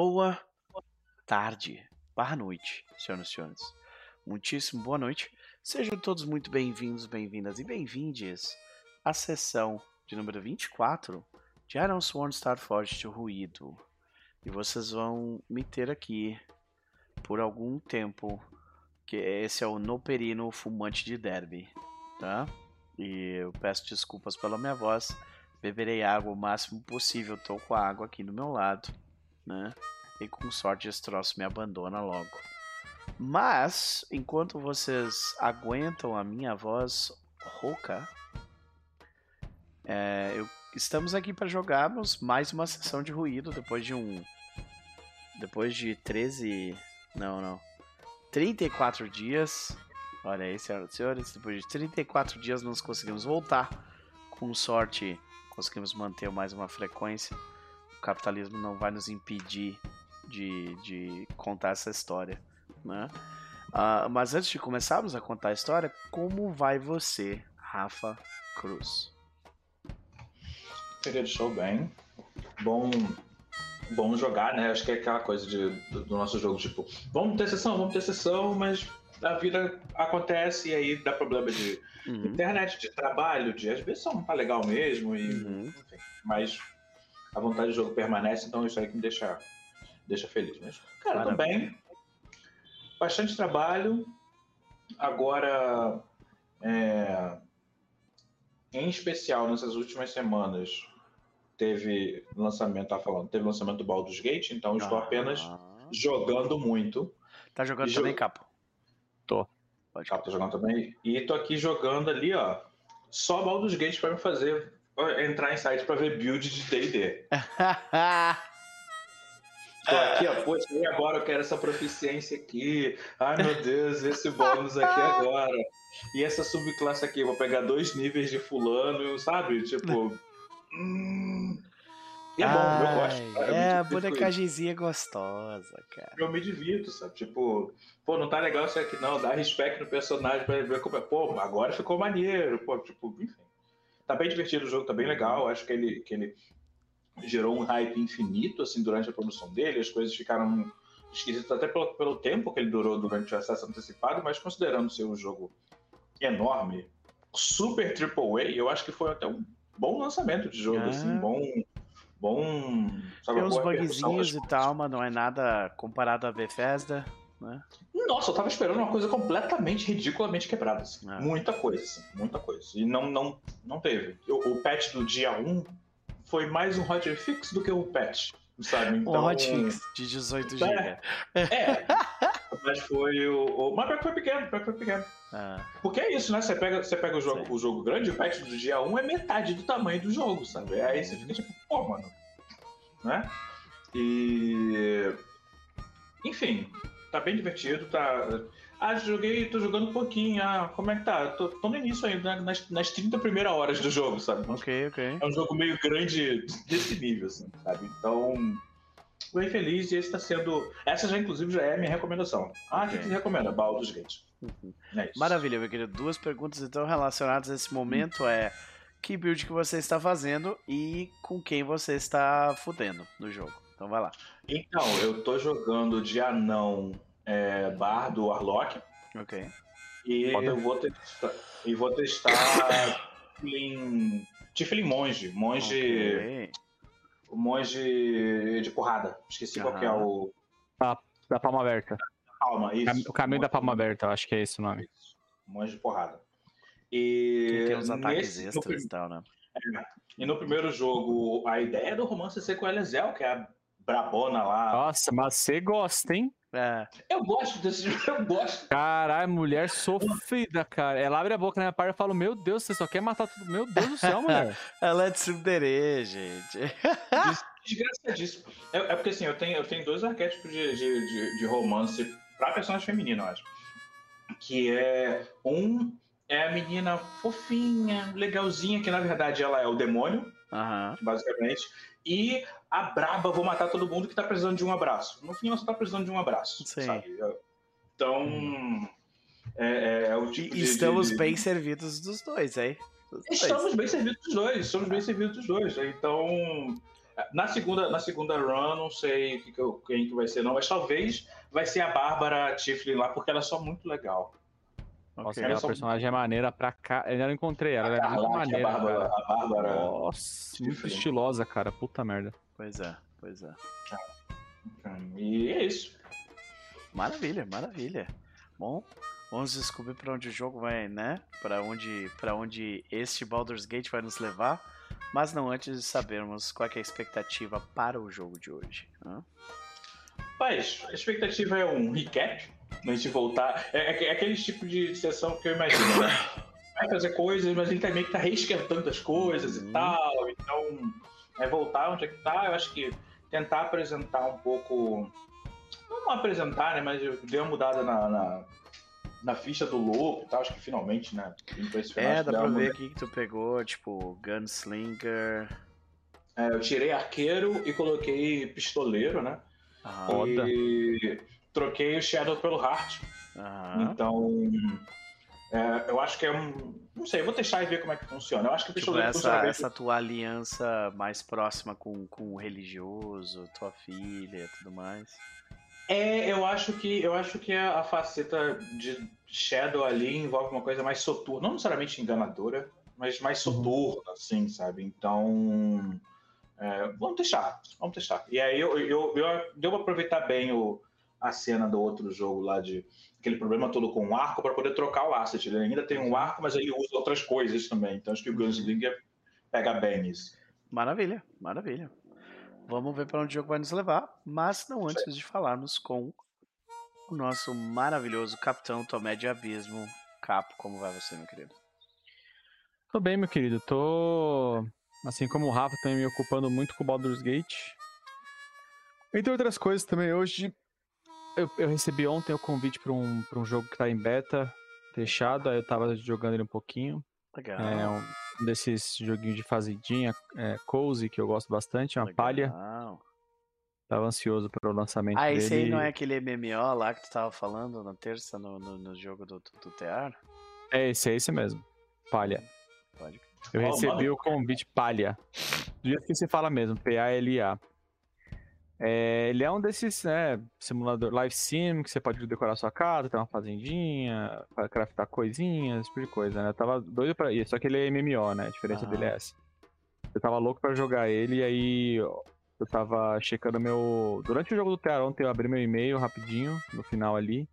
Boa tarde, barra noite, senhoras e senhores. Muitíssimo boa noite. Sejam todos muito bem-vindos, bem-vindas e bem-vindes à sessão de número 24 de Iron Sworn Starforged Ruído. E vocês vão me ter aqui por algum tempo, que esse é o Noperino Fumante de Derby, tá? E eu peço desculpas pela minha voz, beberei água o máximo possível, tô com a água aqui do meu lado, né? E com sorte esse troço me abandona logo. Mas, enquanto vocês aguentam a minha voz rouca, é, eu, estamos aqui para jogarmos mais uma sessão de ruído depois de um. Depois de 13. Não, não. 34 dias. Olha aí, senhoras e senhores. Depois de 34 dias nós conseguimos voltar. Com sorte, conseguimos manter mais uma frequência. O capitalismo não vai nos impedir de, de contar essa história. Né? Uh, mas antes de começarmos a contar a história, como vai você, Rafa Cruz? Querido, estou bem. Bom, bom jogar, né? Acho que é aquela coisa de, do, do nosso jogo, tipo, vamos ter sessão, vamos ter sessão, mas a vida acontece e aí dá problema de uhum. internet, de trabalho, de às vezes só não tá legal mesmo, e, uhum. enfim, mas a vontade do jogo permanece, então isso aí que me deixa, deixa feliz. Mas, cara, também bastante trabalho. Agora, é, em especial nessas últimas semanas, teve lançamento, tá falando, teve lançamento do Baldur's Gate, então estou ah. apenas jogando muito. Tá jogando também, jo Capo? Tô. Pode Capo tá jogando também. E tô aqui jogando ali, ó, só Baldur's Gate para me fazer entrar em site para ver build de D&D. Tô aqui, ó, poxa, e agora eu quero essa proficiência aqui. Ai, meu Deus, esse bônus aqui agora. E essa subclasse aqui, vou pegar dois níveis de fulano, sabe? Tipo. Hum... E é bom, Ai, eu gosto. Cara, é, a bonecagemzinha gostosa, cara. Eu me divirto, sabe? Tipo, pô, não tá legal isso aqui, não. Dá respeito no personagem pra ver como é. Pô, agora ficou maneiro. Pô, tipo, enfim. Tá bem divertido o jogo, tá bem legal. Acho que ele, que ele gerou um hype infinito assim durante a produção dele, as coisas ficaram esquisitas até pelo, pelo tempo que ele durou durante o acesso antecipado, mas considerando ser um jogo enorme, super triple A, eu acho que foi até um bom lançamento de jogo, assim, é. bom bom. Sabe, Tem uns bugzinhos e tal, mas não é nada comparado a Bethesda, né? Nossa, eu tava esperando uma coisa completamente ridiculamente quebrada. Assim. É. Muita coisa, assim, muita coisa. E não, não, não teve. O, o patch do dia 1 foi mais um hotfix do que um patch, sabe? Então, um hotfix de 18 GB. É, é, mas foi o, o... Mas foi pequeno, foi pequeno. Ah. Porque é isso, né? Você pega, você pega o, jogo, o jogo grande, o patch do dia 1 é metade do tamanho do jogo, sabe? Aí você fica tipo, pô, mano. Né? E... Enfim, tá bem divertido, tá... Ah, joguei, tô jogando um pouquinho. Ah, como é que tá? Tô, tô no início ainda, né? nas, nas 30 primeiras horas do jogo, sabe? Ok, ok. É um jogo meio grande desse nível, assim, sabe? Então, bem feliz e esse tá sendo. Essa já, inclusive, já é a minha recomendação. Ah, o okay. que você recomenda? Baldur's Gate. Uhum. É Maravilha, meu querido. Duas perguntas então relacionadas a esse momento hum. é que build que você está fazendo e com quem você está fudendo no jogo. Então vai lá. Então, eu tô jogando de anão é, bar do Warlock. Ok. E Pode. eu vou testar. E vou testar Tiflin. Tiflin Monge. Monge. Okay. O monge de porrada. Esqueci uhum. qual que é o. Da, da palma aberta. Palma, isso. O caminho da palma aberta, eu acho que é esse o nome. Isso. Monge de porrada. E. tem uns ataques nesse, extras e tal, né? É, e no primeiro jogo, a ideia do romance é ser com a Elezel, que é a brabona lá. Nossa, mas você gosta, hein? É. Eu gosto desse jogo, eu gosto. Caralho, mulher sofrida, cara. Ela abre a boca na minha parte e fala: Meu Deus, você só quer matar tudo. Meu Deus do céu, mulher. Ela é de tsundere, gente. Desgraçadíssimo. É, é porque assim, eu tenho, eu tenho dois arquétipos de, de, de, de romance pra personagem feminino, eu acho. Que é. Um é a menina fofinha, legalzinha, que na verdade ela é o demônio. Uhum. Basicamente. E a braba, vou matar todo mundo que tá precisando de um abraço. No fim, só tá precisando de um abraço. Sim. Sabe? Então. Hum. É, é, o tipo e estamos de, de... bem servidos dos dois, hein? Dos estamos dois. bem servidos dos dois. Estamos bem servidos dos dois. Então. Na segunda, na segunda run, não sei que que eu- quem que vai ser, não, mas talvez vai ser a Bárbara Tiflin lá, porque ela é só muito legal. Nossa, Ok. aquela Ela só- personagem é maneira pra cá. Eu não encontrei ela, ela é muito Carla, que a maneira, Bárbara, cara. a Bárbara. Nossa, muito Tiflin. estilosa, cara. Puta merda. Pois é, pois é. E é isso. Maravilha, maravilha. Bom, vamos descobrir para onde o jogo vai, né? Para onde, para onde este Baldur's Gate vai nos levar. Mas não antes de sabermos qual é a expectativa para o jogo de hoje. Mas a expectativa é um recap, a gente voltar. É, é- é aquele tipo de sessão que eu imagino, né? Vai fazer coisas, mas ele também que tá reesquentando as coisas Uhum. e tal. Então, é voltar onde é que tá. Eu acho que tentar apresentar um pouco. Não apresentar, né? Mas eu dei uma mudada na, na, na ficha do lobo e tal. Acho que finalmente, né? É, dá deu pra ver aqui que tu pegou, tipo, Gunslinger. É, eu tirei arqueiro e coloquei pistoleiro, né? Foda. E troquei o Shadow pelo Heart. aham. Então, é, eu acho que é um. Não sei, eu vou testar e ver como é que funciona. Eu acho que o Tipo, essa, essa tua aliança mais próxima com, com o religioso, tua filha e tudo mais. É, eu acho que eu acho que a, a faceta de Shadow ali envolve uma coisa mais soturna, não necessariamente enganadora, mas mais Uhum. soturna, assim, sabe? Então, é, vamos testar, vamos testar. E aí eu, eu, eu, deu pra aproveitar bem o, a cena do outro jogo lá de aquele problema todo com o arco para poder trocar o asset. Ele ainda tem um arco, mas ele usa outras coisas também. Então acho que o Gunslinger pega bem nisso. Maravilha, maravilha. Vamos ver para onde o jogo vai nos levar, mas não antes de falarmos com o nosso maravilhoso capitão Tomé de Abismo. Capo, como vai você, meu querido? Tô bem, meu querido. Tô. Assim como o Rafa, também me ocupando muito com o Baldur's Gate. Entre outras coisas também, hoje eu, eu recebi ontem o convite pra um, pra um jogo que tá em beta, fechado, aí eu tava jogando ele um pouquinho. Legal. É um desses joguinhos de fazendinha, é, cozy, que eu gosto bastante, é uma legal. palha. Tava ansioso para o lançamento Ah, dele. esse aí não é aquele MMO lá que tu tava falando na terça no, no, no jogo do, do, do TR? É esse, é esse mesmo. Palha. Pode. Eu Ó, recebi mano. o convite Palha. Do jeito que você fala mesmo, P-A-L-A. É, ele é um desses, né, simulador live sim, que você pode decorar sua casa, ter uma fazendinha, craftar coisinhas, esse tipo de coisa, né? Eu tava doido pra isso, só que ele é MMO, né? A diferença Aham. dele é essa. Eu tava louco pra jogar ele, e aí eu tava checando meu. Durante o jogo do TR ontem, eu abri meu e-mail rapidinho, no final ali.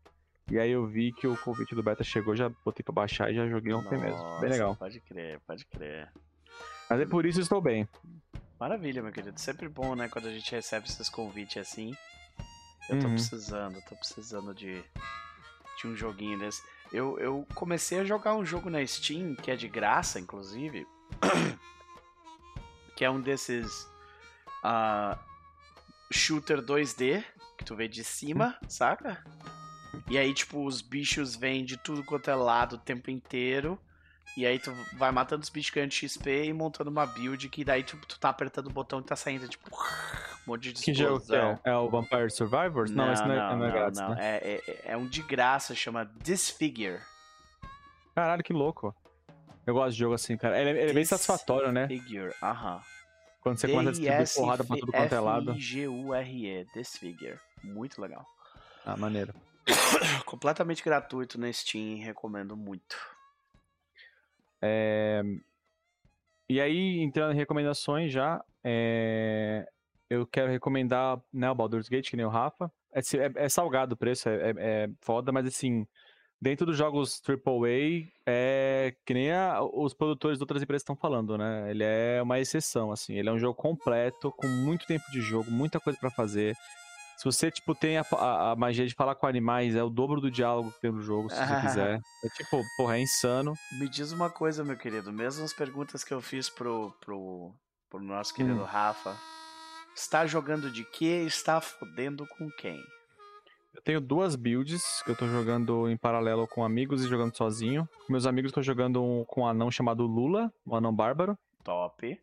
E aí eu vi que o convite do beta chegou, já botei pra baixar e já joguei ontem mesmo. Nossa, Bem legal. Pode crer, pode crer. Mas é por isso que estou bem. Maravilha, meu querido. Sempre bom, né, quando a gente recebe esses convites assim. Eu tô Uhum. precisando, tô precisando de, de um joguinho desse. Eu, eu comecei a jogar um jogo na Steam, que é de graça, inclusive. que é um desses ah, shooter 2D, que tu vê de cima, saca? E aí, tipo, os bichos vêm de tudo quanto é lado o tempo inteiro. E aí tu vai matando os bichos ganhando XP e montando uma build que daí tu, tu tá apertando o botão e tá saindo, tipo, um monte de Que jogo que explosão. é? É o Vampire Survivors? Não, esse não é, não é grátis, não. né? É, é, é um de graça, chama Disfigure. Caralho, que louco. Eu gosto de jogo assim, cara. Ele, é- ele é bem satisfatório, né? Figure, aham. Quando você começa a distribuir porrada pra tudo quanto é lado. D-I-S-F-I-G-U-R-E, Disfigure. Muito legal. Ah, maneiro. Completamente gratuito na Steam, recomendo muito. É, E aí, entrando em recomendações já, é, eu quero recomendar né, o Baldur's Gate, que nem o Rafa. É, é- é salgado o preço, é, é- é foda, mas assim, dentro dos jogos AAA, é que nem a- os produtores de outras empresas estão falando, né? Ele é uma exceção, assim. Ele é um jogo completo, com muito tempo de jogo, muita coisa pra fazer. Se você, tipo, tem a, a- a magia de falar com animais, é o dobro do diálogo que tem no jogo, se você quiser. É tipo, porra, é insano. Me diz uma coisa, meu querido. Mesmo as perguntas que eu fiz pro, pro, pro nosso querido Hum. Rafa. Está jogando de quê? Está fodendo com quem? Eu tenho duas builds que eu tô jogando em paralelo com amigos e jogando sozinho. Meus amigos estão jogando um- com um anão chamado Lula, um anão bárbaro, Top.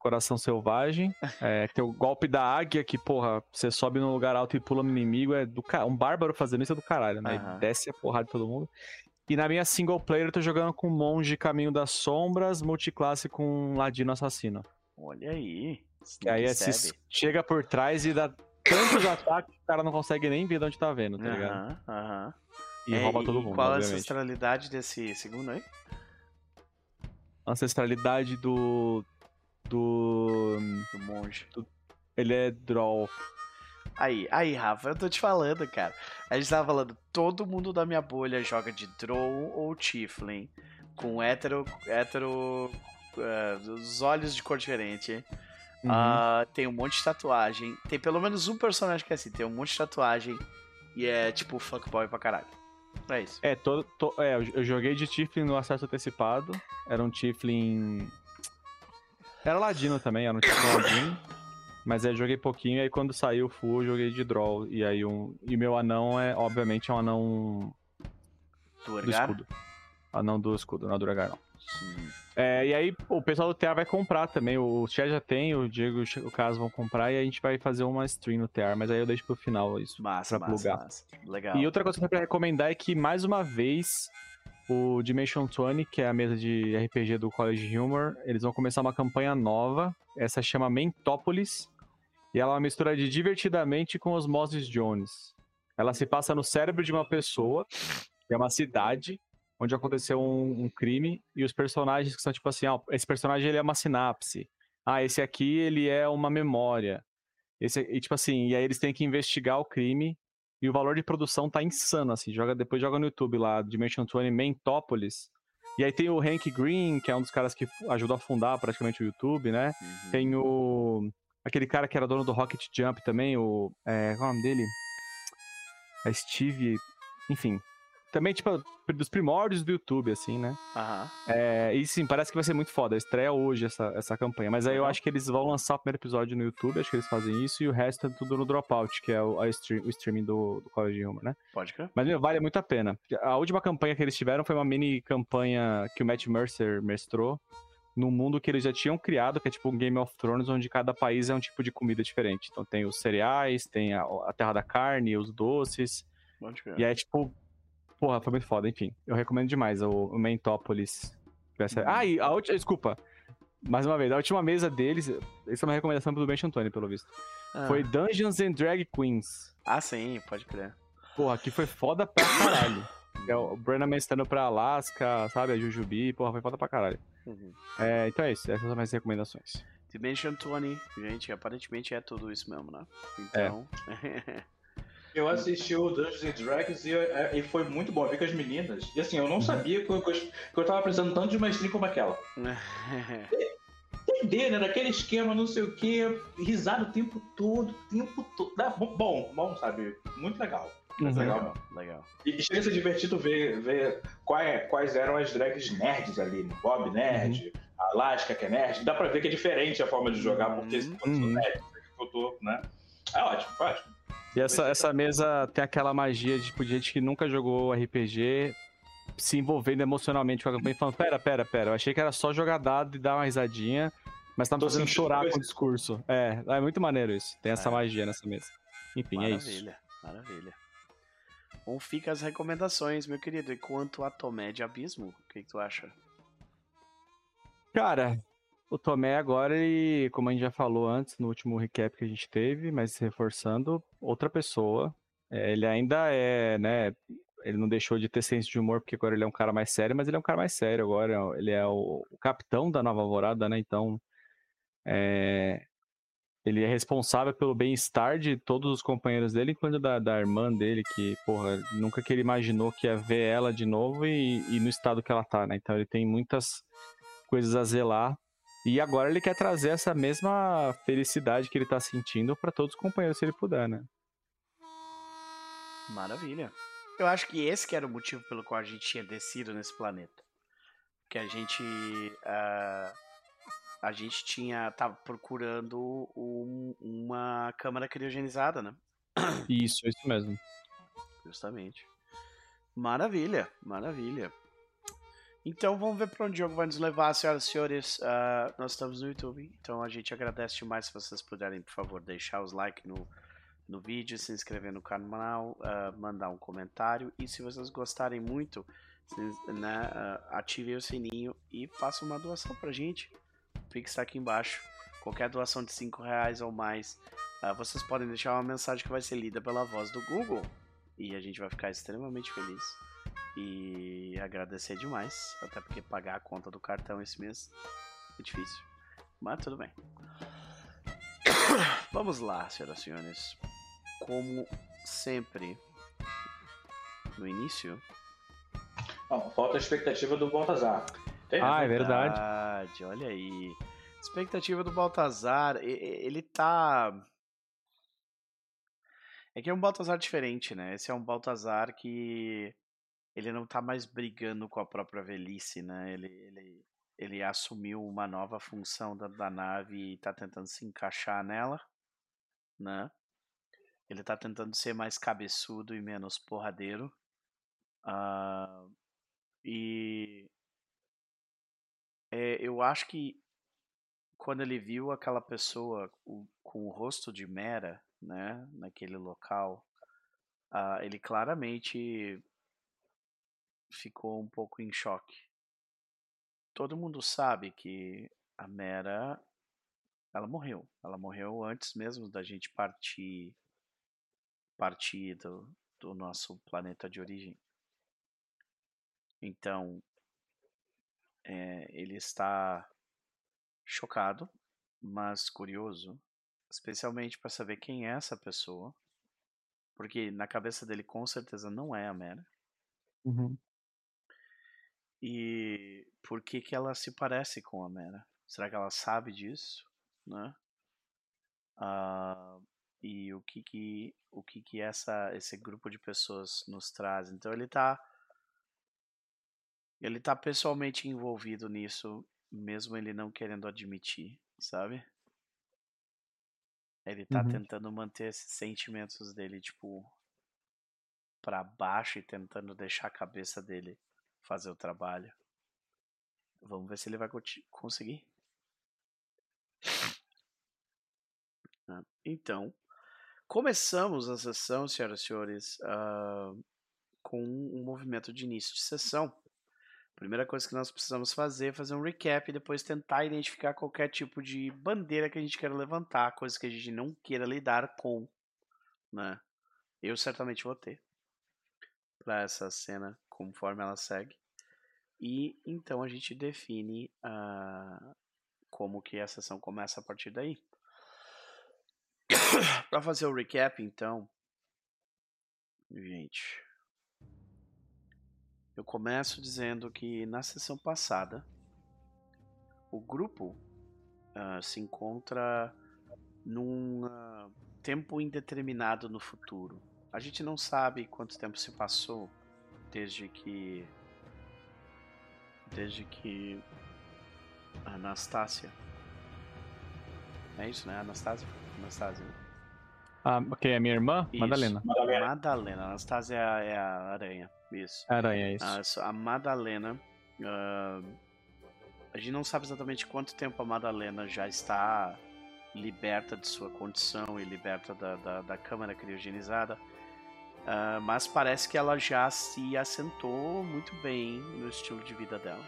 Coração selvagem. É, tem o golpe da águia, que, porra, você sobe num lugar alto e pula no inimigo. É do ca... Um bárbaro fazendo isso é do caralho, né? Ele desce a porrada de todo mundo. E na minha single player eu tô jogando com monge Caminho das Sombras, multiclasse com um ladino assassino. Olha aí. E aí assim, chega por trás e dá tantos ataques que o cara não consegue nem ver de onde tá vendo, tá ligado? Aham, aham. E É, rouba todo mundo. Qual a obviamente. ancestralidade desse segundo aí? Ancestralidade do. Do. Do monge. Ele é Draw. Aí, aí, Rafa, eu tô te falando, cara. A gente tava falando, todo mundo da minha bolha joga de Drow ou Tiflin. Com hétero. hétero. eh, os olhos de cor diferente. Uhum. Ah, tem um monte de tatuagem. Tem pelo menos um personagem que é assim, tem um monte de tatuagem. E é tipo fuckboy pra caralho. É isso. É, todo, to- é, eu joguei de Tiflin no acesso antecipado. Era um Tiflin. Era Ladino também, era um Tiflin Ladino. Mas aí eu joguei pouquinho, e aí quando saiu o full, eu joguei de Draw. E aí um. E meu anão é, obviamente, é um anão Do do escudo. Anão do escudo, não é do Uragar, não. É, e aí o pessoal do TR vai comprar também. O Tia já tem, o Diego e o Caso vão comprar e a gente vai fazer uma stream no TR, mas aí eu deixo pro final isso. Massa, pra massa, plugar. massa. Legal. E outra coisa que eu quero recomendar é que, mais uma vez, o Dimension 20, que é a mesa de RPG do College Humor, eles vão começar uma campanha nova. Essa chama Mentópolis. E ela é uma mistura de Divertidamente com Osmosis Jones. Ela se passa no cérebro de uma pessoa, que é uma cidade, onde aconteceu um, um crime, e os personagens que são tipo assim, ah, esse personagem ele é uma sinapse. Ah, esse aqui ele é uma memória. Esse, e tipo assim, e aí eles têm que investigar o crime e o valor de produção tá insano, assim. Joga, depois joga no YouTube lá, Dimension 20 Mentópolis. E aí tem o Hank Green, que é um dos caras que ajudou a fundar praticamente o YouTube, né? Uhum. Tem o. Aquele cara que era dono do Rocket Jump também, o. É, qual é o nome dele? É Steve. Enfim. Também, tipo, dos primórdios do YouTube, assim, né? Aham. É, e sim, parece que vai ser muito foda. Estreia hoje essa, essa campanha. Mas aí eu acho que eles vão lançar o primeiro episódio no YouTube, acho que eles fazem isso, e o resto é tudo no Dropout, que é o, a stream- o streaming do, do College Humor, né? Pode crer. Mas meu, vale muito a pena. A última campanha que eles tiveram foi uma mini campanha que o Matt Mercer mestrou num mundo que eles já tinham criado, que é tipo um Game of Thrones, onde cada país é um tipo de comida diferente. Então tem os cereais, tem a, a terra da carne, os doces. Pode crer. E aí, tipo, porra, foi muito foda. Enfim, eu recomendo demais o, o Mentópolis. Essa- Ah, e a última. Desculpa. Mais uma vez, a última mesa deles, isso é uma recomendação do Ben Antônio, pelo visto. Ah. Foi Dungeons and Drag Queens. Ah, sim, pode crer. Porra, que foi foda pra caralho. É o Brennan mestrando pra Alaska, sabe? A Jujubi, porra, foi foda pra caralho. Uhum. É, então é isso, essas são as minhas recomendações. Dimension 20, gente, aparentemente é tudo isso mesmo, né? Então. Eu assisti o Dungeons and Dragons e, é, e foi muito bom. Eu vi com as meninas. E assim, eu não sabia que eu, que eu, que eu tava precisando tanto de uma stream como aquela. Entender, né? Daquele esquema, não sei o quê, risada o tempo todo, o tempo todo. Bom, bom, sabe? Muito legal. Muito Uhum. legal. legal, legal. E, chega a ser divertido ver, ver quais, quais eram as drags nerds ali. né? Bob Nerd, a Alaska que é nerd. Dá pra ver que é diferente a forma de jogar, porque Uhum. quando são Uhum. nerds, eu tô, né? É ótimo, é ótimo. E essa, essa mesa tem aquela magia de, tipo, gente que nunca jogou RPG se envolvendo emocionalmente com a campanha e falando: pera, pera, pera, eu achei que era só jogar dado e dar uma risadinha, mas tá me fazendo chorar com o discurso. É, é muito maneiro isso. Tem essa É. magia nessa mesa. Enfim, é isso. Maravilha, maravilha. Bom, fica as recomendações, meu querido. E quanto a Tomé de Abismo, o que, que tu acha? Cara, o Tomé agora, ele, como a gente já falou antes, no último recap que a gente teve, mas reforçando, outra pessoa. É, ele ainda é, né? Ele não deixou de ter senso de humor, porque agora ele é um cara mais sério, mas ele é um cara mais sério agora. Ele é o, o capitão da nova alvorada, né? Então. é, ele é responsável pelo bem-estar de todos os companheiros dele, incluindo da, da irmã dele, que, porra, nunca que ele imaginou que ia ver ela de novo e, e no estado que ela tá, né? Então ele tem muitas coisas a zelar. E agora ele quer trazer essa mesma felicidade que ele tá sentindo pra todos os companheiros, se ele puder, né? Maravilha. Eu acho que esse que era o motivo pelo qual a gente tinha descido nesse planeta. Que a gente. ah, a gente tinha. tava procurando um- uma câmara criogenizada, né? Isso, isso mesmo. Justamente. Maravilha, maravilha. Então vamos ver para onde o jogo vai nos levar, senhoras e senhores. Ah, nós estamos no YouTube, então a gente agradece demais se vocês puderem, por favor, deixar os likes no, no vídeo, se inscrever no canal, ah, mandar um comentário e se vocês gostarem muito, né, ah, ativem o sininho e façam uma doação pra gente. O Pix está aqui embaixo. Qualquer doação de 5 reais ou mais, uh, vocês podem deixar uma mensagem que vai ser lida pela voz do Google. E a gente vai ficar extremamente feliz. E agradecer demais. Até porque pagar a conta do cartão esse mês é difícil. Mas tudo bem. Vamos lá, senhoras e senhores. Como sempre, no início. Bom, falta a expectativa do Baltazar. Tem, ah, é verdade. Olha aí. Expectativa do Baltazar, ele tá. É que é um Baltazar diferente, né? Esse é um Baltazar que ele não tá mais brigando com a própria velhice, né? Ele, ele, ele assumiu uma nova função da, da nave e tá tentando se encaixar nela, né? Ele tá tentando ser mais cabeçudo e menos porradeiro. Uh, e é, eu acho que quando ele viu aquela pessoa com, com o rosto de Mera, né, naquele local, uh, ele claramente ficou um pouco em choque. Todo mundo sabe que a Mera, ela morreu. Ela morreu antes mesmo da gente partir partir do, do nosso planeta de origem. Então, é, ele está chocado, mas curioso, especialmente para saber quem é essa pessoa, porque na cabeça dele com certeza não é a Mera. Uhum. E por que que ela se parece com a Mera? Será que ela sabe disso, né? Uh, e o que que o que que essa esse grupo de pessoas nos traz. Então ele está ele tá pessoalmente envolvido nisso, mesmo ele não querendo admitir, sabe? Ele tá uhum. tentando manter esses sentimentos dele, tipo, para baixo e tentando deixar a cabeça dele fazer o trabalho. Vamos ver se ele vai conseguir. Então, Começamos a sessão, senhoras e senhores, uh, com um movimento de início de sessão. Primeira coisa que nós precisamos fazer é fazer um recap e depois tentar identificar qualquer tipo de bandeira que a gente queira levantar, coisas que a gente não queira lidar com, né? Eu certamente vou ter para essa cena conforme ela segue. E então a gente define uh, como que a sessão começa a partir daí. para fazer o recap, então, gente, eu começo dizendo que na sessão passada o grupo uh, se encontra num uh, tempo indeterminado no futuro. A gente não sabe quanto tempo se passou desde que desde que Anastácia é isso, né? Anastácia? Anastácia. Né? Ah, ok, a minha irmã? Isso. Madalena. Madalena. Madalena. Anastasia é a, é a aranha. Isso. aranha, isso. A, a Madalena. Uh, a gente não sabe exatamente quanto tempo a Madalena já está liberta de sua condição e liberta da, da, da câmara criogenizada. Uh, mas parece que ela já se assentou muito bem no estilo de vida dela.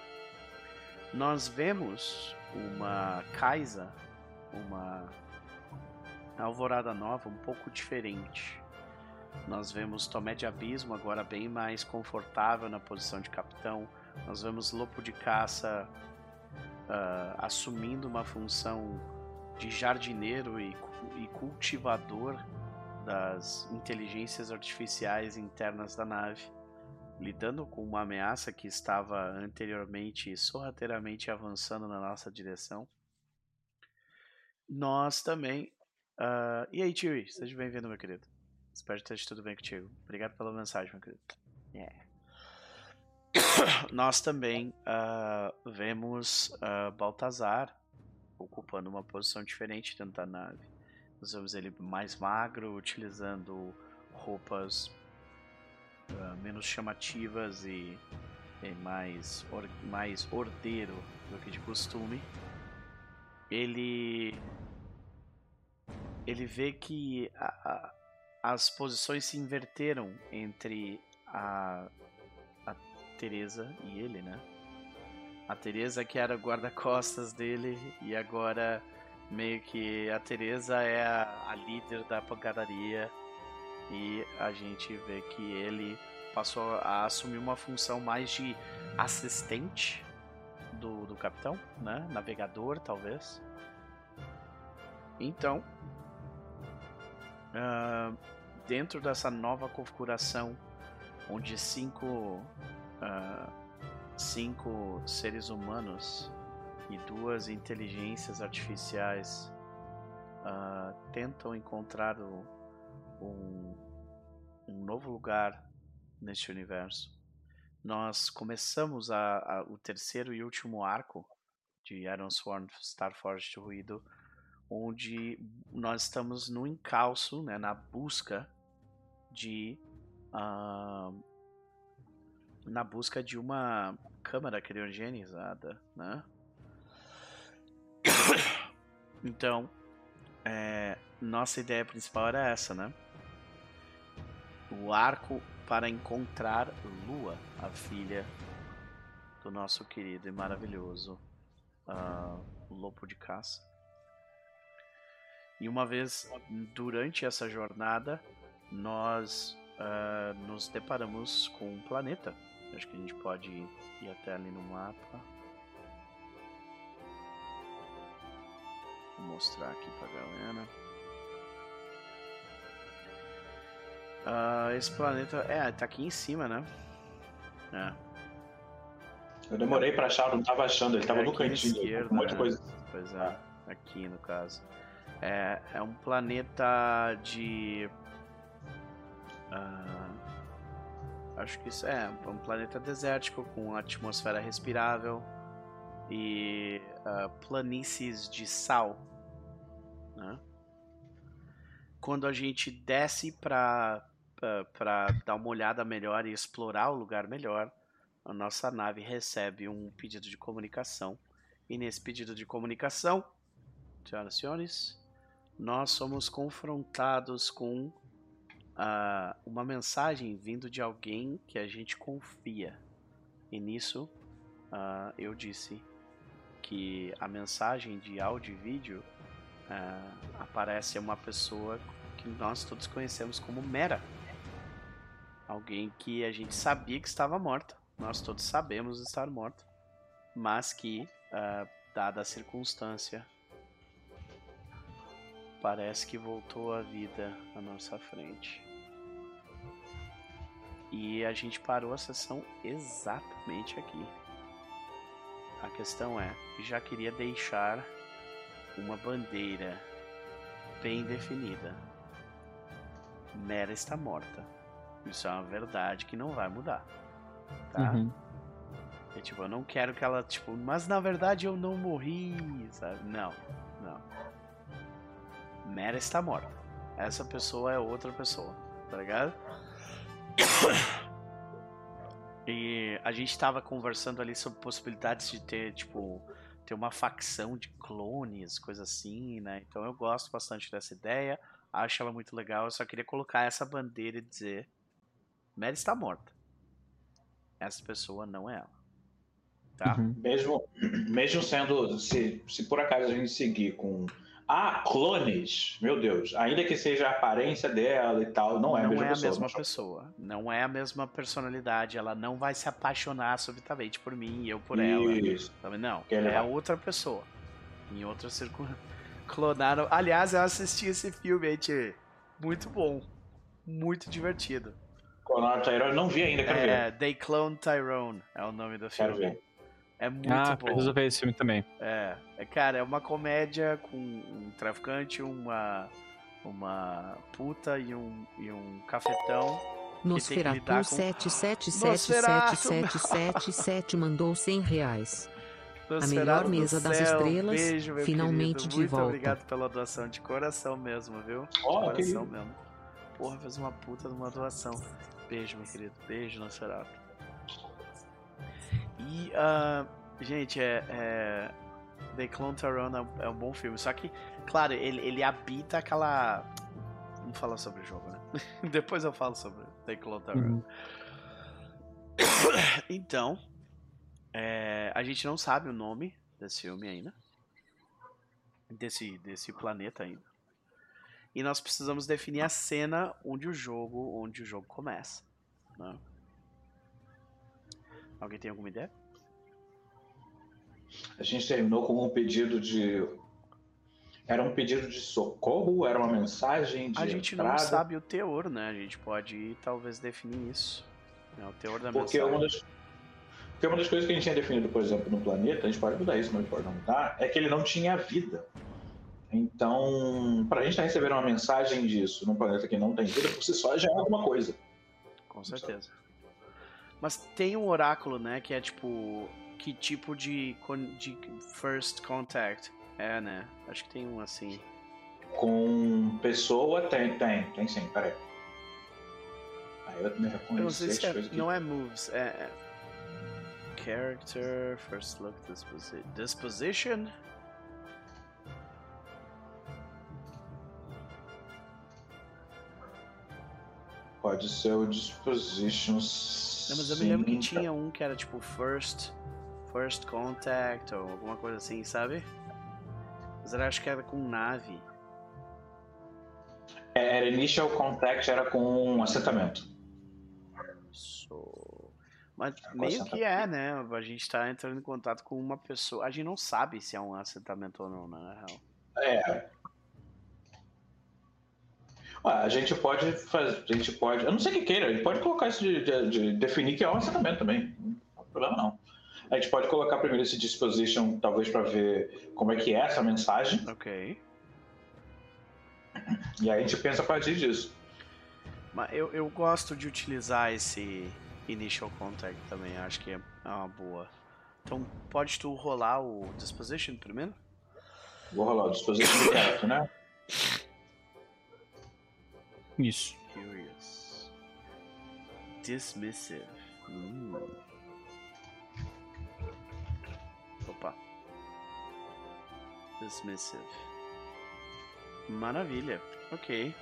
Nós vemos uma Kaisa, uma Alvorada Nova um pouco diferente. Nós vemos Tomé de Abismo agora bem mais confortável na posição de capitão. Nós vemos Lopo de Caça uh, assumindo uma função de jardineiro e, e cultivador das inteligências artificiais internas da nave, lidando com uma ameaça que estava anteriormente sorrateiramente avançando na nossa direção. Nós também Uh, e aí, Tio, seja bem-vindo, meu querido. Espero que esteja tudo bem contigo. Obrigado pela mensagem, meu querido. Yeah. Nós também uh, vemos uh, Baltazar ocupando uma posição diferente dentro da nave. Nós vemos ele mais magro, utilizando roupas uh, menos chamativas e, e mais, or, mais ordeiro do que de costume. Ele ele vê que a, a, as posições se inverteram entre a, a Teresa e ele, né? A Teresa que era guarda-costas dele e agora meio que a Teresa é a, a líder da pancadaria e a gente vê que ele passou a assumir uma função mais de assistente do, do capitão, né? Navegador, talvez. Então, uh, dentro dessa nova configuração, onde cinco, uh, cinco seres humanos e duas inteligências artificiais uh, tentam encontrar o, um, um novo lugar neste universo. Nós começamos a, a, o terceiro e último arco de Iron Sworn Starforged Ruído, onde nós estamos no encalço, né, na busca de uh, na busca de uma câmara criogenizada, né? Então, é, nossa ideia principal era essa, né? O arco para encontrar Lua, a filha do nosso querido e maravilhoso uh, lobo de caça. E uma vez durante essa jornada, nós uh, nos deparamos com um planeta. Acho que a gente pode ir até ali no mapa. Vou mostrar aqui pra galera. Uh, esse planeta. É, tá aqui em cima, né? É. Eu demorei pra achar, não tava achando, ele tava é no cantinho. Um monte de né? coisa. Pois é, aqui no caso. É, é um planeta de. Uh, acho que isso é um planeta desértico com atmosfera respirável e uh, planícies de sal. Né? Quando a gente desce para dar uma olhada melhor e explorar o lugar melhor, a nossa nave recebe um pedido de comunicação. E nesse pedido de comunicação, senhoras e senhores, nós somos confrontados com uh, uma mensagem vindo de alguém que a gente confia. E nisso, uh, eu disse que a mensagem de áudio e vídeo uh, aparece uma pessoa que nós todos conhecemos como Mera. Alguém que a gente sabia que estava morta. Nós todos sabemos estar morta. Mas que, uh, dada a circunstância, parece que voltou à vida à nossa frente. E a gente parou a sessão exatamente aqui. A questão é, já queria deixar uma bandeira bem definida. Mera está morta. Isso é uma verdade que não vai mudar. Tá? Uhum. E, tipo, eu não quero que ela, tipo, mas na verdade eu não morri, sabe? Não, não. Mera está morta. Essa pessoa é outra pessoa, tá ligado? E a gente tava conversando ali sobre possibilidades de ter, tipo, ter uma facção de clones, coisa assim, né? Então eu gosto bastante dessa ideia, acho ela muito legal. Eu só queria colocar essa bandeira e dizer: Mary está morta. Essa pessoa não é ela. Tá? Uhum. Mesmo, mesmo sendo, se, se por acaso a gente seguir com ah, clones, meu Deus, ainda que seja a aparência dela e tal, não é a não mesma é a pessoa. mesma não. pessoa. Não é a mesma personalidade. Ela não vai se apaixonar subitamente por mim e eu por ela. Isso. Sabe? Não. Ele é outra pessoa. Em outra circunstância. Clonaram. Aliás, eu assisti esse filme Tchê. Muito bom. Muito divertido. Conar Tyrone, não vi ainda, quero ver. É, They Clone Tyrone é o nome do Quero filme. ver. É muito ah, bom. preciso ver esse filme também. É, é, cara, é uma comédia com um traficante, uma uma puta e um, e um cafetão. Nosferatu com- 77777777 mandou 100 reais. Nosferatu melhor do mesa das céu, estrelas, beijo, finalmente querido. de Muito volta. obrigado pela doação de coração mesmo, viu? De que coração lindo. mesmo. Porra, fez uma puta de uma doação. Beijo, meu querido. Beijo, Nosferatu. E, ah, gente, é, é... The Clone Tyrone é um- é um bom filme. Só que, claro, ele, ele habita aquela... Vamos falar sobre o jogo, né? Depois eu falo sobre The Clone Tyrone. Uhum. Então, é, a gente não sabe o nome desse filme ainda. desse, desse planeta ainda. E nós precisamos definir a cena onde o jogo, onde o jogo começa. né? Alguém tem alguma ideia? A gente terminou com um pedido de. Era um pedido de socorro? Era uma mensagem de A gente entrada? não sabe o teor, né? A gente pode talvez definir isso. né? O teor da Porque mensagem. uma, das, porque uma das coisas que a gente tinha definido, por exemplo, no planeta, a gente pode mudar isso, mas pode não mudar, é que ele não tinha vida. Então, pra gente estar recebendo uma mensagem disso num planeta que não tem vida, por si só já é alguma coisa. Com certeza. Mas tem um oráculo, né? Que é tipo. Que tipo de, con- de first contact é, né? Acho que tem um assim. Com pessoa, tem, tem, tem sim, peraí. Aí eu me Eu não reconheci sei se é, que... não é moves, é, é character, first look, disposi disposition. Pode ser o Disposition. Não, mas eu me lembro que tinha um que era tipo first, first contact ou alguma coisa assim, sabe? Mas eu acho que era com nave. É, Era Initial Contact, era com um assentamento. So... Mas Agora meio que é, né? A gente tá entrando em contato com uma pessoa. A gente não sabe se é um assentamento ou não, né, na real. É. Ué, a gente pode fazer. A gente pode. Eu não sei o que queira, a gente pode colocar isso de, de- de definir que é um assentamento também. Não tem problema não. A gente pode colocar primeiro esse disposition, talvez para ver como é que é essa mensagem, Ok. e aí a gente pensa a partir disso. Mas eu, eu gosto de utilizar esse initial contact também. Acho que é uma boa. Então, pode tu rolar o disposition primeiro? Vou rolar o disposition do character, né? Isso. Curious. Dismissive. Hum. Dismissive. Maravilha. Ok.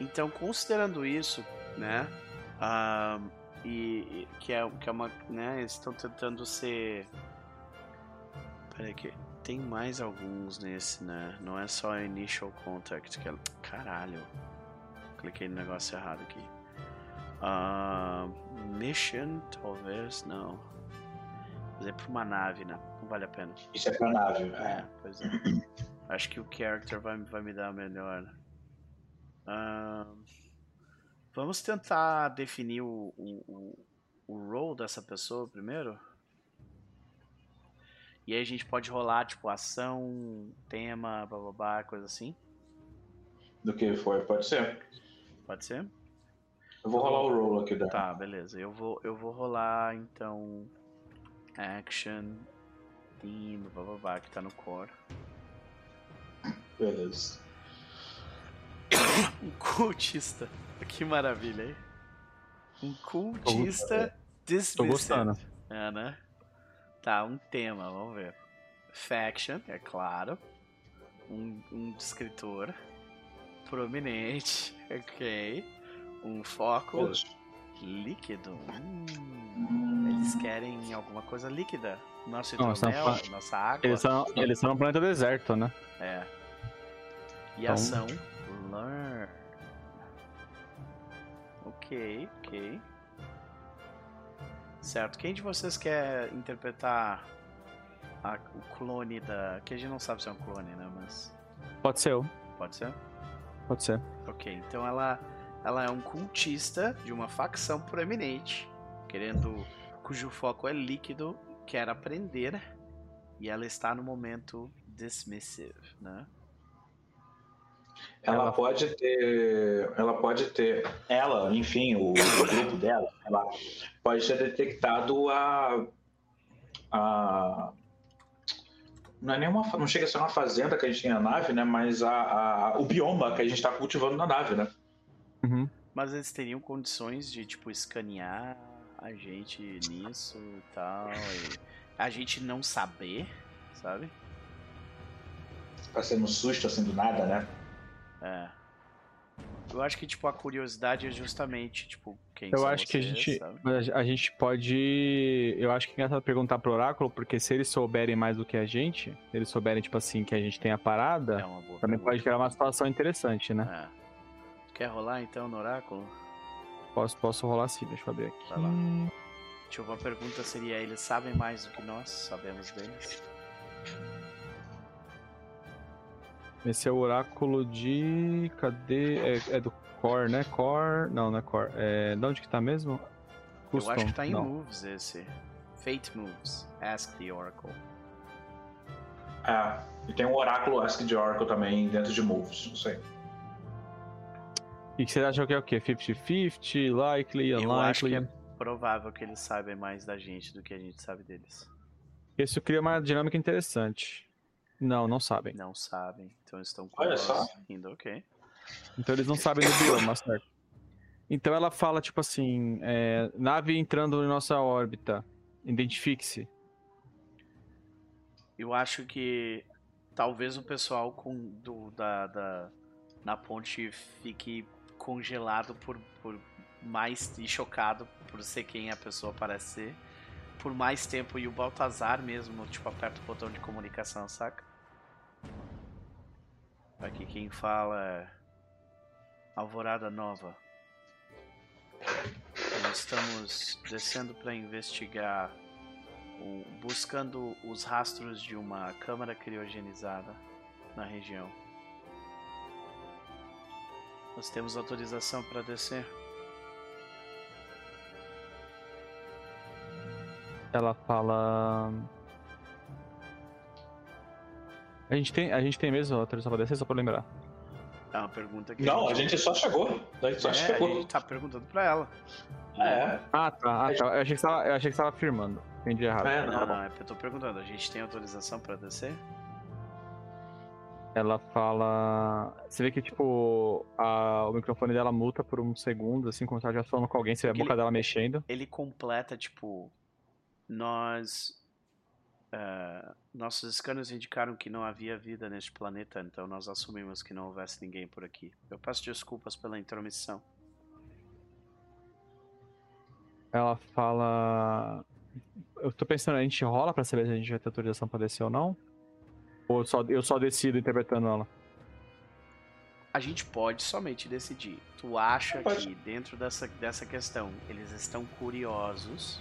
Então, considerando isso, né? ah, e, e- que, é, que é uma. Né, eles estão tentando ser. Peraí que. Tem mais alguns nesse, né? Não é só Initial Contact. Que é... Caralho. Cliquei no negócio errado aqui. Ah, mission, talvez, não. É pra uma nave, né? Não vale a pena. Isso é pra nave. É, É. pois é. Acho que o character vai, vai me dar melhor. Ah, vamos tentar definir o, o, o, o role dessa pessoa primeiro? E aí a gente pode rolar, tipo, ação, tema, bababá, coisa assim? Do que foi, pode ser. Pode ser? Eu vou rolar o roll aqui da. Tá, beleza. Eu vou, eu vou rolar então. Action, theme, bababá, que tá no core. Beleza. Um cultista. Que maravilha, hein? Um cultista dismissive. Tô gostando. É, né? Tá, um tema, vamos ver. Faction, é claro. Um, um descritor prominente, ok. Um foco Beleza. líquido. Hum, eles querem alguma coisa líquida. Nosso Não, hidromel, fa- nossa água. Eles são, eles são no planeta deserto, né? É. E Então- ação. Learn. Ok, ok. Certo. Quem de vocês quer interpretar a- o clone da. Que a gente não sabe se é um clone, né? Mas. Pode ser eu. Pode ser? Pode ser. Ok, então ela, ela é um cultista de uma facção proeminente, querendo. Cujo foco é líquido, quer aprender, e ela está no momento dismissive, né? Ela Ela- pode ter. Ela pode ter. Ela, enfim, o, o grupo dela, ela pode ter detectado a. a não é nenhuma. Não chega a ser uma fazenda que a gente tem na nave, né? Mas a, a- o bioma que a gente está cultivando na nave, né? Uhum. Mas eles teriam condições de, tipo, escanear a gente nisso e tal, e a gente não saber, sabe? Pra ser no susto assim do nada, né? É. Eu acho que, tipo, a curiosidade é justamente, tipo, quem Eu são acho que a vocês, gente, sabe? a gente pode. Eu acho que é engraçado perguntar pro Oráculo, porque se eles souberem mais do que a gente, se eles souberem, tipo assim, que a gente tem a parada, É também pergunta. pode criar uma situação interessante, né? É. Quer rolar, então, no oráculo? Posso, posso rolar sim, deixa eu abrir aqui. Vai lá. Deixa eu ver, a pergunta seria, eles sabem mais do que nós sabemos deles? Esse é o oráculo de. Cadê? É, é do Core, né? Core. Não, não é Core. É... De onde que tá mesmo? Eu acho Custom. que tá em não. Moves esse. Fate Moves. Ask the Oracle. É, e tem um oráculo Ask the Oracle também dentro de Moves, não sei. E que vocês acham que é o quê? 50-50? Likely, Eu acho que unlikely? é provável que eles saibam mais da gente do que a gente sabe deles. Isso cria uma dinâmica interessante. Não, não sabem. Não sabem, então estão Olha curiosos só. ainda, ok. Então eles não sabem do bioma, certo? Então ela fala, tipo assim, é, nave entrando em nossa órbita, identifique-se. Eu acho que talvez o pessoal com, do, da, da, na ponte fique congelado por, por mais e chocado por ser quem a pessoa parece ser por mais tempo e o Baltazar mesmo, tipo, aperta o botão de comunicação, saca? Aqui quem fala é Alvorada Nova. Nós estamos descendo para investigar o- buscando os rastros de uma câmara criogenizada na região. Nós temos autorização para descer. Ela fala. A gente tem, a gente tem mesmo autorização pra descer, só pra lembrar. É uma pergunta que Não, a gente só chegou. A gente só é, a chegou. gente tá perguntando pra ela. É, Ah, tá. Ah, tá. Eu achei que você tava, eu achei que você tava afirmando. Entendi errado. É, Não, não. não, é porque eu tô perguntando. A gente tem autorização pra descer? Ela fala. Você vê que, tipo, a- o microfone dela muta por um segundo, assim, como se ela estivesse falando com alguém, você vê a boca dela mexendo. Ele completa, tipo, nós. ah, nossos scanners indicaram que não havia vida neste planeta, então nós assumimos que não houvesse ninguém por aqui. Eu peço desculpas pela intromissão. Ela fala. Eu tô pensando, a gente rola pra saber se a gente vai ter autorização pra descer ou não? Ou eu só, eu só decido interpretando ela? A gente pode somente decidir. Tu acha Pode. que dentro dessa, dessa questão eles estão curiosos?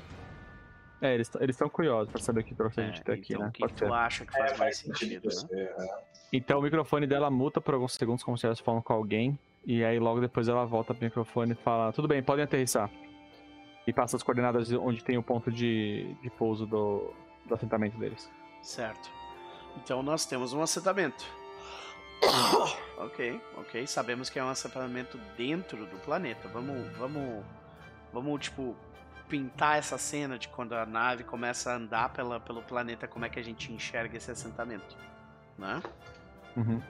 É, eles estão curiosos pra saber o que trouxe a É, gente até aqui, então né? o que, Pode que ser. tu acha que faz É, mais sentido, né? você, é. Então o microfone dela muta por alguns segundos, como se estivesse falando com alguém. E aí logo depois ela volta pro microfone e fala: Tudo bem, podem aterrissar. E passa as coordenadas de onde tem o ponto de, de pouso do, do assentamento deles. Certo. Então nós temos um assentamento. ok, ok. Sabemos que é um assentamento dentro do planeta. Vamos, vamos, vamos tipo pintar essa cena de quando a nave começa a andar pela, pelo planeta, como é que a gente enxerga esse assentamento, né? Uhum.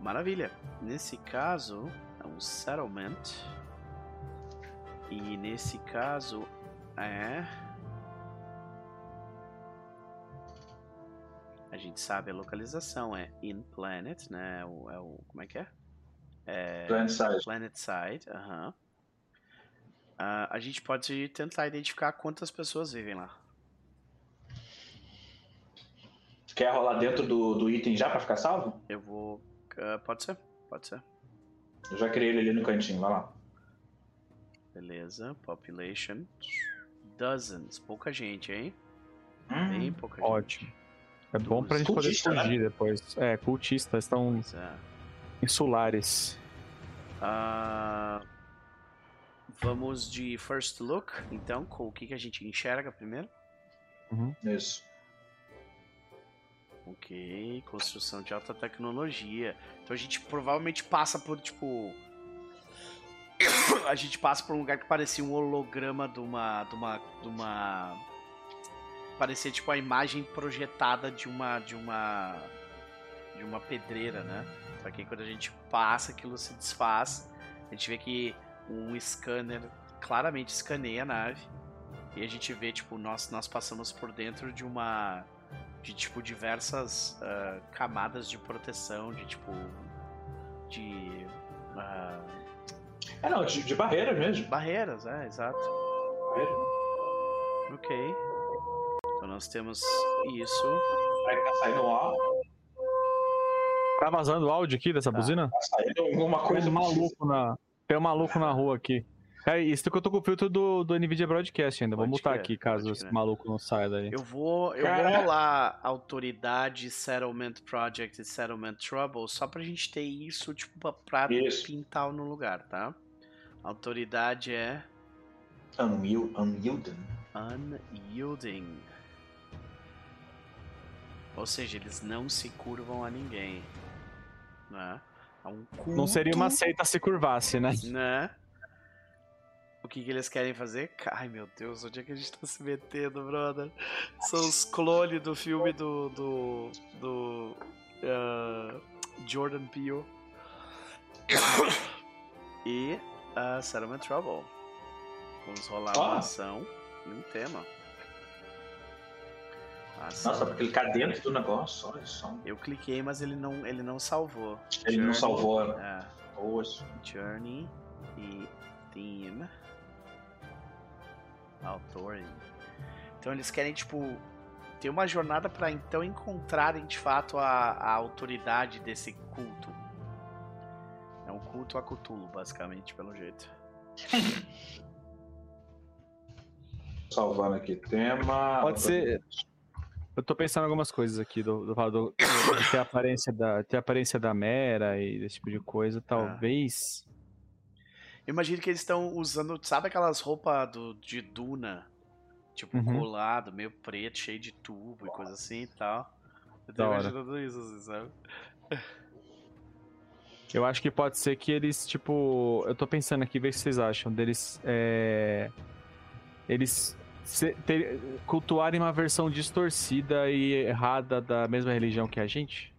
Maravilha. Nesse caso é um settlement e nesse caso é a gente sabe a localização é in planet, né? É o, é o como é que é? É Planet Side. Planet Side, aham. Ah, a gente pode tentar identificar quantas pessoas vivem lá. Quer rolar dentro do, do item já pra ficar salvo? Eu vou. ah, pode ser? Pode ser. Eu já criei ele ali no cantinho, vai lá. Beleza. Population. Dozens. Pouca gente, hein? Hum, Bem pouca gente. Ótimo. É bom pra gente poder né? fugir depois. É, cultistas estão é. insulares. Ah, vamos de first look, então, com o que, que a gente enxerga primeiro? Isso. Ok, construção de alta tecnologia. Então a gente provavelmente passa por, tipo. A gente passa por um lugar que parecia um holograma de uma. de uma. de uma. Parecia tipo a imagem projetada de uma. de uma. de uma pedreira, né? Só que quando a gente passa, aquilo se desfaz. A gente vê que um scanner claramente escaneia a nave. E a gente vê, tipo, nós, nós passamos por dentro de uma. de tipo diversas ah, camadas de proteção, de tipo. de ah, É, não, de, de barreira mesmo. barreiras, é, exato. Barreira. Ok. Então nós temos isso. Tá saindo um ar, Tá vazando o áudio aqui dessa Tá. buzina? tá saindo alguma Tem coisa um maluco na. Tem um maluco na rua aqui. É isso que eu tô com o filtro do, do NVIDIA Broadcast ainda. Mutar crer, aqui caso esse maluco não saia daí. Eu vou, eu vou rolar autoridade, settlement project e settlement trouble só pra gente ter isso, tipo, pra- Isso. pintar no lugar, tá? Autoridade é unyielding. unyielding. Ou seja, eles não se curvam a ninguém. Né? É um culto, Não seria uma seita se curvasse, né? né? O que, que eles querem fazer? Ai meu Deus, onde é que a gente tá se metendo, brother? São os clones do filme do. do. do. ah, Jordan Peele. e uh, Settlement Trouble. Vamos rolar uma Ah. ação e um tema. Ação. Nossa, pra clicar dentro do negócio, olha só. Eu cliquei, mas ele não, ele não salvou. Ele não Journey. salvou. É. Poxa. Journey e Theme. Authority. Então eles querem, tipo, ter uma jornada pra então encontrarem de fato a, a autoridade desse culto. É um culto a Cthulhu, basicamente, pelo jeito. Salvando aqui tema. Pode ser- Eu tô pensando em algumas coisas aqui do, do, do, de ter a aparência da ter aparência da Mera e desse tipo de coisa. Talvez. Eu imagino que eles estão usando, sabe aquelas roupas do, de Duna? Tipo, Uhum. colado, meio preto, cheio de tubo e coisa assim e tal. Eu tô Da hora. imaginando isso, assim, sabe? Eu acho que pode ser que eles, tipo. Eu tô pensando aqui, ver o que vocês acham. Deles. É, eles ter- cultuarem uma versão distorcida e errada da mesma religião que a gente.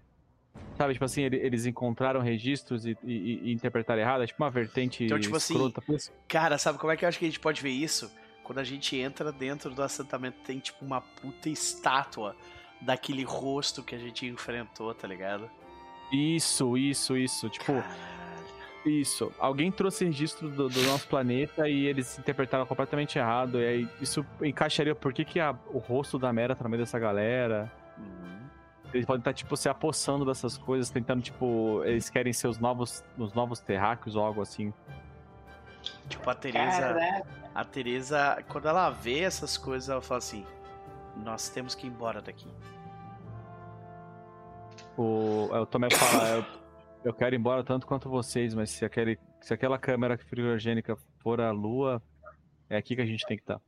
Sabe, tipo assim, ele- eles encontraram registros e, e- e interpretaram errado. É tipo uma vertente Então, tipo assim, escrota. por isso. Cara, sabe como é que eu acho que a gente pode ver isso? Quando a gente entra dentro do assentamento, tem tipo uma puta estátua daquele rosto que a gente enfrentou, tá ligado? Isso, isso, isso. Tipo, Caralho. Isso. Alguém trouxe registro do, do nosso planeta e eles interpretaram completamente errado. E aí isso encaixaria por que, que a- o rosto da Mera tá no meio dessa galera. Uhum. Eles podem estar, tipo, se apossando dessas coisas, tentando, tipo, eles querem ser os novos, os novos terráqueos ou algo assim. Tipo, a Teresa. A Teresa, quando ela vê essas coisas, ela fala assim: Nós temos que ir embora daqui. O, é, o Tomé fala, eu, quero ir embora tanto quanto vocês, mas se, aquele, se aquela câmera friogênica for a Lua, é aqui que a gente tem que estar.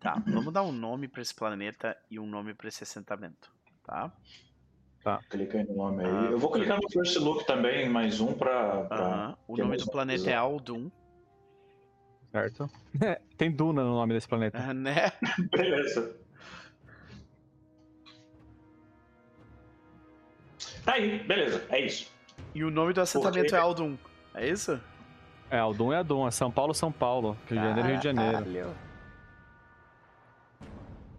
Tá, vamos dar um nome pra esse planeta e um nome pra esse assentamento, tá? Clica aí no nome aí. Ah, eu vou clicar no First Look também, mais um pra. pra-. O nome do planeta coisa. é Aldun, Certo? tem Duna no nome desse planeta. né? Beleza. Tá aí, beleza, é isso. E o nome do assentamento Porque- é Aldun. É isso? É, Aldun é Aldun, é São Paulo, São Paulo. Rio de Janeiro, Rio de Janeiro.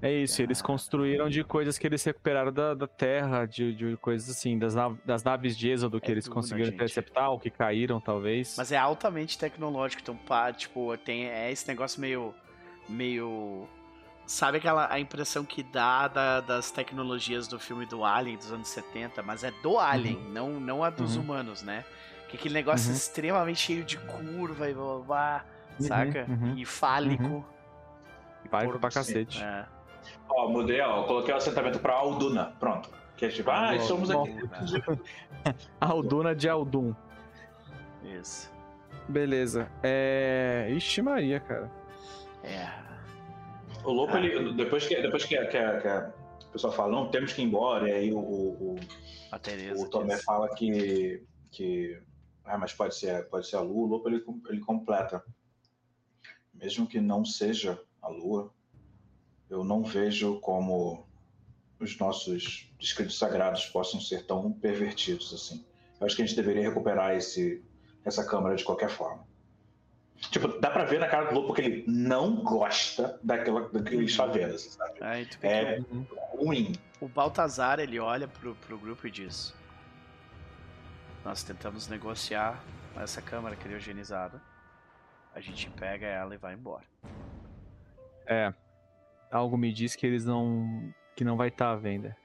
É isso, eles construíram de coisas que eles recuperaram da, da Terra, de, de coisas assim, das, nav- das naves de Êxodo que É eles Duna, conseguiram gente. interceptar, ou que caíram, talvez. Mas é altamente tecnológico, então, pá, tipo, tem é esse negócio meio. meio. Sabe aquela a impressão que dá da- das tecnologias do filme do Alien dos anos 70, mas é do Alien, não, não a dos Uhum. humanos, né? Que é aquele negócio Uhum. extremamente cheio de curva e blá blá blá, Uhum, saca? uhum. E fálico. Vai Porco, pra sim. cacete. É. Ó, mudei, ó, coloquei o assentamento pra Alduna. Pronto. Que é tipo, ah, somos bom. aqui. Alduna de Aldun. Isso. Beleza. É. Ixi, Maria, cara. É. O Lopo, ele, depois que, depois que, que, que o pessoal fala, não, temos que ir embora, e aí o, o, A Tereza. o Tomé fala que, que. Ah, mas pode ser, pode ser a Lua, o Lopo ele, ele completa. Mesmo que não seja a Lua, eu não vejo como os nossos escritos sagrados possam ser tão pervertidos assim. Eu acho que a gente deveria recuperar esse, essa câmera de qualquer forma. Tipo, dá pra ver na cara do Lopo que ele não gosta daquela, daqueles chaveiros, sabe? Aí tu vê É que ruim. o, Baltazar ele olha pro, pro grupo e diz: Nós tentamos negociar essa câmara criogenizada. A gente pega ela e vai embora. É. Algo me diz que eles não. que não vai estar à venda.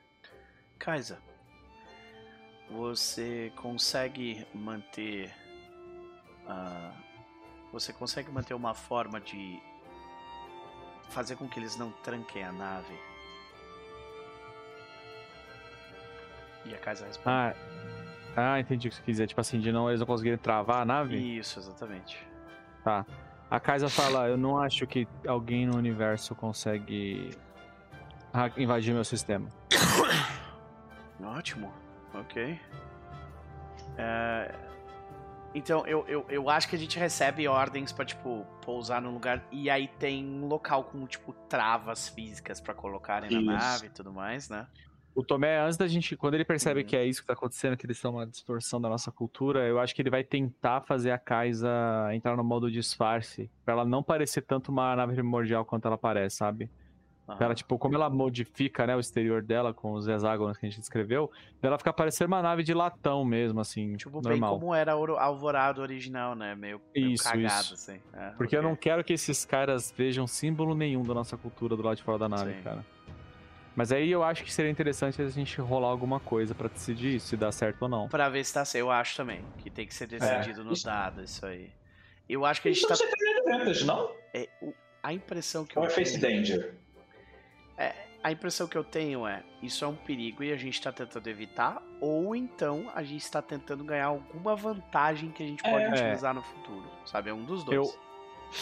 Kaisa, você consegue manter. ah, você consegue manter uma forma de fazer com que eles não tranquem a nave? E a Kaisa responde. Ah. Ah, entendi o que você quis dizer. Tipo assim, de não, eles não conseguirem travar a nave? Isso, exatamente. Tá. A Kaisa fala, eu não acho que alguém no universo consegue invadir meu sistema. Ótimo, ok. É, Então, eu, eu, eu acho que a gente recebe ordens pra, tipo, pousar num lugar. E aí tem um local com, tipo, travas físicas pra colocarem na nave e tudo mais, né? O Tomé, antes da gente. Quando ele percebe Uhum. que é isso que tá acontecendo, que eles são uma distorção da nossa cultura, eu acho que ele vai tentar fazer a Kaisa entrar no modo disfarce. Pra ela não parecer tanto uma nave primordial quanto ela parece, sabe? Pra ela, tipo, como ela modifica, né, o exterior dela com os hexágonos que a gente descreveu, ela fica parecendo uma nave de latão mesmo, assim, Tipo, bem normal. como era a Oro- a Alvorada original, né? Meio, meio Isso, cagado, isso. assim. É, Porque eu não quero que esses caras vejam símbolo nenhum da nossa cultura do lado de fora da nave, Sim. cara. Mas aí eu acho que seria interessante a gente rolar alguma coisa pra decidir se dá certo ou não. Pra ver se tá certo. Eu acho também que tem que ser decidido no isso- dado, isso aí. Eu acho que a gente Isso tá. Advantage, não? é, o- a impressão que Ou eu é Face. Danger? A impressão que eu tenho é, isso é um perigo e a gente tá tentando evitar, ou então a gente está tentando ganhar alguma vantagem que a gente pode É. utilizar no futuro, sabe? É um dos dois. Eu-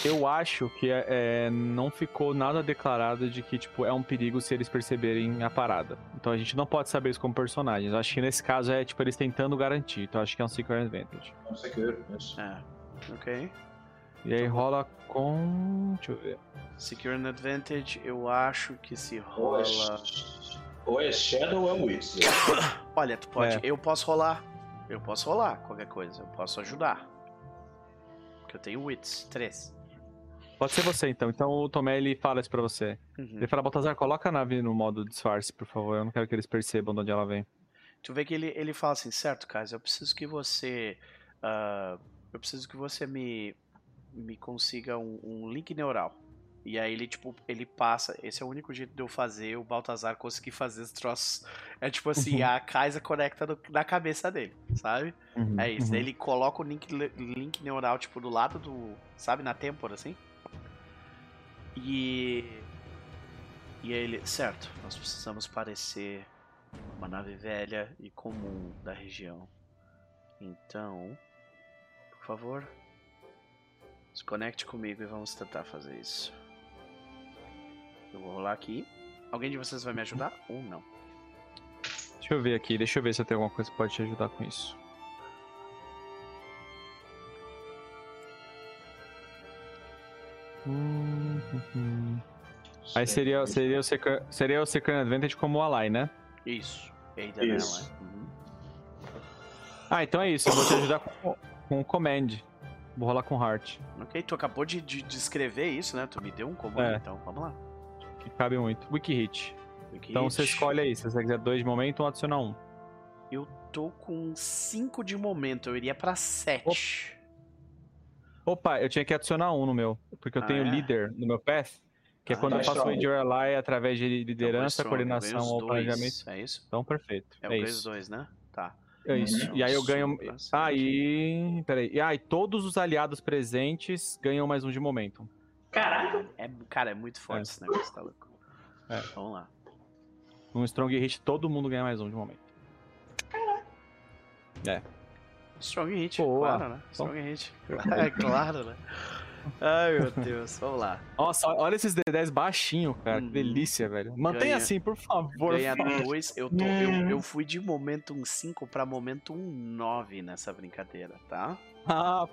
Eu acho que é, é, não ficou nada declarado de que, tipo, é um perigo se eles perceberem a parada. Então a gente não pode saber isso como personagens. Eu acho que nesse caso é, tipo, eles tentando garantir. Então acho que é um Secret Advantage. Sei o que. Isso. É, ok. E aí Então- rola com... Deixa eu ver. Secure an Advantage, eu acho que se é, rola... ou é Shadow ou é Wizard. Olha, tu pode... É. Eu posso rolar. Eu posso rolar qualquer coisa, eu posso ajudar. Porque eu tenho Wits, 3. Pode ser você, então. Então o Tomé, ele fala isso pra você. Uhum. Ele fala, Baltazar, coloca a nave no modo disfarce, por favor. Eu não quero que eles percebam de onde ela vem. Tu vê que ele, ele fala assim, certo, Kaz, eu preciso que você. ah, eu preciso que você me, me consiga um, um link neural. E aí ele, tipo, ele passa. Esse é o único jeito de eu fazer o Baltazar conseguir fazer esse troço. É tipo assim, Uhum. a Kaisa conecta no- na cabeça dele, sabe? Uhum, É isso. uhum. Ele coloca o link, link neural, tipo, do lado do. Sabe, na têmpora, assim. E. E aí ele. Certo, nós precisamos parecer uma nave velha e comum da região. Então. Por favor. Se conecte comigo e vamos tentar fazer isso. Eu vou rolar aqui. Alguém de vocês vai me ajudar ou não? Deixa eu ver aqui, deixa eu ver se eu tenho alguma coisa que pode te ajudar com isso. Hum, hum, hum. Aí seria, seria, o Secret, seria o Secret Advantage como o Ally, né? Isso. Isso. Uhum. Ah, então é isso. Eu vou te ajudar com, com o Command. Vou rolar com Heart, Ok, tu acabou de, de descrever isso, né? Tu me deu um comando, É. então vamos lá. que cabe muito. Wiki Hit. Wiki Então Hit. você escolhe aí. Se você quiser dois de momento, um adiciona um. Eu tô com 5 de momento, eu iria pra 7. Opa, eu tinha que adicionar um no meu. Porque eu Ah, tenho é? líder no meu path. Que é Ah, quando eu tá faço o strong. Endure Ally através de liderança, coordenação ou ou planejamento. É isso? Então, perfeito. É É, isso. 2, né? Tá. É isso. Uhum. E aí eu ganho. Aí. Peraí. E aí, todos os aliados presentes ganham mais um de momento. Caraca! É, cara, é muito forte É. esse negócio, tá louco? É. Vamos lá. Num Strong Hit, todo mundo ganha mais um de momento. Strong hit, Boa. claro, né? Strong hit. É claro, né? Ai, meu Deus. Vamos lá. Nossa, olha esses D10 baixinho, cara. Uhum. Que delícia, velho. Mantenha Ganha- assim, por favor. Ganha. 2. Eu, tô- eu, eu fui de momento 5 pra momento 9 nessa brincadeira, tá? Ah,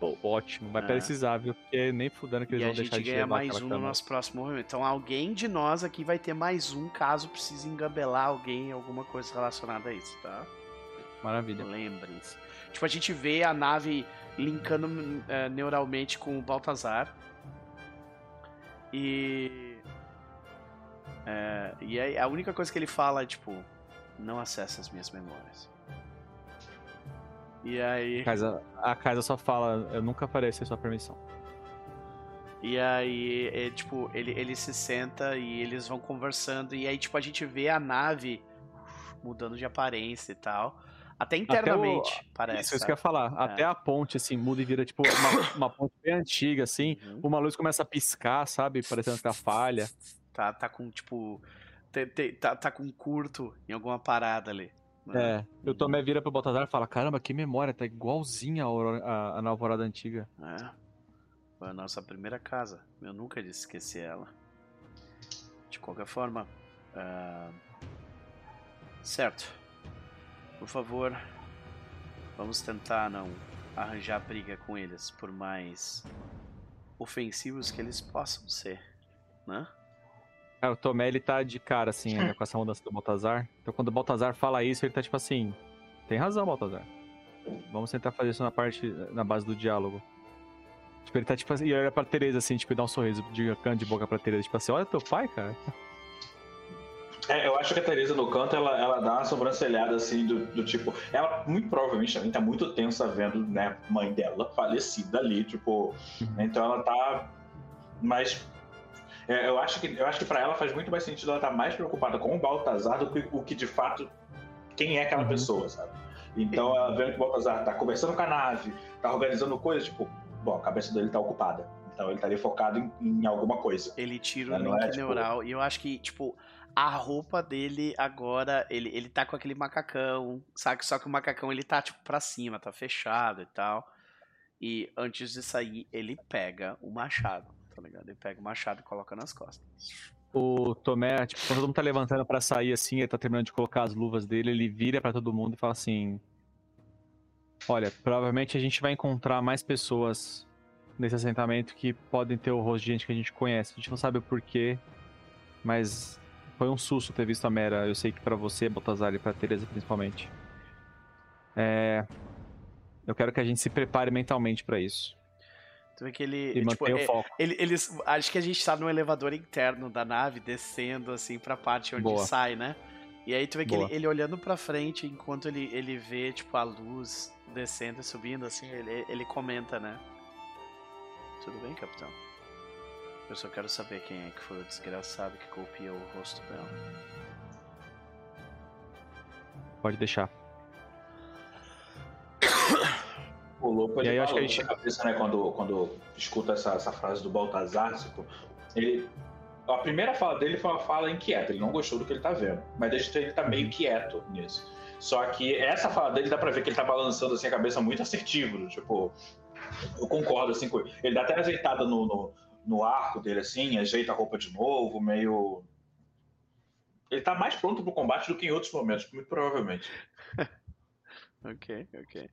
pô, ótimo. Vai É. precisar, viu? Porque nem fudendo que eles E vão deixar de ganha mais um no nosso próximo movimento. Então alguém de nós aqui vai ter mais um caso precise engabelar alguém em alguma coisa relacionada a isso, tá? Maravilha. Lembrem-se. Tipo, a gente vê a nave linkando eh, neuralmente com o Baltazar. E. é, e aí a única coisa que ele fala é tipo: Não acessa as minhas memórias. E aí. A Kaisa, a Kaisa só fala, eu nunca sem sua permissão. E aí, é, tipo, ele, ele se senta e eles vão conversando. E aí, tipo, a gente vê a nave mudando de aparência e tal. Até internamente, Até o- parece. Isso, isso que eu ia falar. Até a ponte, assim, muda e vira, tipo, uma, uma ponte bem antiga, assim. Uhum. Uma luz começa a piscar, sabe? Parecendo que tá falha. Tá, tá com, tipo. te- te- tá, tá com curto em alguma parada ali. né? É. E o Tomé vira pro Baltazar e fala, caramba, que memória, tá igualzinha a, Aurora- a, a nova Alvorada antiga. É. Foi a nossa primeira casa. Eu nunca disse esquecer ela. De qualquer forma. ah, Certo. Por favor. Vamos tentar não arranjar briga com eles, por mais ofensivos que eles possam ser. Né? Cara, o Tomé, ele tá de cara, assim, ainda com essa mudança do Baltazar. Então, quando o Baltazar fala isso, ele tá tipo assim: tem razão, Baltazar. Vamos tentar fazer isso na parte, na base do diálogo. Tipo, ele tá tipo assim, e olha pra Tereza, assim, tipo, dá um sorriso de canto de boca pra Tereza, tipo assim: olha teu pai, cara. É, eu acho que a Teresa no canto, ela, ela dá uma sobrancelhada assim, do, do tipo. Ela muito provavelmente também tá muito tensa vendo, né, mãe dela falecida ali, tipo. Uhum. Então ela tá. Mas. é, eu acho que, eu acho que pra ela faz muito mais sentido ela estar mais preocupada com o Baltazar do que o que de fato. Quem é aquela Uhum. pessoa, sabe? Então ela vendo que o Baltazar tá conversando com a nave, tá organizando coisas, tipo, bom, a cabeça dele tá ocupada. Então ele estaria focado em, em alguma coisa. Ele tira o Mas não link é, tipo- neural e eu acho que, tipo, a roupa dele agora, ele, ele tá com aquele macacão, sabe? Só que o macacão ele tá, tipo, pra cima, tá fechado e tal. E antes de sair, ele pega o machado, tá ligado? Ele pega o machado e coloca nas costas. O Tomé, tipo, quando todo mundo tá levantando pra sair assim, ele tá terminando de colocar as luvas dele, ele vira pra todo mundo e fala assim: Olha, provavelmente a gente vai encontrar mais pessoas nesse assentamento que podem ter o rosto de gente que a gente conhece. A gente não sabe o porquê, mas foi um susto ter visto a Mera. Eu sei que pra você, Baltazar, e pra Teresa principalmente. É. Eu quero que a gente se prepare mentalmente pra isso. Tu vê que ele. E tipo, mantenha é- o foco. ele- eles, acho que a gente tá no elevador interno da nave, descendo assim pra parte onde Boa. sai, né? E aí tu vê que ele, ele olhando pra frente, enquanto ele, ele vê, tipo, a luz descendo e subindo, assim, ele, ele comenta, né? Tudo bem, capitão? Eu só quero saber quem é que foi o desgraçado que golpeou o rosto dela. Pode deixar. O louco E ele aí acho que a gente- cabeça, né, quando, quando escuta essa, essa frase do Baltazar, tipo, ele. A primeira fala dele foi uma fala inquieta, ele não gostou do que ele tá vendo. Mas deixa ele tá Uhum. meio quieto nisso. Só que essa fala dele dá pra ver que ele tá balançando assim a cabeça muito assertivo, tipo. Eu concordo assim com ele. Ele dá até azeitada no, no, no arco dele, assim, ajeita a roupa de novo, meio. Ele tá mais pronto pro combate do que em outros momentos, muito provavelmente. Ok, ok.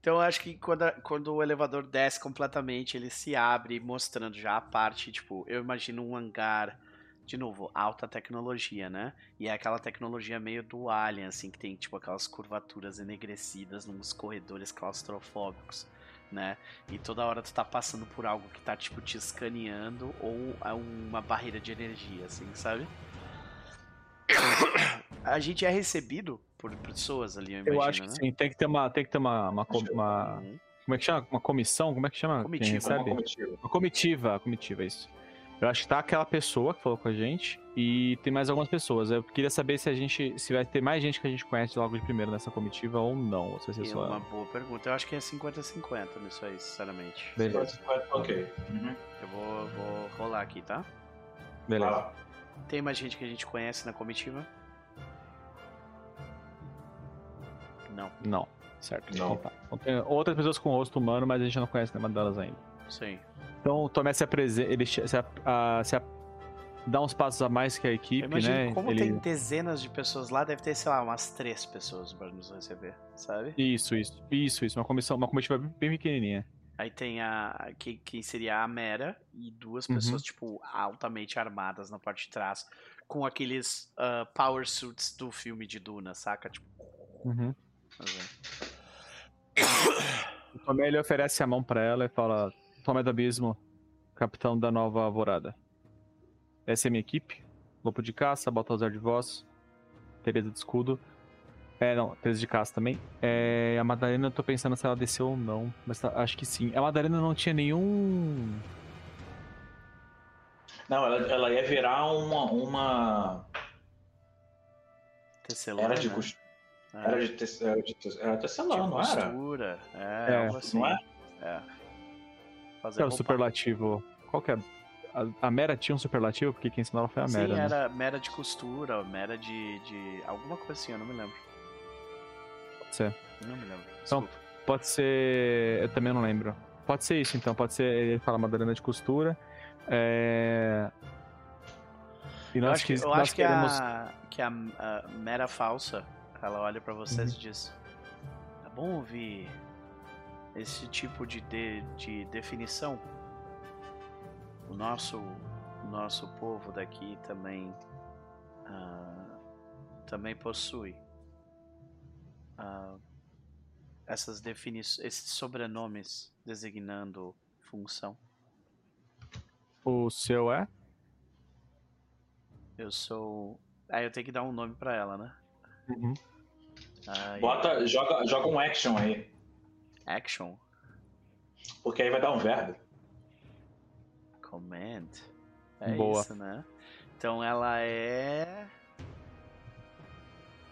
Então eu acho que quando, a- quando o elevador desce completamente, ele se abre, mostrando já a parte, tipo, eu imagino um hangar, de novo, alta tecnologia, né? E é aquela tecnologia meio do Alien, assim, que tem, tipo, aquelas curvaturas enegrecidas nos corredores claustrofóbicos, né? E toda hora tu tá passando por algo que tá, tipo, te escaneando ou é uma barreira de energia, assim, sabe? A gente é recebido por pessoas ali, eu imagino, Eu acho que né? sim, tem que ter uma. Tem que ter uma. uma, uma- Uhum. como é que chama? Uma comissão? Como é que chama? Comitiva, uma comitiva. Uma comitiva, comitiva, isso. Eu acho que tá aquela pessoa que falou com a gente e tem mais algumas pessoas. Eu queria saber se a gente. se vai ter mais gente que a gente conhece logo de primeiro nessa comitiva ou não. Ou se vai ser É só. uma boa pergunta. Eu acho que é 50-50 nisso aí, sinceramente. Beleza, Ok. Uhum. Eu vou, vou rolar aqui, tá? beleza. Ah, Tem mais gente que a gente conhece na comitiva? Não, Não, certo. Não. Então tá. Então tem outras pessoas com rosto humano, mas a gente não conhece nenhuma delas ainda. sim. Então o Tomé se apresenta. Ele se, a- se a- dá uns passos a mais que a Eu equipe, imagino né? como Ele- tem dezenas de pessoas lá, deve ter, sei lá, umas três pessoas pra nos receber, sabe? Isso, isso, isso, isso. Uma comissão, uma comitiva bem pequenininha. Aí tem a. Que, que seria a Mera e duas Uhum. pessoas, tipo, altamente armadas na parte de trás, com aqueles ah, power suits do filme de Duna, saca? Tipo. Uhum. assim. O Tomé ele oferece a mão pra ela e fala: Tomé do Abismo, capitão da nova alvorada. Essa é minha equipe. Lobo de caça, Baltazar de voz, Teresa de escudo. É, não, 13 de caça também. É, a Madalena, eu tô pensando se ela desceu ou não, mas tá- acho que sim. A Madalena não tinha nenhum. Não, ela, ela ia virar uma. uma... Tecelana. Era de costura. É. Era de, te... era de te... era De não era? costura. É, É, algo assim. Não é? É. Fazer era o superlativo? Qual que é? A, a Mera tinha um superlativo? Porque quem ensinava foi a Mera. Sim, né? era mera de costura, mera de, de. alguma coisa assim, eu não me lembro. Pode ser. Não me lembro. Então. Pode ser. Eu também não lembro. Pode ser isso então, pode ser. Ele fala Madalena de costura. É. E eu nós, acho que, eu acho que queremos. a, que a, a mera falsa, ela olha pra vocês Uhum. e diz: É bom ouvir esse tipo de, de, de definição. O nosso, o nosso povo daqui também ah, também possui ah, essas definições, esses sobrenomes designando função. O seu é? Eu sou. Ah, eu tenho que dar um nome pra ela, né? Uhum. Ah, Bota, joga, joga um action aí. Action. Porque aí vai dar um verbo. Command. É Boa. isso, né? Então ela é.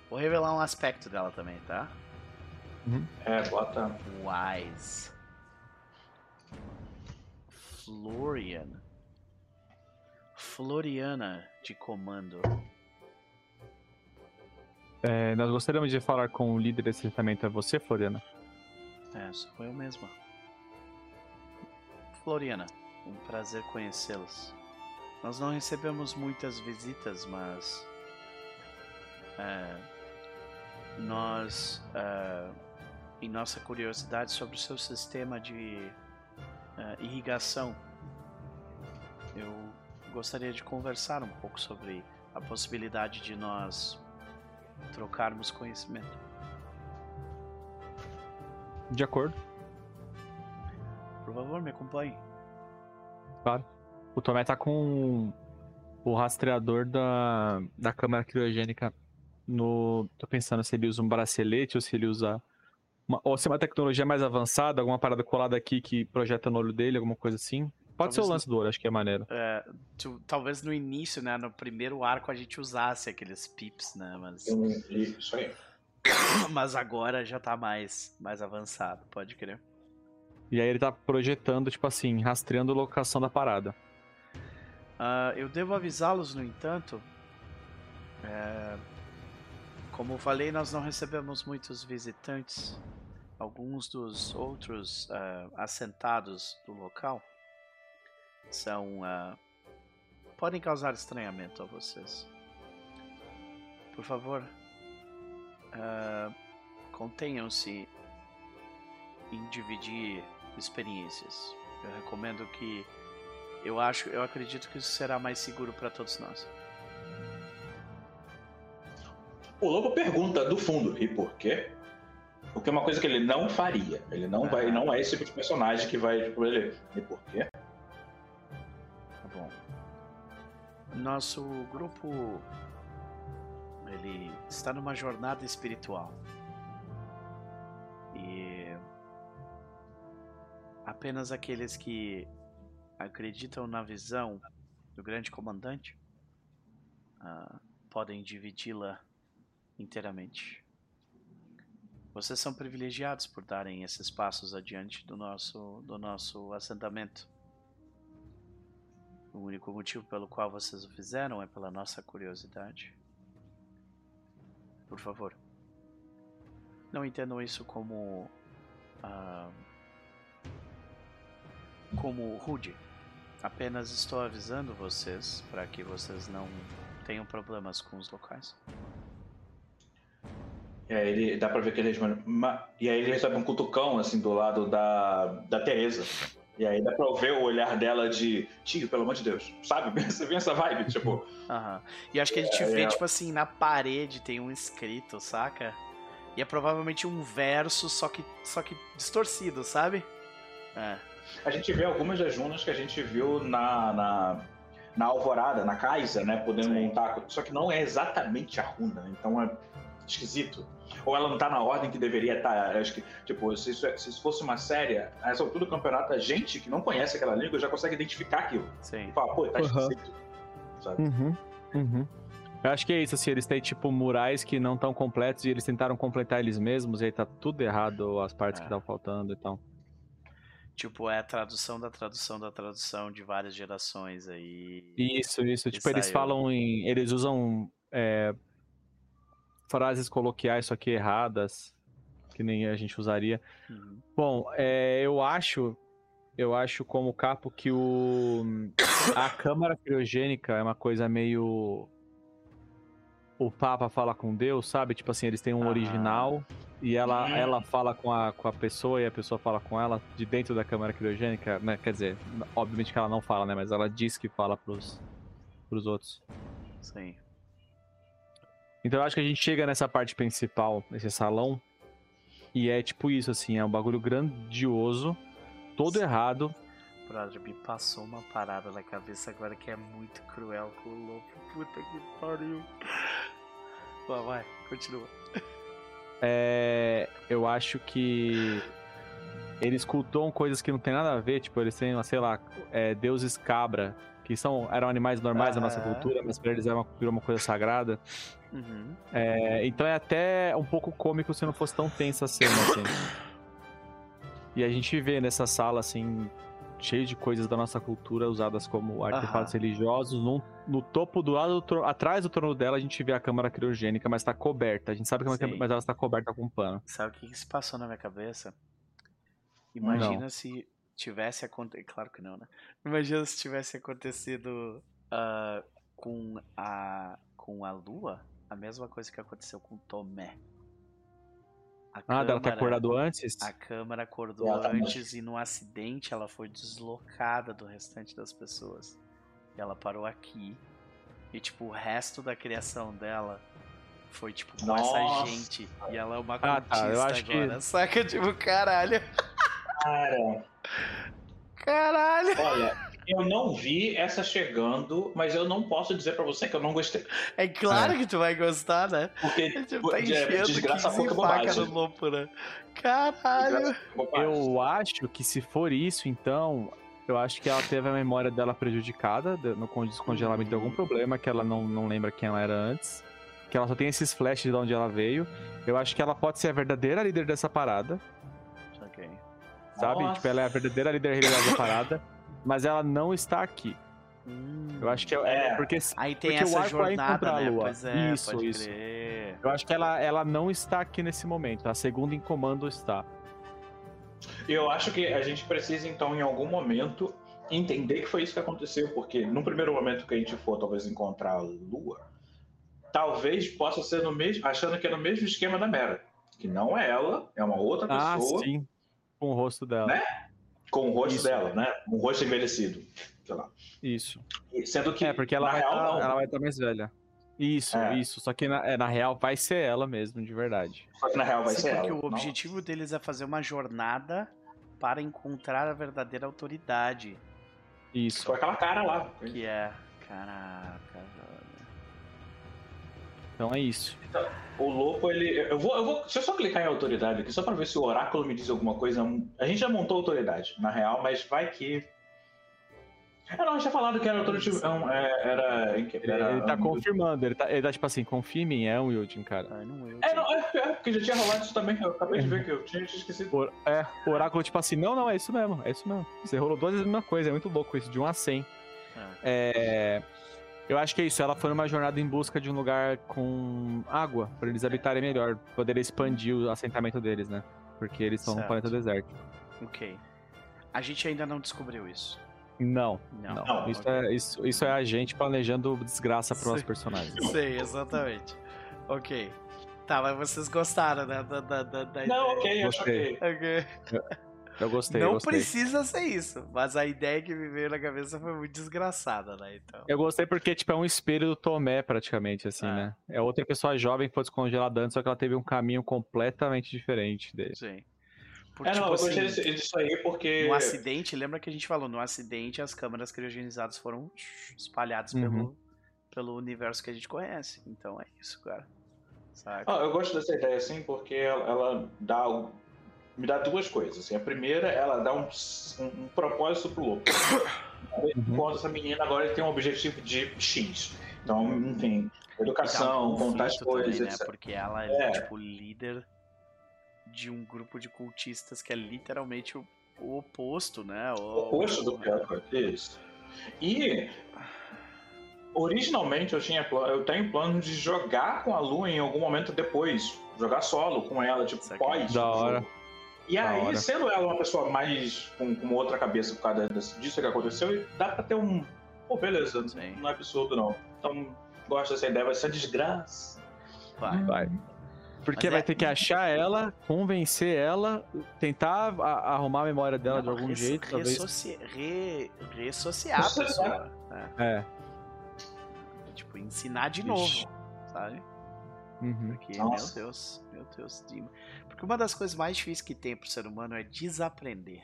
Vou revelar um aspecto dela também, tá? É, bota. Wise. Florian. Floriana de comando. É, nós gostaríamos de falar com o líder desse tratamento. É você, Floriana? É, sou eu mesma. Floriana, um prazer conhecê-los. Nós não recebemos muitas visitas, mas. é, nós. é, em nossa curiosidade sobre o seu sistema de é, irrigação, eu gostaria de conversar um pouco sobre a possibilidade de nós trocarmos conhecimento. De acordo, Por favor, me acompanhe. claro. O Tomé tá com o rastreador da, da câmara criogênica no. Tô pensando se ele usa um bracelete ou se ele usa. Uma, ou se é uma tecnologia mais avançada, alguma parada colada aqui que projeta no olho dele, alguma coisa assim. Pode ser o Talvez lance do olho, acho que é maneiro. É, tu- talvez no início, né, no primeiro arco a gente usasse aqueles pips, né, mas, Isso aí. Mas agora já tá mais, mais avançado, pode crer. E aí ele tá projetando, tipo assim, rastreando a locação da parada. Ah, eu devo avisá-los, no entanto, é, como falei, nós não recebemos muitos visitantes. Alguns dos outros ah, assentados do local são ah, podem causar estranhamento a vocês. Por favor, ah, contenham-se em dividir experiências. Eu recomendo que eu acho, eu acredito que isso será mais seguro para todos nós. O lobo pergunta do fundo, e por quê? Porque é uma coisa que ele não faria. Ele não vai, Ah. não é esse tipo de personagem que vai, tipo, ele. E por quê? Tá bom. Nosso grupo ele está numa jornada espiritual. E apenas aqueles que acreditam na visão do grande comandante ah, podem dividi-la inteiramente. Vocês são privilegiados por darem esses passos adiante do nosso, do nosso assentamento. O único motivo pelo qual vocês o fizeram é pela nossa curiosidade. Por favor, não entendam isso como. ah, como rude. Apenas estou avisando vocês para que vocês não tenham problemas com os locais. E aí ele dá pra ver que ele. "Ma-" E aí ele recebe um cutucão assim do lado da, da Teresa. E aí dá pra ver o olhar dela de tio, pelo amor de Deus. Sabe? Você vê essa vibe, tipo. Aham. E acho que a gente É, vê, é. tipo assim, na parede tem um escrito, saca? E é provavelmente um verso, só que, só que distorcido, sabe? É. A gente vê algumas das runas que a gente viu na, na, na Alvorada, na Kaisa, né? Podendo Sim. montar. Só que não é exatamente a runa. Então é, esquisito. Ou ela não tá na ordem que deveria estar. Acho que, tipo, se isso, é- se isso fosse uma série, a essa altura do campeonato, a gente que não conhece aquela língua já consegue identificar aquilo. Sim. E fala, pô, tá Uhum. esquisito. Sabe? Uhum, uhum. Eu acho que é isso, assim, eles têm, tipo, murais que não estão completos e eles tentaram completar eles mesmos e aí tá tudo errado, as partes É. que estavam faltando e tal. Tipo, é a tradução da tradução da tradução de várias gerações aí. Isso, isso. E Tipo, eles saiu. falam em. Eles usam é, frases coloquiais, só que erradas, que nem a gente usaria. Uhum. Bom, é, eu acho. Eu acho como capo que o. A câmara criogênica é uma coisa meio. O Papa fala com Deus, sabe? Tipo assim, eles têm um Aham. original e ela, Uhum. ela fala com a, com a pessoa e a pessoa fala com ela de dentro da câmara criogênica, né? Quer dizer, obviamente que ela não fala, né? Mas ela diz que fala pros, pros outros. Sim. Então eu acho que a gente chega nessa parte principal, nesse salão, e é tipo isso, assim, é um bagulho grandioso, todo errado. Brother, me passou uma parada na cabeça agora que é muito cruel com o louco. Puta que pariu. Vai, vai, continua. É, eu acho que eles cultuam coisas que não tem nada a ver, tipo, eles têm, sei lá, é, deuses cabra, que são, eram animais normais da nossa cultura, mas pra eles é uma, uma coisa sagrada. Uhum. É, então é até um pouco cômico se não fosse tão tensa a cena, assim. E a gente vê nessa sala, assim, cheio de coisas da nossa cultura usadas como artefatos religiosos. Num- no topo do lado, do tro- atrás do trono dela, a gente vê a câmara criogênica, mas tá coberta. A gente sabe que é uma Sim. câmara, mas ela está coberta com um pano. Sabe o que, que se passou na minha cabeça? Imagina se tivesse acontecido. Claro que não, né? Imagina se tivesse acontecido ah, com, a, com a Lua a mesma coisa que aconteceu com Tomé. A Ah, dela ter câmara- acordado antes? A câmara acordou Ela tá antes e no acidente ela foi deslocada do restante das pessoas. E ela parou aqui. E tipo, o resto da criação dela foi tipo com essa Nossa. gente. E ela é uma Ah, cultista tá, eu acho que- agora. Saca? Tipo, caralho. Cara, Caralho. olha, eu não vi essa chegando, mas eu não posso dizer pra você que eu não gostei. É claro que tu vai gostar, né? Porque Tipo, tá é, enfiando desgraça 15 pouca bobagem. no lopo, né? Caralho. Eu acho que se for isso, então, eu acho que ela teve a memória dela prejudicada no con- descongelamento de algum problema, que ela não, não lembra quem ela era antes. Que ela só tem esses flashes de onde ela veio. Eu acho que ela pode ser a verdadeira líder dessa parada, Ok. sabe? Nossa. Tipo, ela é a verdadeira líder religiosa da parada, mas ela não está aqui. Eu acho que é, É. porque Aí tem porque o essa arco é jornada, encontrar a né? lua. Pois é, Isso, pode isso. crer. eu acho que ela, ela não está aqui nesse momento. A segunda em comando está. Eu acho que a gente precisa, então, em algum momento, entender que foi isso que aconteceu, porque no primeiro momento que a gente for, talvez, encontrar a Lua, talvez possa ser no mesmo, achando que é no mesmo esquema da Mera. Que não é ela, é uma outra Ah, pessoa sim. Com o rosto dela. Né? Com o rosto Isso. dela, né? Um rosto envelhecido. Sei lá. Isso. E Sendo que, É, porque ela na vai real, tá, ela vai estar mais velha. Isso, É. isso. Só que na, é, na real vai ser ela mesmo, de verdade. Só que na real vai Sim, ser porque ela. o objetivo deles é fazer uma jornada para encontrar a verdadeira autoridade. Isso. Foi aquela cara lá. Que é. Caraca, velho. Então é isso. O louco, ele. Eu vou, eu vou. Deixa eu só clicar em autoridade aqui, só pra ver se o oráculo me diz alguma coisa. A gente já montou autoridade, na real, mas vai que. É, não, a gente tinha falado que era autoridade. é é, Era. Ele, era ele tá um- confirmando, ele tá, ele tá tipo assim, confia em mim, é um Wildin, cara. Ai, não eu. É, não, é, é, porque já tinha rolado isso também. Eu acabei de ver que eu tinha, esquecido. O, é, o oráculo, tipo assim, não, não, é isso mesmo, é isso mesmo. Você rolou duas vezes a mesma coisa, é muito louco isso, de 1 a 100. É, eu acho que é isso, ela foi numa jornada em busca de um lugar com água, pra eles habitarem melhor, poder expandir o assentamento deles, né? Porque eles estão no Certo. planeta deserto. Ok. A gente ainda não descobriu isso. Não, Não. não. Não, isso, é, isso, isso é a gente planejando desgraça para os personagens. Sei, exatamente. Ok. Tá, mas vocês gostaram, né? Da, da, da, da Não, ideia. ok, acho Gostei. ok. Eu gostei, não eu gostei. precisa ser isso, mas a ideia que me veio na cabeça foi muito desgraçada, né? Então. Eu gostei porque, tipo, é um espelho do Tomé, praticamente, assim, É. né? É outra pessoa jovem que foi descongelada antes, só que ela teve um caminho completamente diferente dele. Sim. Porque, É, não, tipo eu gostei assim, disso, disso aí porque. no acidente, lembra que a gente falou, no acidente as câmeras criogenizadas foram espalhadas Uhum. pelo, pelo universo que a gente conhece. Então é isso, cara. sabe? Ah, eu gosto dessa ideia, assim, porque ela, ela dá o- me dá duas coisas. Assim. A primeira, ela dá um, um, um propósito pro. Uhum. Enquanto essa menina agora tem um objetivo de X. Então, enfim, educação, um contar as conflito também, coisas, né? etc. Porque ela é, É. tipo, líder de um grupo de cultistas que é literalmente o, o oposto, né? O oposto do Pior Isso. E originalmente eu tinha eu tenho plano de jogar com a Lu em algum momento depois. Jogar solo com ela, tipo, Saquei. pós. Da o hora. jogo. E Da aí, hora. sendo ela uma pessoa mais com, com outra cabeça por causa desse- disso que aconteceu, dá pra ter um. Pô, beleza, Sim. não é absurdo não. Então, gosto dessa ideia, vai ser desgraça. Vai. Vai. Porque Mas vai é- ter que achar ela, convencer ela, tentar a- arrumar a memória dela de Não, algum res- jeito, talvez. ressoci- re- Ressociar a pessoa. né? É. Tipo, ensinar de Ixi. novo, sabe? Uhum. Porque, Nossa. meu Deus, meu Deus. Dima. Porque uma das coisas mais difíceis que tem pro ser humano é desaprender,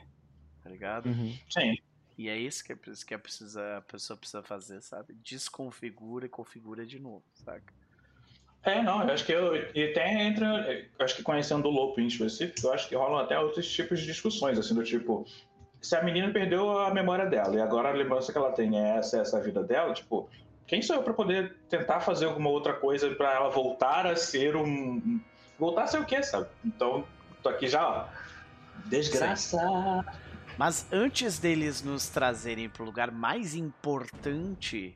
tá ligado? Uhum. Sim. E é isso que, é, que é precisa, a pessoa precisa fazer, sabe? Desconfigura e configura de novo, saca? É, não, eu acho que eu. E até entra. eu acho que conhecendo o Lopo em específico, eu acho que rolam até outros tipos de discussões, assim, do tipo. Se a menina perdeu a memória dela e agora a lembrança que ela tem é essa, essa vida dela, tipo, quem sou eu pra poder tentar fazer alguma outra coisa pra ela voltar a ser um. Voltar a ser o quê, sabe? Então, tô aqui já, ó. Desgraça! Mas antes deles nos trazerem pro lugar mais importante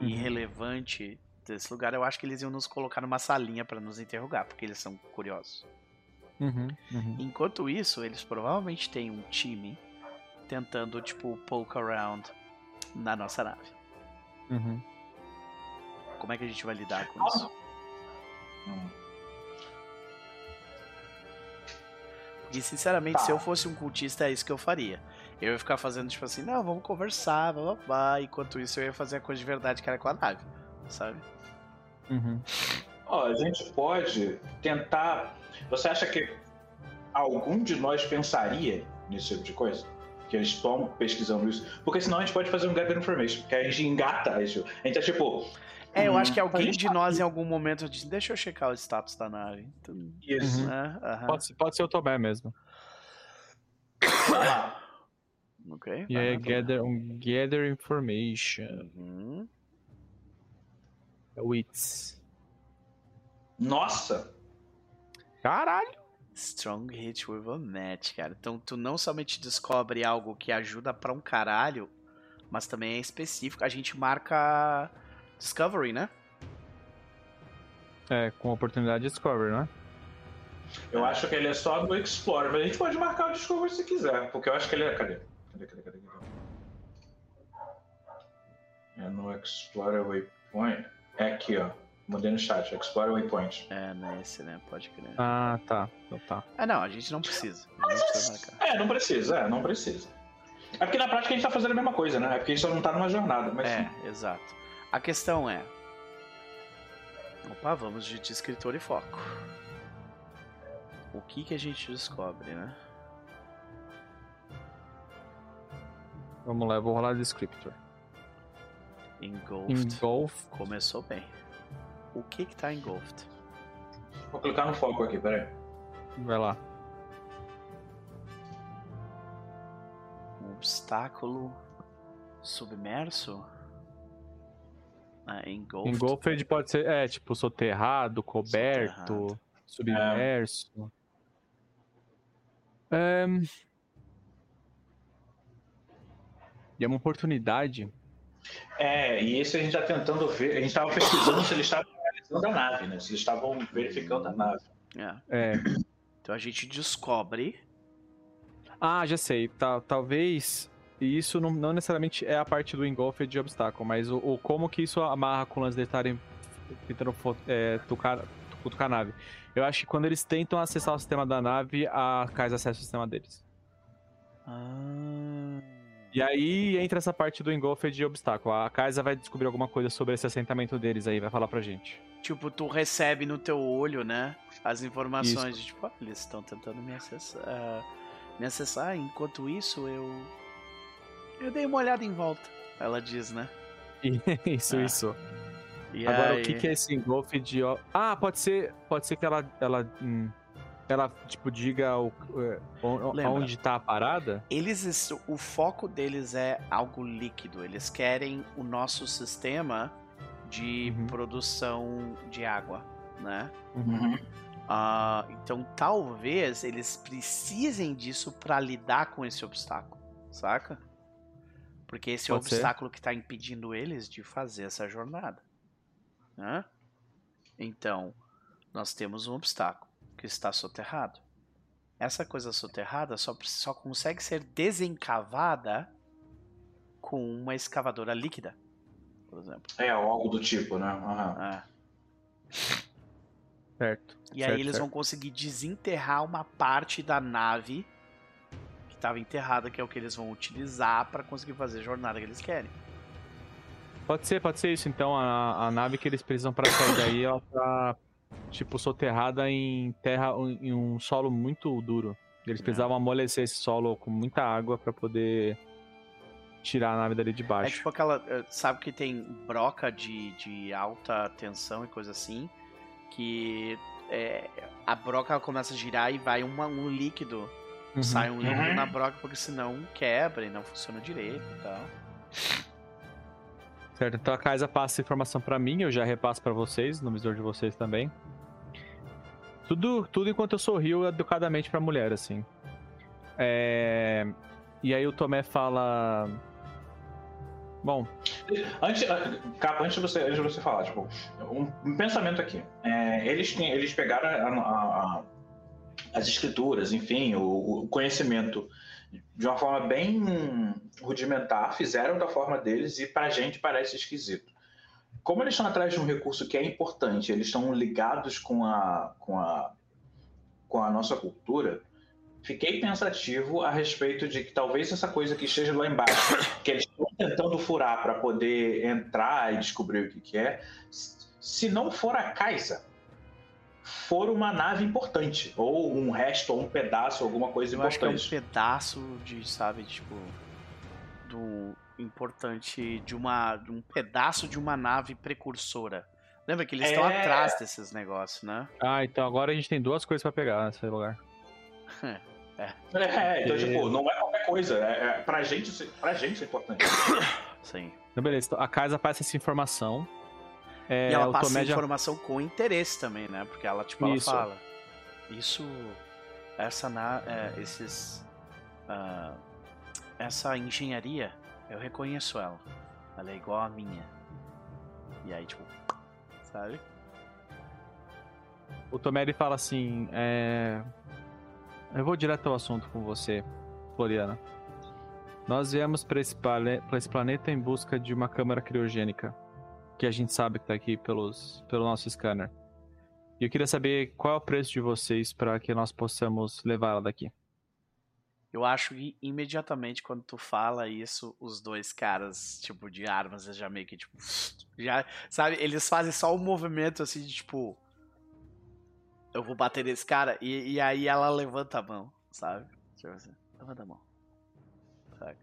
e Uhum. relevante desse lugar, eu acho que eles iam nos colocar numa salinha pra nos interrogar, porque eles são curiosos. Uhum. Uhum. Enquanto isso, eles provavelmente têm um time tentando, tipo, poke around na nossa nave. Uhum. Como é que a gente vai lidar com isso? Hum. Porque, sinceramente, Tá. se eu fosse um cultista, é isso que eu faria. Eu ia ficar fazendo, tipo assim, não, vamos conversar, blá blá blá. Enquanto isso, eu ia fazer a coisa de verdade que era com a nave, sabe? Uhum. Ó, a gente pode tentar. Você acha que algum de nós pensaria nesse tipo de coisa? Que eles estão pesquisando isso? Porque senão a gente pode fazer um gather information, que a gente engata isso. A gente é tipo. É, eu acho que a alguém de nós, em algum momento, diz, deixa eu checar o status da nave. Então, Isso. Uhum. né? Pode, ser- pode ser o Tomé mesmo. Ah, Ok. E aí, aham, gather, um gather information. Uhum. É o. Nossa! Caralho! Strong hit with a match, cara. Então tu não somente descobre algo que ajuda pra um caralho, mas também é específico. A gente marca Discovery, né? É, com oportunidade de Discovery, né? Eu acho que ele é só do Explorer, mas a gente pode marcar o Discovery se quiser, porque eu acho que ele é. Cadê? Cadê, cadê, cadê? cadê? É no Explorer Waypoint. É aqui, ó. Mandei no chat, Explorer Waypoint. É, nesse, né? Pode crer. Ah, tá. Então tá. Ah, não, a gente não precisa. A gente não precisa marcar. É, não precisa, é, não precisa. É porque na prática a gente tá fazendo a mesma coisa, né? É porque a gente só não tá numa jornada, mas. É, exato. A questão é. Opa, vamos de, de escritor e foco. O que que a gente descobre, né? Vamos lá, eu vou rolar Descriptor. Engulfed. Engulf. Começou bem. O que que tá engulfed? Vou clicar no foco aqui, peraí. Vai lá. Um obstáculo submerso? Ah, engulfed. Engulfed pode ser, é, tipo, soterrado, coberto, Soterrado. submerso. Ahn. E é uma oportunidade. É, e esse a gente tá tentando ver. A gente tava pesquisando se eles estavam analisando a nave, né? Se eles estavam verificando a nave. É. É. Então a gente descobre. Ah, já sei. Ta- talvez isso não, não necessariamente é a parte do engolfed de obstáculo, mas o, o como que isso amarra com eles de estarem tentando é, tocar, cutucar a nave. Eu acho que quando eles tentam acessar o sistema da nave, a Kais acessa o sistema deles. Ah. E aí entra essa parte do engolfed de obstáculo. A Kaisa vai descobrir alguma coisa sobre esse assentamento deles aí, vai falar pra gente. Tipo, tu recebe no teu olho, né? As informações de tipo, ah, eles estão tentando me acessar. ah, me acessar. Enquanto isso, eu. Eu dei uma olhada em volta. Ela diz, né? Isso, Ah. isso. E Agora, aí- o que, que é esse engolfe de. ó- Ah, pode ser. Pode ser que ela. Ela, hum, ela tipo, diga o, é, Lembra. onde tá a parada? Eles, es- o foco deles é algo líquido. Eles querem o nosso sistema de Uhum. produção de água, né? Uhum. Ah, então talvez eles precisem disso para lidar com esse obstáculo, saca? Porque esse é o Pode ser. obstáculo que está impedindo eles de fazer essa jornada, né? Então nós temos um obstáculo que está soterrado. Essa coisa soterrada só, só consegue ser desencavada com uma escavadora líquida, por exemplo. É, ou algo do tipo, né? Aham. Ah. Certo. E aí certo, eles certo. vão conseguir desenterrar uma parte da nave estava enterrada, que é o que eles vão utilizar para conseguir fazer a jornada que eles querem. Pode ser, pode ser isso. Então, a, a nave que eles precisam pra sair daí, ela tá, tipo, soterrada em terra, em um solo muito duro. Eles É. precisavam amolecer esse solo com muita água pra poder tirar a nave dali de É baixo. tipo aquela. eh, Sabe que tem broca de, de alta tensão e coisa assim? Que é, a broca começa a girar e vai uma- um líquido. Uhum. Sai um Uhum. na broca, porque senão quebra e não funciona direito e tal. Certo, então a Kaisa passa essa informação pra mim, eu já repasso pra vocês, no visor de vocês também. Tudo, tudo enquanto eu sorrio educadamente pra mulher, assim. É... E aí o Tomé fala. Bom, Antes, ah, Capa, antes de você, antes de você falar, tipo, um, pensamento aqui. É, eles, têm, eles pegaram a- a- a- as escrituras, enfim, o, o conhecimento de uma forma bem rudimentar, fizeram da forma deles e pra gente parece esquisito. Como eles estão atrás de um recurso que é importante, eles estão ligados com a, com a, com a nossa cultura, fiquei pensativo a respeito de que talvez essa coisa que esteja lá embaixo, que eles estão tentando furar para poder entrar e descobrir o que, que é, se não for a Kaisa, for uma nave importante, ou um resto, ou um pedaço, alguma coisa Eu acho que é um importante. pedaço de, sabe, tipo. Do importante de uma. de um pedaço de uma nave precursora. Lembra que eles estão É. atrás desses negócios, né? ah, então agora a gente tem duas coisas pra pegar nesse lugar. É, então, tipo, não é qualquer coisa. É, é, pra, gente, isso- pra gente é importante. Sim. Então, beleza, então a Kaisa passa essa informação. É, e ela passa Tomé já- informação com interesse também, né? Porque ela, tipo, ela Isso. fala. Isso. Essa na. é, esses. ah, essa engenharia, eu reconheço ela. Ela é igual a minha. E aí, tipo. Sabe? O Tomé fala assim: é... Eu vou direto ao assunto com você, Floriana. Nós viemos para esse, esse planeta em busca de uma câmara criogênica, que a gente sabe que tá aqui pelos, pelo nosso scanner. E eu queria saber qual é o preço de vocês para que nós possamos levar ela daqui. Eu acho que imediatamente quando tu fala isso, os dois caras, tipo, de armas, eles já meio que, tipo. Já, sabe, eles fazem só um movimento assim de tipo. Eu vou bater nesse cara, e, e aí ela levanta a mão, sabe? Tipo assim, levanta a mão. Sabe?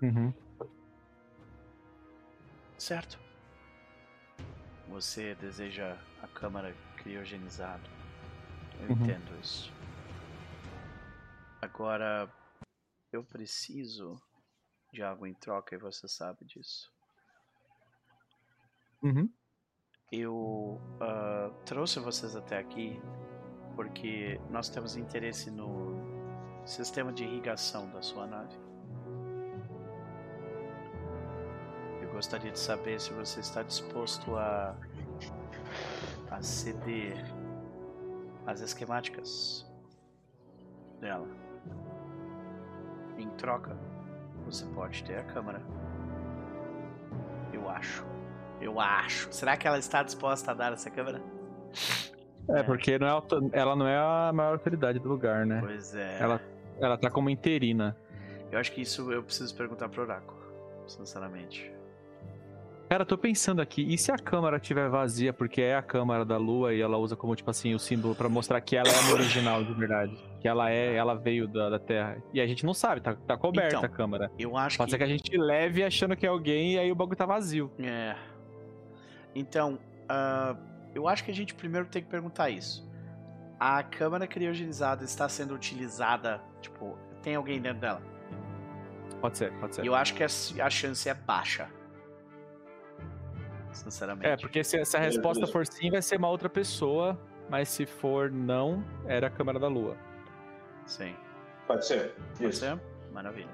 Uhum. Certo. Você deseja a câmara criogenizada. Eu Uhum. entendo isso. Agora, eu preciso de algo em troca e você sabe disso. Uhum. Eu ah, trouxe vocês até aqui porque nós temos interesse no sistema de irrigação da sua nave. Gostaria de saber se você está disposto a, a ceder as esquemáticas dela. Em troca, você pode ter a câmera. Eu acho. Eu acho. Será que ela está disposta a dar essa câmera? É, porque não é ela não é a maior autoridade do lugar, né? Pois é. Ela, ela tá como interina. Eu acho que isso eu preciso perguntar pro Oráculo, sinceramente. Cara, eu tô pensando aqui, e se a câmara estiver vazia, porque é a câmara da lua e ela usa como, tipo assim, o símbolo pra mostrar que ela é a original de verdade. Que ela é, ela veio da, da Terra. E a gente não sabe, tá, tá coberta Então, a câmara. Eu acho Pode ser que. que a gente leve achando que é alguém e aí o bagulho tá vazio. É. Então, ah, eu acho que a gente primeiro tem que perguntar isso. A câmara criogenizada está sendo utilizada, tipo, tem alguém dentro dela? Pode ser, pode ser. Eu acho que a, a chance é baixa. Sinceramente. É, porque se, se a resposta for sim, vai ser uma outra pessoa, mas se for não, era a câmera da lua. Sim. Pode ser. Pode Isso. ser? Maravilha.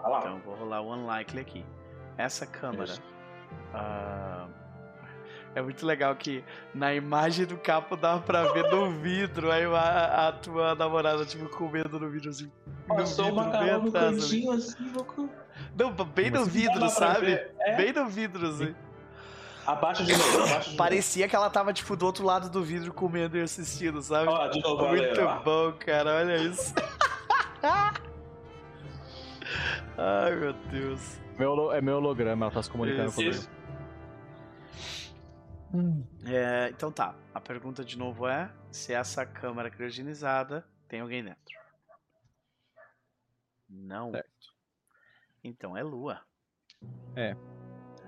Lá. Então vou rolar o unlikely aqui. Essa câmera. Ah, é muito legal que na imagem do capo dá pra ver no vidro. Aí a, a tua namorada, tipo, comendo no vidro assim. no Passou vidro, uma bem macarrão no atrás, assim, no cu- Não, bem no vidro, sabe? É, Bem no vidro, assim. Abaixa de novo, abaixa de Parecia que ela tava, tipo, do outro lado do vidro comendo e assistindo, sabe? novo. Ó, de novo, Muito bom, cara, olha isso. Ai, meu Deus. Meu, é meu holograma, ela tá se comunicando Isso. comigo. Isso. É, então tá, a pergunta de novo é se essa câmara criogenizada tem alguém dentro. Não. Certo. Então é lua. É.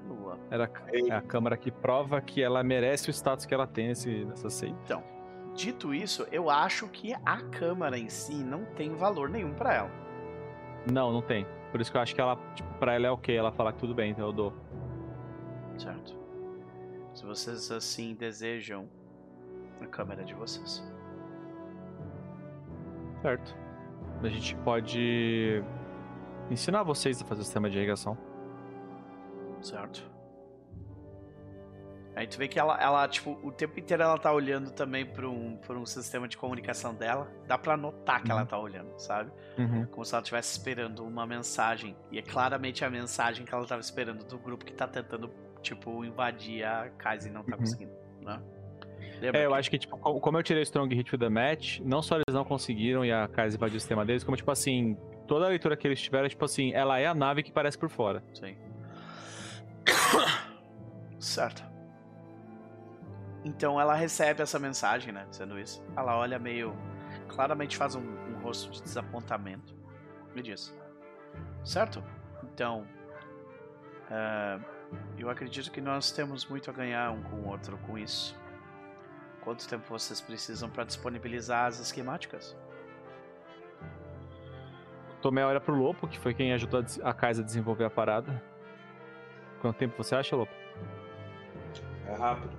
Lua. Era é a câmera que prova que ela merece o status que ela tem nesse, nessa seita. Então, dito isso, eu acho que a câmara em si não tem valor nenhum pra ela. Não, não tem. Por isso que eu acho que ela, tipo, pra ela é ok ela falar que tudo bem, então eu dou. Certo? Se vocês assim desejam, a câmera é de vocês. Certo. A gente pode ensinar vocês a fazer o sistema de irrigação. Certo. Aí tu vê que ela, ela, tipo, o tempo inteiro ela tá olhando também pra um, pra um sistema de comunicação dela. Dá pra notar que ela Uhum. tá olhando, sabe? Uhum. Como se ela estivesse esperando uma mensagem. E é claramente a mensagem que ela tava esperando do grupo que tá tentando, tipo, invadir a casa e não tá Uhum. conseguindo, né? Lembra É, eu que- acho que, tipo, co- como eu tirei o Strong Hit with the Match, não só eles não conseguiram e a Kaiser invadiu o sistema deles, como, tipo assim, toda a leitura que eles tiveram, tipo assim, ela é a nave que parece por fora. Sim. Certo. Então ela recebe essa mensagem, né? Dizendo isso. Ela olha meio. Claramente faz um, um rosto de desapontamento. E diz: Certo? Então. ah, eu acredito que nós temos muito a ganhar um com o outro com isso. Quanto tempo vocês precisam para disponibilizar as esquemáticas? Tomé olha pro Lopo, que foi quem ajudou a a a desenvolver a parada. Quanto tempo você acha, Lopo? É rápido.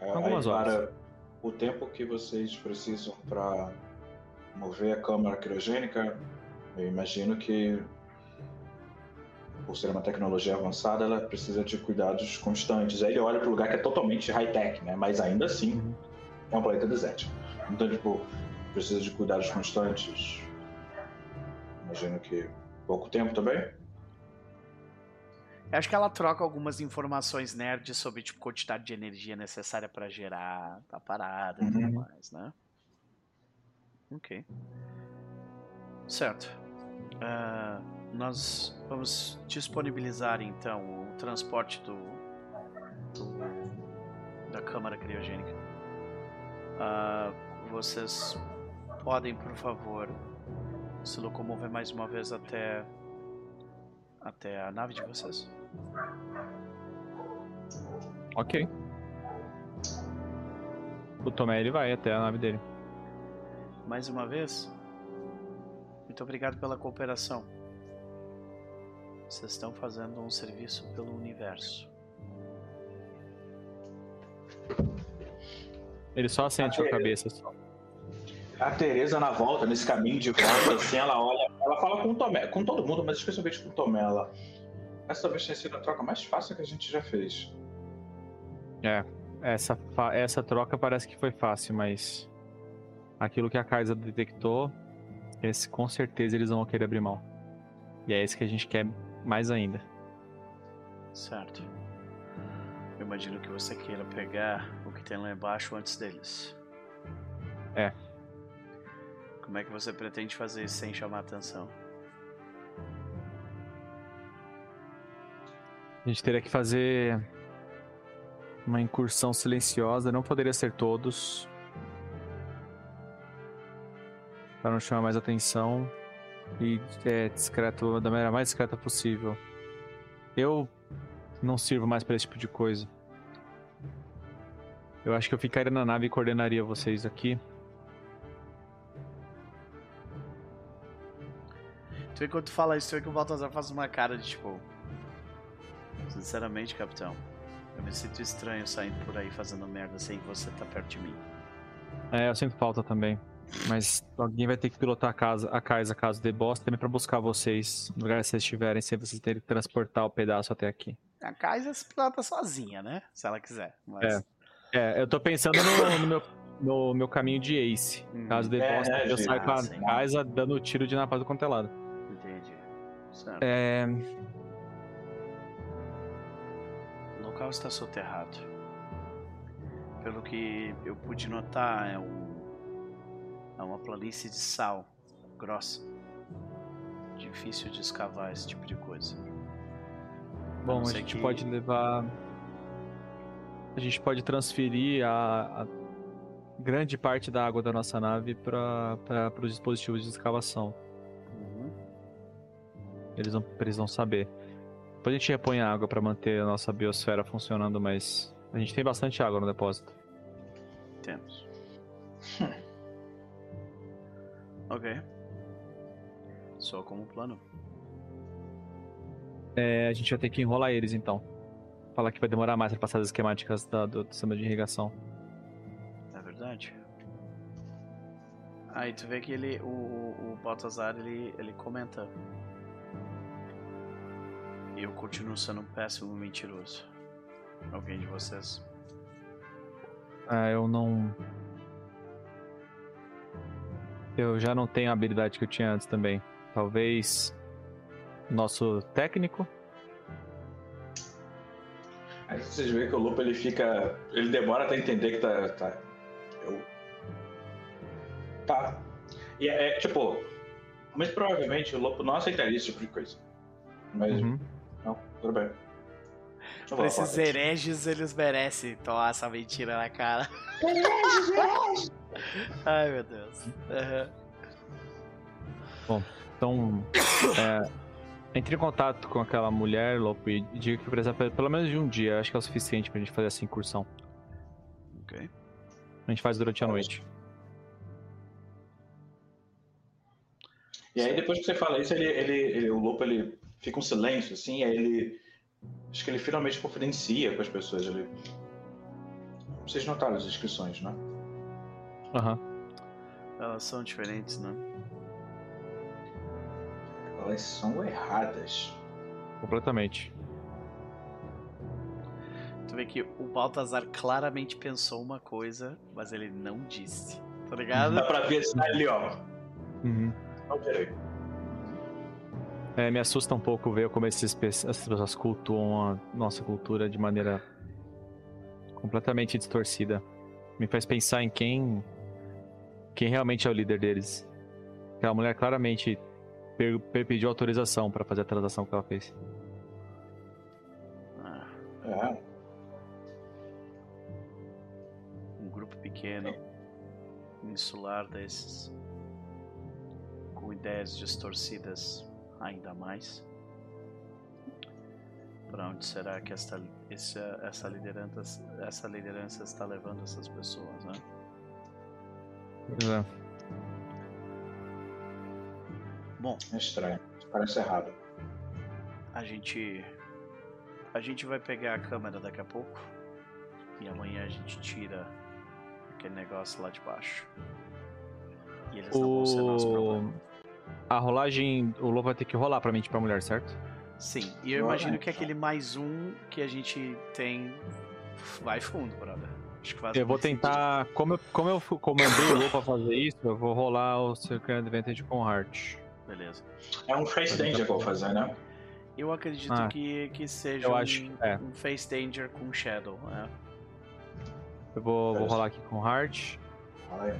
É, Algumas horas. o tempo que vocês precisam para mover a câmara criogênica, eu imagino que, por ser uma tecnologia avançada, ela precisa de cuidados constantes. Aí ele olha para o lugar que é totalmente high-tech, né? mas ainda assim é um planeta desértico. Então, tipo, precisa de cuidados constantes. Imagino que pouco tempo também. Eu acho que ela troca algumas informações nerds sobre tipo quantidade de energia necessária para gerar a parada e tudo Uhum. mais, né? Ok. Certo. Ah, nós vamos disponibilizar então o transporte do, do- da câmara criogênica. Ah, vocês podem, por favor, se locomover mais uma vez até até a nave de vocês? Ok. O Tomé ele vai até a nave dele. Mais uma vez, muito obrigado pela cooperação. Vocês estão fazendo um serviço pelo universo. Ele só assente com a cabeça. Só. A Tereza na volta, nesse caminho de volta, assim, ela olha, ela fala com o Tomé, com todo mundo, mas especialmente com o Tomé. Ela, essa talvez tenha sido a troca mais fácil que a gente já fez. Essa, fa- essa troca parece que foi fácil, mas aquilo que a Kaiser detectou, esse, com certeza eles vão querer abrir mão. E é esse que a gente quer mais ainda. Certo. Eu imagino que você queira pegar o que tem lá embaixo antes deles. É. Como é que você pretende fazer isso sem chamar atenção? A gente teria que fazer uma incursão silenciosa, não poderia ser todos. Para não chamar mais atenção. E é discreto, da maneira mais discreta possível. Eu não sirvo mais pra esse tipo de coisa. Eu acho que eu ficaria na nave e coordenaria vocês aqui. Tu vê quando tu fala isso, tu vê que o Baltazar faz uma cara de tipo. Sinceramente, capitão, eu me sinto estranho saindo por aí fazendo merda sem que você tá perto de mim. É, eu sinto falta também. Mas alguém vai ter que pilotar a casa, a casa caso dê bosta também pra buscar vocês no lugar que vocês estiverem, sem vocês terem que transportar o pedaço até aqui. A Kaisa se pilota sozinha, né? Se ela quiser. Mas... É, eu tô pensando no, no meu, no meu caminho de Ace. Hum, Caso dê É, bosta, é, eu saio com a sim. casa dando tiro de napalm do quanto é lado. Entendi. Certo. É, O local está soterrado. Pelo que eu pude notar, é, um, é uma planície de sal grossa. Difícil de escavar esse tipo de coisa. bom, a gente que- pode levar. A gente pode transferir a, a grande parte da água da nossa nave para os dispositivos de escavação. Eles vão precisam saber. Depois a gente repõe a água para manter a nossa biosfera funcionando, mas a gente tem bastante água no depósito. Temos. ok. Só como plano. É, a gente vai ter que enrolar eles então. Falar que vai demorar mais para passar as esquemáticas da- do sistema de irrigação. É verdade. Aí tu vê que ele, o, o, o Baltazar, ele, ele comenta. Eu continuo sendo um péssimo mentiroso. Alguém de vocês? Ah, eu não. Eu já não tenho a habilidade que eu tinha antes também. Talvez. Nosso técnico. Aí vocês veem que o Lupo ele fica. Ele demora até entender que tá. tá eu. Tá. E é, é, tipo. Mas provavelmente o Lopo não aceitaria esse tipo de coisa. Mas. Uhum. Tudo bem. Pra vou esses hereges, eles merecem tomar essa mentira na cara. Ai, meu Deus. Aham. Então. é, entre em contato com aquela mulher, Lopo, e diga que precisa pe- pelo menos de um dia. Acho que é o suficiente pra gente fazer essa incursão. Ok. A gente faz durante a noite. E aí depois que você fala isso, ele, ele, ele- o Lupo ele fica um silêncio, assim, e aí ele. Acho que ele finalmente confidencia com as pessoas. Ele... Vocês notaram as inscrições, né? Aham. Elas são diferentes, né? Elas são erradas. Completamente. Tu vê que o Baltazar claramente pensou uma coisa, mas ele não disse. Tá ligado? Dá pra ver assim, ali, ó. Uhum. Não, peraí. É, me assusta um pouco ver como esses, pe- essas pessoas cultuam a nossa cultura de maneira completamente distorcida. Me faz pensar em quem quem realmente é o líder deles. Aquela mulher claramente per- per- pediu autorização para fazer a transação que ela fez. Ah, É. um grupo pequeno, insular desses, com ideias distorcidas ainda mais. Para onde será que esta, essa, essa, liderança, essa liderança está levando essas pessoas, né? É. Bom, É estranho. Parece errado. a gente a gente vai pegar a câmera daqui a pouco e amanhã a gente tira aquele negócio lá de baixo. E eles não vão ser nosso O... problema. A rolagem, o lobo vai ter que rolar pra mente pra mulher, certo? Sim, e eu imagino que aquele mais um que a gente tem vai fundo, brother. Acho que faz Eu vou sentido. tentar, como eu, como eu comandei o lobo a fazer isso, eu vou rolar o Circle Advantage com Heart. Beleza. É um face danger que eu vou fazer, né? Eu acredito Ah, que, que seja eu um, acho, é. um Face Danger com Shadow. É. Eu vou, vou rolar aqui com Heart. Vai.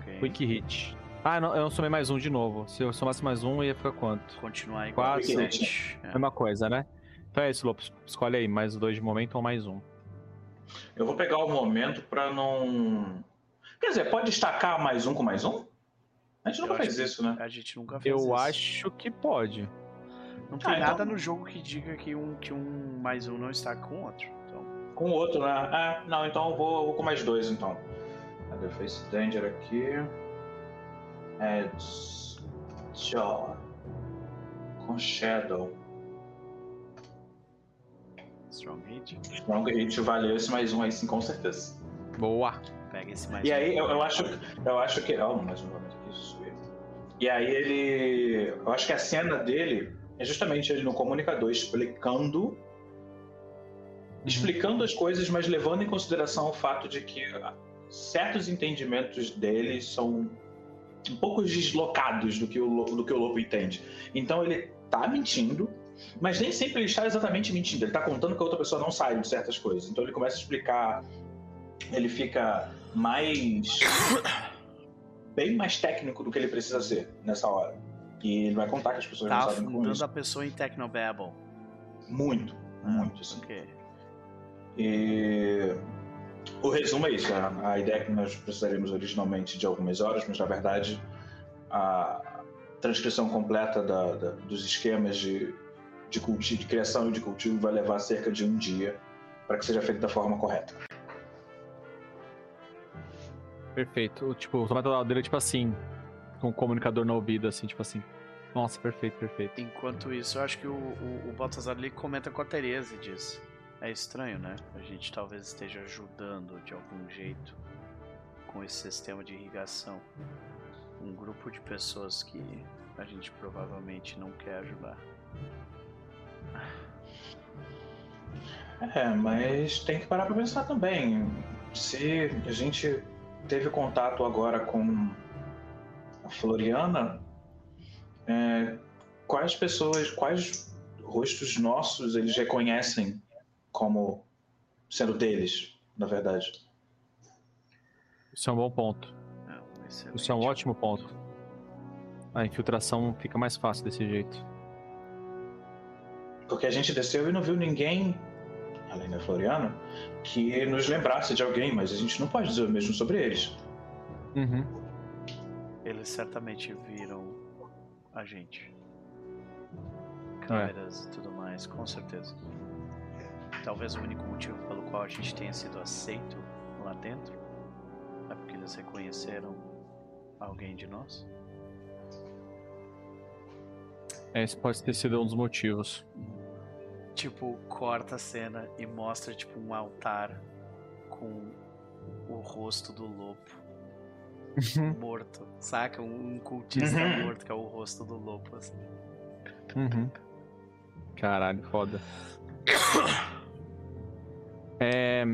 ok. Quick Hit. Ah, não, eu não somei mais um de novo. Se eu somasse mais um, ia ficar quanto? Continuar igual Quatro, sete. É. Mesma coisa, né? Então é isso, Lopes. Escolhe aí, mais dois de momento ou mais um. Eu vou pegar o momento pra não. Quer dizer, pode destacar mais um com mais um? A gente Eu nunca acho fez que- isso, né? A gente nunca fez Eu isso. acho que pode. Não tem Ah, então- nada no jogo que diga que um, que um mais um não está com o outro. Então, Com o outro, né? Ah, não, então eu vou, eu vou com mais dois, então. Cadê o Face Danger aqui? É... Tchau. Com Shadow. strong hit. Strong Hit valeu esse mais um aí sim, com certeza. Boa. Pega esse mais E um. aí, eu, eu acho, eu acho que. Oh, mais um momento aqui, isso. E aí ele. Eu acho que a cena dele é justamente ele no comunicador explicando. Explicando as coisas, mas levando em consideração o fato de que certos entendimentos dele são um pouco deslocados do que o, do que o Lobo entende. Então ele tá mentindo, mas nem sempre ele está exatamente mentindo. Ele tá contando que a outra pessoa não sabe de certas coisas. Então ele começa a explicar. Ele fica mais. bem mais técnico do que ele precisa ser nessa hora. E ele vai contar que as pessoas Tá não sabem com afundando isso. a pessoa em Technobabble. Muito, muito, assim. Ok. E o resumo é isso. A, a ideia é que nós precisaríamos originalmente de algumas horas, mas na verdade a transcrição completa da- da- dos esquemas de, de, culti- de criação e de cultivo vai levar cerca de um dia para que seja feito da forma correta. Perfeito. O, Tipo, o metodologia dele é tipo assim, com o comunicador no ouvido, assim, tipo assim. Nossa, perfeito, perfeito. Enquanto isso, eu acho que o, o, o Baltazar ali comenta com a Tereza e diz: É estranho, né? A gente talvez esteja ajudando de algum jeito com esse sistema de irrigação. Um grupo de pessoas que a gente provavelmente não quer ajudar. É, mas tem que parar para pensar também. Se a gente teve contato agora com a Floriana, é, quais pessoas, quais rostos nossos eles reconhecem como sendo deles, na verdade? Isso é um bom ponto. É um excelente. Isso é um ótimo ponto. A infiltração fica mais fácil desse jeito. Porque a gente desceu e não viu ninguém, além da Floriana, que nos lembrasse de alguém, mas a gente não pode dizer o mesmo sobre eles. Uhum. Eles certamente viram a gente. É. Câmeras e tudo mais, com certeza. Talvez o único motivo pelo qual a gente tenha sido aceito lá dentro é porque eles reconheceram alguém de nós. Esse pode ter sido um dos motivos. Tipo, corta a cena e mostra tipo um altar com o rosto do lobo morto, saca? Um, um cultista Uhum. morto que é o rosto do lobo. Assim. Uhum. Caralho, foda. É,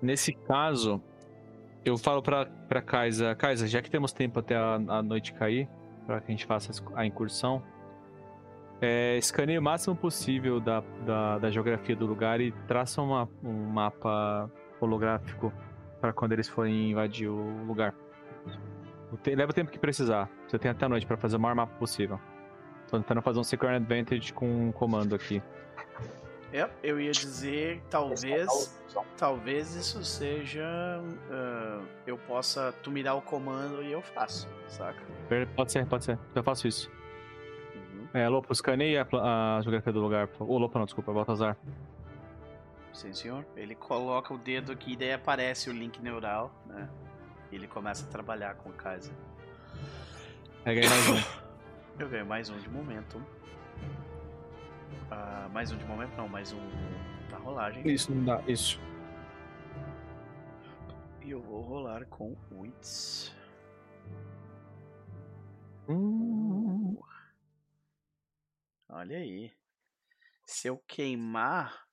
nesse caso, eu falo pra, pra Kaisa, Kaisa, já que temos tempo até a, a noite cair, pra que a gente faça a incursão, é, escaneie o máximo possível da, da, da geografia do lugar e traça uma- um mapa holográfico para quando eles forem invadir o lugar. Leva o tempo que precisar. Você tem até a noite pra fazer o maior mapa possível. Tô tentando fazer um Secret Advantage com um comando aqui. É, eu ia dizer, talvez, talvez isso seja, ah, eu possa, tu me dá o comando e eu faço, saca? Pode ser, pode ser. Eu faço isso. Uhum. É, Lopo, escaneie a, a geografia do lugar. Ô, Lopo não, desculpa, Baltazar. Sim, senhor. Ele coloca o dedo aqui e daí aparece o link neural, né? E ele começa a trabalhar com o Kaiser. Pega aí mais um. Eu ganho mais um de momento. Ah, mais um de momento não, mais um da rolagem. Isso, não dá. Isso. E eu vou rolar com Wits. Hum, Olha aí. Se eu queimar,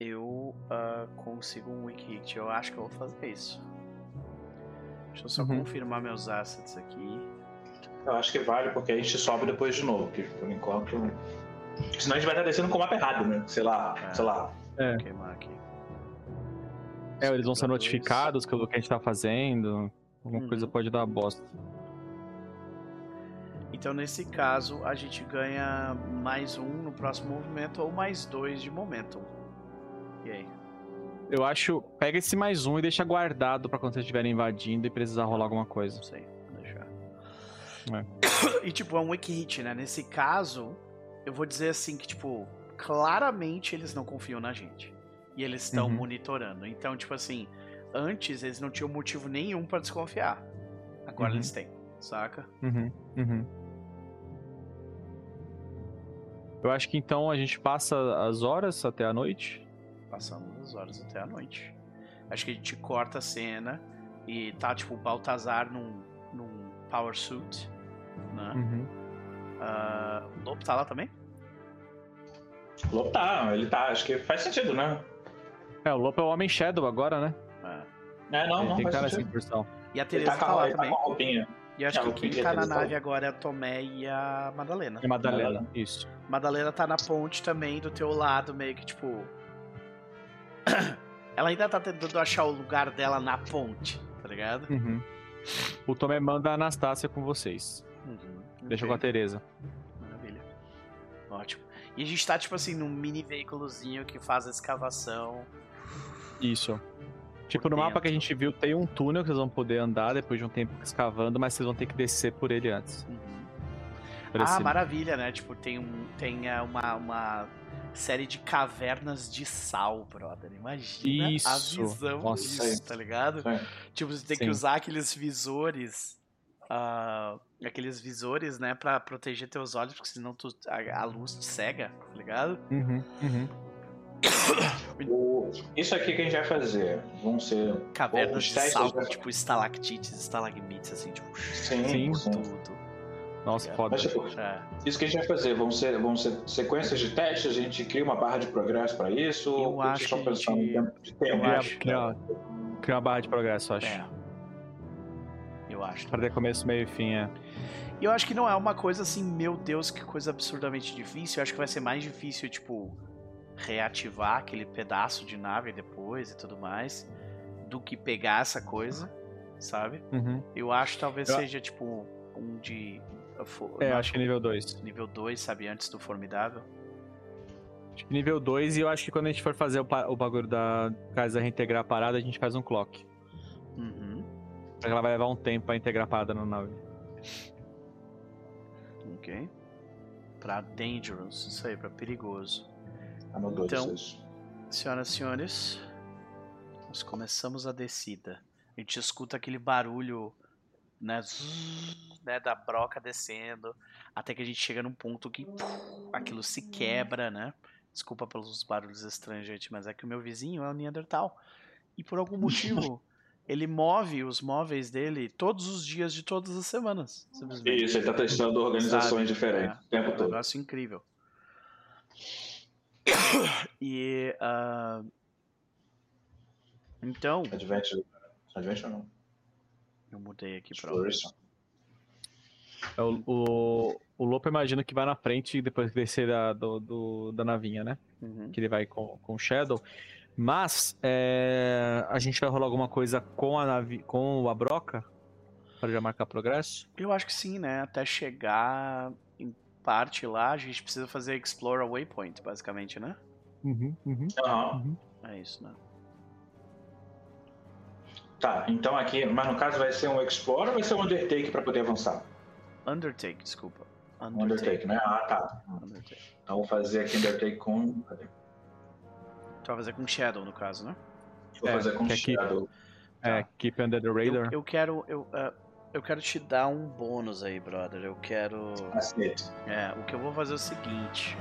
eu ah, consigo um weak hit. Eu acho que eu vou fazer isso. Deixa eu só Uhum. confirmar meus assets aqui. Eu acho que vale, porque a gente sobe depois de novo, que por enquanto. Senão a gente vai estar descendo com o mapa errado, né? Sei lá, É. sei lá. É. Vou queimar aqui. É, eles vão ser notificados pelo que a gente tá fazendo. Alguma Uhum. coisa pode dar bosta. Então, nesse caso, a gente ganha mais um no próximo movimento ou mais dois de momentum. E aí? Eu acho. Pega esse mais um e deixa guardado pra quando vocês estiverem invadindo e precisar rolar alguma coisa. Não sei, vou deixar. É. E tipo, é um weak hit, né? Nesse caso, eu vou dizer assim que, tipo, claramente eles não confiam na gente. E eles estão Uhum. monitorando. Então, tipo assim, antes eles não tinham motivo nenhum pra desconfiar. Agora Uhum. eles têm, saca? Uhum, uhum. Eu acho que então a gente passa as horas até a noite. Passamos as horas até a noite. Acho que a gente corta a cena e tá, tipo, o Baltazar num, num power suit, né? Uhum. Ah, o Lobo tá lá também? O Lobo tá, ele tá, acho que faz sentido, né? É, o Lopo é o Homem Shadow agora, né? É. É, não, Ele não tem que faz estar nessa sentido. incursão. E a Ele Teresa tá, tá, lá ele tá também. com a roupinha. E eu acho É, que o quem tá na nave agora é a Tomé e a Madalena. É Madalena, isso. Madalena tá na ponte também, do teu lado, meio que tipo. Ela ainda tá tentando achar o lugar dela na ponte, tá ligado? Uhum. O Tomé manda a Anastácia com vocês. Uhum, Deixa ok. com a Teresa. Maravilha. Ótimo. E a gente tá, tipo assim, num mini veículozinho que faz a escavação. Isso. Tipo, no dentro. mapa que a gente viu, tem um túnel que vocês vão poder andar depois de um tempo escavando, mas vocês vão ter que descer por ele antes. Uhum. Por Ah, esse- maravilha, né? Tipo, tem, um, tem ah, uma, uma série de cavernas de sal, brother. Imagina a Isso. visão Nossa. disso, tá ligado? Sim. Tipo, você tem que Sim. usar aqueles visores. Ah, aqueles visores, né, pra proteger teus olhos, porque senão tu, a, a luz te cega, tá ligado? Uhum, uhum. O- Isso aqui que a gente vai fazer vão ser. Cavernas de testes sal, já- tipo estalactites, estalagmites, assim, tipo, Sim, Sim. sim. tudo. Nossa, Obrigado. foda. Mas, tipo, É. isso que a gente vai fazer vão ser, vão ser sequências de testes, a gente cria uma barra de progresso pra isso. Eu ou acho que a pensando gente- em tempo de tempo? eu acho- Criar, criar uma barra de progresso, eu acho. É. Eu acho. Pra ter começo, meio e fim, é. E eu acho que não é uma coisa assim, meu Deus, que coisa absurdamente difícil. Eu acho que vai ser mais difícil, tipo, reativar aquele pedaço de nave depois e tudo mais, do que pegar essa coisa, sabe? Uhum. Eu acho que talvez Eu- seja, tipo, um de. É, não, acho que nível 2. nível 2, sabe? Antes do Formidável. Acho que nível 2 e eu acho que quando a gente for fazer o, o bagulho da casa reintegrar a parada, a gente faz um clock. Uhum. Porque ela vai levar um tempo pra integrar a parada na nave. Ok. Pra Dangerous, isso aí, pra perigoso. Anotou Então- isso. Senhoras e senhores, nós começamos a descida. A gente escuta aquele barulho, né, zzz, né, da broca descendo, até que a gente chega num ponto que puf, aquilo se quebra, né? Desculpa pelos barulhos estranhos, gente, mas é que o meu vizinho é o Neandertal. E por algum motivo, ele move os móveis dele todos os dias de todas as semanas. Simplesmente. Isso, ele tá testando organizações Sabe? diferentes É, o tempo é um todo. negócio incrível. E. ah, então, Adventure. Adventure não. eu mudei aqui pra. Exploration. É, O, o, o Lopo imagino que vai na frente depois que descer da, do, do- da navinha, né? Uhum. Que ele vai com, com o Shadow. Mas é, a gente vai rolar alguma coisa com a nave, com a broca? Pra já marcar progresso? Eu acho que sim, né? Até chegar em parte lá, a gente precisa fazer Explore a Waypoint, basicamente, né? Uhum, uhum. Aham. É isso, né? Tá, então aqui, mas no caso vai ser um Explorer ou vai ser um Undertake pra poder avançar? Undertake, desculpa. Um Undertake, né? Ah, tá. Undertake. Então vou fazer aqui Undertake com. Tu vai fazer com Shadow, no caso, né? Vou É, fazer com que aqui- Shadow. É, keep under the radar. Eu, eu quero. Eu, ah, eu quero te dar um bônus aí, brother. Eu quero. Aceito. É, o que eu vou fazer é o seguinte: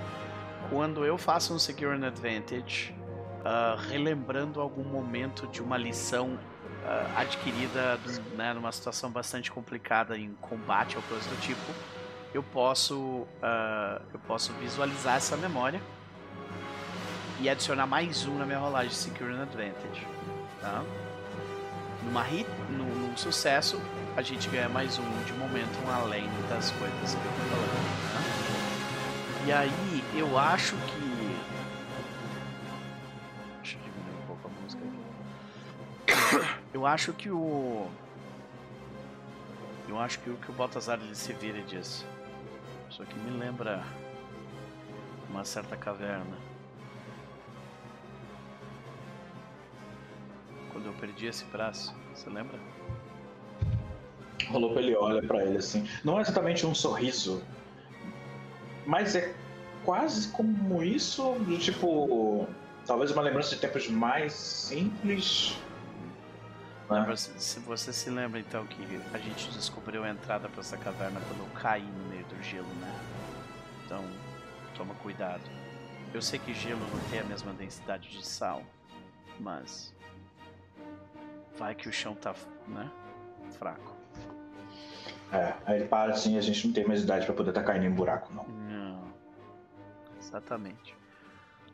quando eu faço um Secure an Advantage, ah, relembrando algum momento de uma lição ah, adquirida do- né, numa situação bastante complicada em combate ou coisa do tipo, eu posso, ah, eu posso visualizar essa memória e adicionar mais um na minha rolagem Secure an Advantage. Tá? Numa hit, num, num sucesso, a gente ganha mais um de momento além das coisas que eu tô falando. Tá? E aí, eu acho que. Deixa eu diminuir um pouco a música aqui. Eu acho que o. Eu acho que o que o Baltazar ele se vira e diz. Isso aqui me lembra uma certa caverna. Quando eu perdi esse braço, você lembra? Rolou ele olha pra ele assim. Não é exatamente um sorriso, mas é quase como isso, do tipo. Talvez uma lembrança de tempos mais simples. né? Se você se lembra então que a gente descobriu a entrada para essa caverna quando eu caí no meio do gelo, né? Então, toma cuidado. Eu sei que gelo não tem a mesma densidade de sal, mas vai que o chão tá, né, fraco. É, aí ele para assim, a gente não tem mais idade pra poder estar caindo em buraco, não. Não. Exatamente.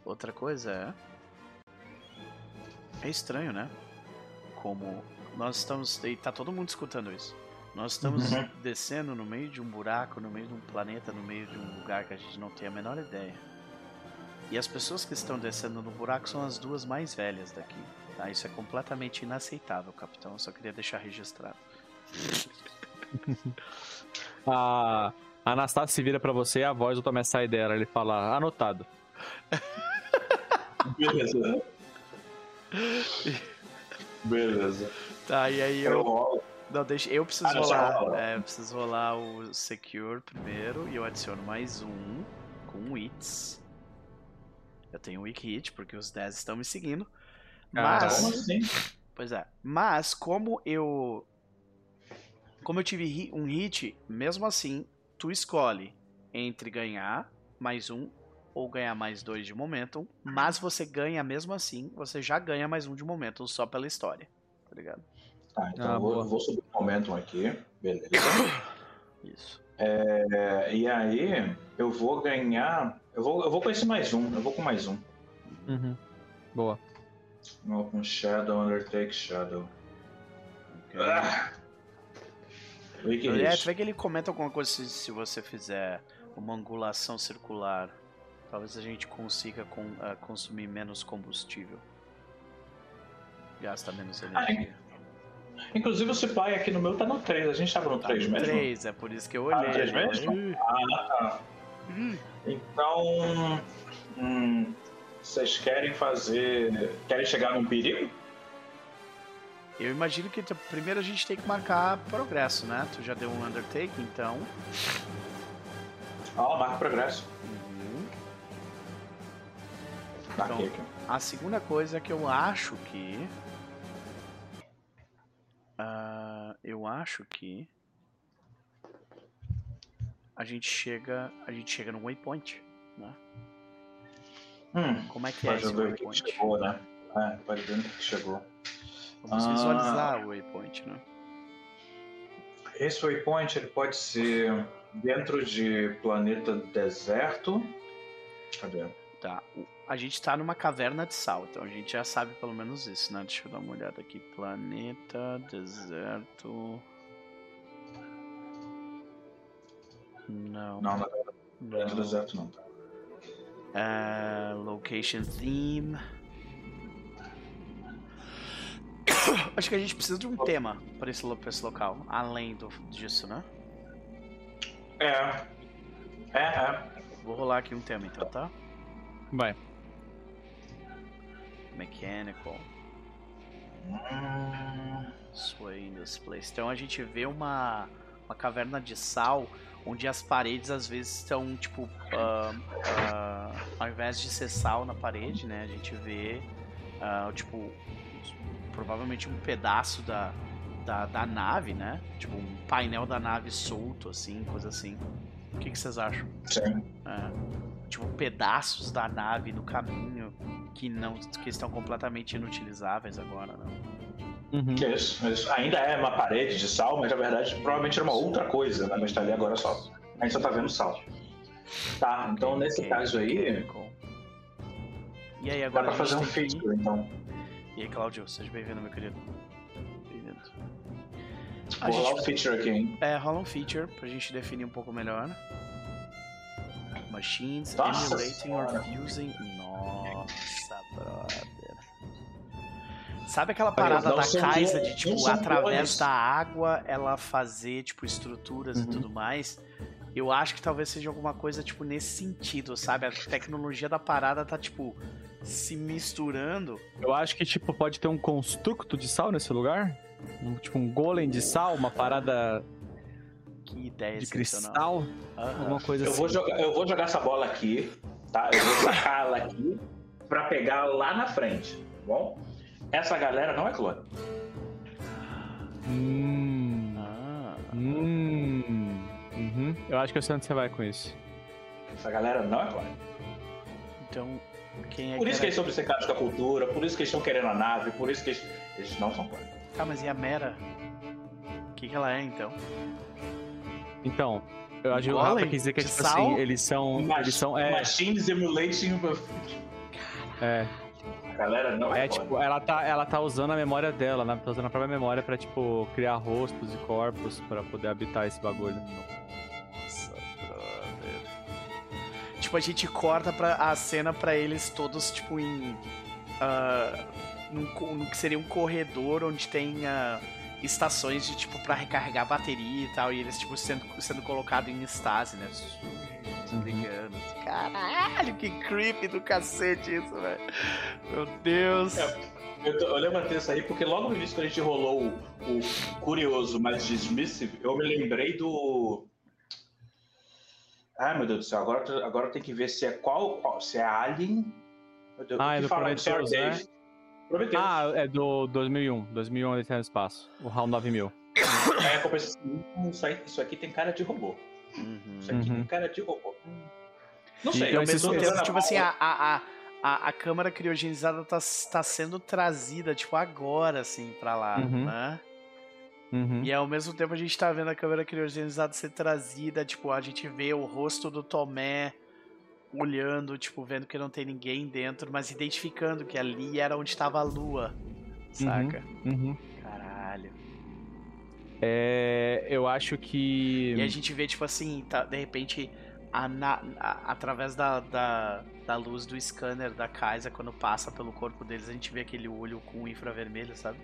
Outra coisa é é estranho, né? Como nós estamos e tá todo mundo escutando isso. Nós estamos Uhum. descendo no meio de um buraco, no meio de um planeta, no meio de um lugar que a gente não tem a menor ideia. E as pessoas que estão descendo no buraco são as duas mais velhas daqui. Tá? Isso é completamente inaceitável, capitão. Eu só queria deixar registrado. A Anastácia se vira pra você e a voz do Tomé sai dela. Ele fala, anotado. Beleza. Beleza. Tá, e aí Eu eu. Não, deixa. Eu preciso Ah, rolar. rola. É, eu preciso rolar o Secure primeiro e eu adiciono mais um com o Hits. Eu tenho Weak Hit, porque os 10 estão me seguindo. Mas. Como assim? Pois é. Mas como eu. Como eu tive um hit, mesmo assim, tu escolhe entre ganhar mais um ou ganhar mais dois de momentum. Mas você ganha mesmo assim, você já ganha mais um de momentum só pela história. Tá ligado? Tá, então Ah, eu vou, eu vou subir o momentum aqui. Beleza. Isso. É, e aí, eu vou ganhar. Eu vou, eu vou com esse mais um. Eu vou com mais um. Uhum. Boa. Com Shadow, Undertake, Shadow. Ah! Weak É, tu vê que ele comenta alguma coisa se, se você fizer uma angulação circular. Talvez a gente consiga com- ah, consumir menos combustível. Gasta menos energia. Inclusive o supply aqui no meu tá no 3. A gente tava no Tá 3 no mesmo? 3, é por isso que eu Ah, olhei. três né? mesmo? Ah, tá. ih. Então. hum, vocês querem fazer. Querem chegar num perigo? Eu imagino que primeiro a gente tem que marcar progresso, né? Tu já deu um undertake, então. Ah, marca progresso. Uhum. Marquei Então, aqui. A segunda coisa que eu acho que. ah, eu acho que. A gente chega. A gente chega no waypoint, né? Hum, Como é que é esse waypoint? que chegou, né? É, pode ver o que chegou. Vamos Ah. visualizar o waypoint, né? Esse waypoint ele pode ser dentro de planeta deserto. Cadê? Tá. A gente tá numa caverna de sal, então a gente já sabe pelo menos isso, né? Deixa eu dar uma olhada aqui. Planeta, deserto. Não. Não, não é planeta deserto não. É, location theme. Acho que a gente precisa de um tema para esse, pra esse local, além do, disso, né? É. É, é. Vou rolar aqui um tema então, tá? Vai. Mechanical. Hum, Sway in this place. Então a gente vê uma, uma caverna de sal onde as paredes às vezes estão tipo. ah, ah, ao invés de ser sal na parede, né? A gente vê ah, tipo. Provavelmente um pedaço da, da, da nave, né? Tipo um painel da nave solto, assim, coisa assim. O que, que vocês acham? sim. É, tipo pedaços da nave no caminho que não que estão completamente inutilizáveis agora, né? Uhum. Que isso, isso. Ainda é uma parede de sal, mas na verdade provavelmente era uma outra coisa, né? Mas tá ali agora só. A gente só tá vendo sal. Tá, então Ok, nesse ok, caso aí. E aí dá agora pra a fazer um feature, então. E aí, Claudio, seja bem-vindo, meu querido. Bem-vindo. Vou rolar gente feature aqui, hein? é, rola um feature pra gente definir um pouco melhor. Machines Nossa emulating or senhora. fusing. Sabe aquela parada da Kaisa clones, de, tipo, são através da água ela fazer, tipo, estruturas e Uhum. tudo mais? Eu acho que talvez seja alguma coisa, tipo, nesse sentido, sabe? A tecnologia da parada tá, tipo, se misturando. Eu acho que, tipo, pode ter um construto de sal nesse lugar. Um, tipo, um golem de sal, uma parada Que ideia de cristal, Aham. alguma coisa Eu assim. vou, jogar, eu vou jogar essa bola aqui, tá? Eu vou sacar ela aqui pra pegar lá na frente, tá bom? Essa galera não é clone. Hum, Ah, hum, uhum. Eu acho que eu sei onde você vai com isso. Essa galera não é clone. então, quem é Por que isso que era- eles são obcecados com a cultura, por isso que eles estão querendo a nave, por isso que eles, eles não são clones. Tá, mas e a Mera? O que, que ela é então? Então, eu acho que o Rafa quis dizer que é tipo sal? assim, eles são. Eles são. É, Machines emulating. é. Galera não é, É tipo, ela tá, ela tá usando a memória dela, né? Tá usando a própria memória pra, tipo, criar rostos e corpos pra poder habitar esse bagulho. Nossa, brother. Tipo, a gente corta pra, a cena pra eles todos, tipo, em. ah, num, no que seria um corredor onde tem ah, estações de, tipo, pra recarregar a bateria e tal. E eles, tipo, sendo, sendo colocados em estase, né? Desligando. Caralho, que creepy do cacete isso, velho. Meu Deus. É. Eu, tô- eu levantei isso aí porque logo no início, quando a gente rolou o, o curioso, mas dismissive, eu me lembrei do. Ai meu Deus do céu, agora, agora tenho que ver se é qual. qual- se é Alien. Meu Deus, Ah, o é que do fala do Senhor Prometheus, né? Dave? Prometheus. Ah, é do 2001. 2001 ele tem no espaço. O HAL 9000. Aí eu pensei assim, "Hum, isso, aqui tem cara de robô. Uhum. Isso aqui Uhum. tem cara de robô. Não sei, E ao Então, mesmo esses- tempo, tipo assim, a, a, a, a, a câmara criogenizada tá, tá sendo trazida, tipo, agora, assim, pra lá, Uhum. né? Uhum. E ao mesmo tempo a gente tá vendo a câmera criogenizada ser trazida, tipo, a gente vê o rosto do Tomé olhando, tipo, vendo que não tem ninguém dentro, mas identificando que ali era onde tava a lua, saca? Uhum. Caralho. É, eu acho que. E a gente vê, tipo assim, tá, de repente, a na- a- através da, da, da luz do scanner da Kaisa, quando passa pelo corpo deles, a gente vê aquele olho com infravermelho, sabe?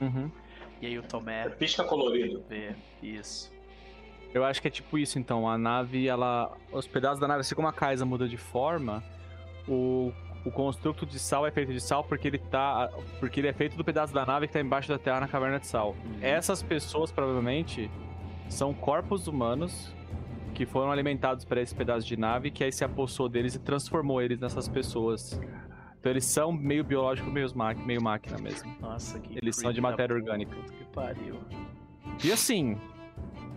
Uhum. E aí o Tomé Pisca colorido. vê isso. Eu acho que é tipo isso, então. A nave, ela. Os pedaços da nave, assim como a Kaisa muda de forma, o, o construto de sal é feito de sal porque ele tá. Porque ele é feito do pedaço da nave que tá embaixo da terra na caverna de sal. Uhum. Essas pessoas provavelmente são corpos humanos que foram alimentados para esse pedaço de nave que aí se apossou deles e transformou eles nessas pessoas. Então eles são meio biológico, meio, ma- meio máquina mesmo. Nossa, que Eles são de matéria orgânica. Que pariu. E assim,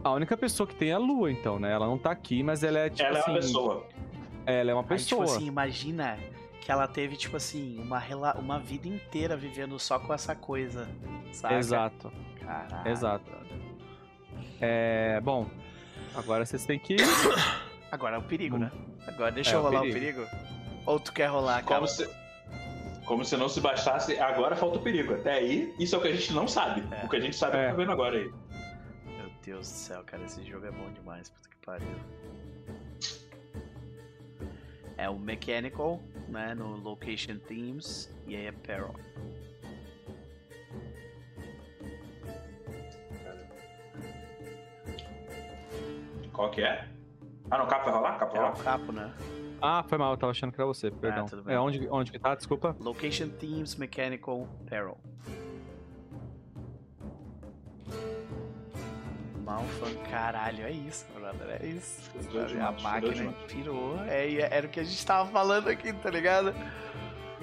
a única pessoa que tem é a Lua, então, né? Ela não tá aqui, mas ela é tipo Ela é assim. uma pessoa. Ela é uma Aí, pessoa. tipo assim, imagina que ela teve, tipo assim, uma, rela... uma vida inteira vivendo só com essa coisa, sabe? Exato. Caralho. Exato. É. Bom, agora vocês têm que. Agora é o perigo, Hum. né? Agora deixa É, eu o rolar perigo. o perigo. Ou tu quer rolar, cara? Como se, como se não se bastasse, agora falta o perigo. Até aí, isso é o que a gente não sabe. É. O que a gente sabe é o É. que tá vendo agora aí. Meu Deus do céu, cara, esse jogo é bom demais, puta que pariu. É o Mechanical, né, no Location Themes, e aí é Peril. Qual que é? Ah, não, capa vai rolar? Capa É rolar? capo, né? Ah, foi mal, eu tava achando que era você, perdão. tudo bem. é onde, onde que tá? Desculpa. Location Themes, Mechanical, Peril. Malfan, caralho, é isso, brother, é isso. A máquina demais. pirou, é, e era o que a gente tava falando aqui, tá ligado?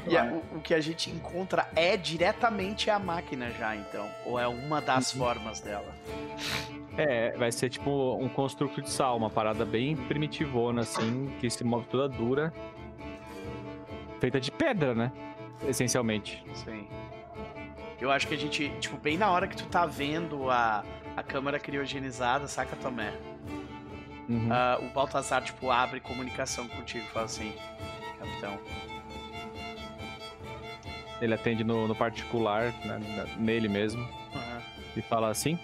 E a- o, o que a gente encontra é diretamente a máquina já, então. Ou é uma das Uhum. formas dela. É, vai ser tipo um construto de sal, uma parada bem primitivona, assim, que se move toda dura. Feita de pedra, né? Essencialmente. Sim. Eu acho que a gente, tipo, bem na hora que tu tá vendo a, a câmara criogenizada, saca, Tomé? Uhum. Ah, o Baltazar, tipo, abre comunicação contigo, fala assim, capitão. Ele atende no, no particular, né, nele mesmo, aham, e fala assim.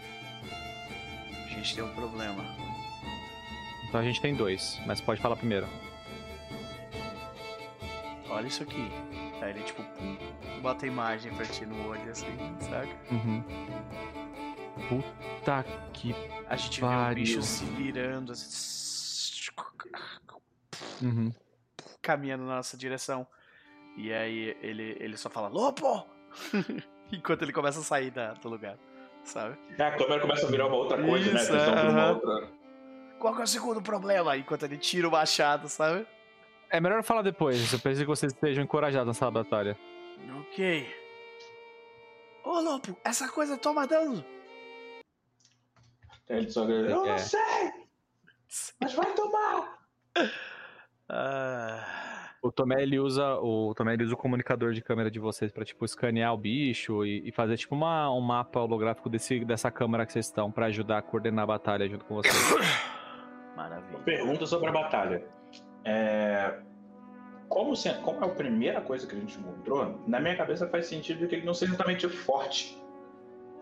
a gente tem um problema. Então a gente tem dois, mas pode falar primeiro. Olha isso aqui. Aí ele, tipo, pum, bota a imagem pra ti no olho, assim, saca? Uhum. Puta que. A gente vê o Pariu. bicho se virando, assim, Uhum. caminhando na nossa direção. E aí ele, ele só fala, Lopo! Enquanto ele começa a sair da- do lugar. sabe? É, a câmera começa a virar uma outra coisa, né? Isso, vão pra uma outra. Qual que é o segundo problema? Enquanto ele tira o machado, sabe? É melhor falar depois. Eu preciso que vocês estejam encorajados nessa batalha. Ok. Ô, Lopo, essa coisa toma dano. Ele só grita, eu É. não sei, mas vai tomar. Ah, O Tomé ele usa o Tomé ele usa o comunicador de câmera de vocês pra tipo escanear o bicho e, e fazer tipo uma, um mapa holográfico desse, dessa câmera que vocês estão pra ajudar a coordenar a batalha junto com vocês. maravilha. Pergunta sobre a batalha. É, Como, se- como é a primeira coisa que a gente encontrou, na minha cabeça faz sentido que ele não seja exatamente forte.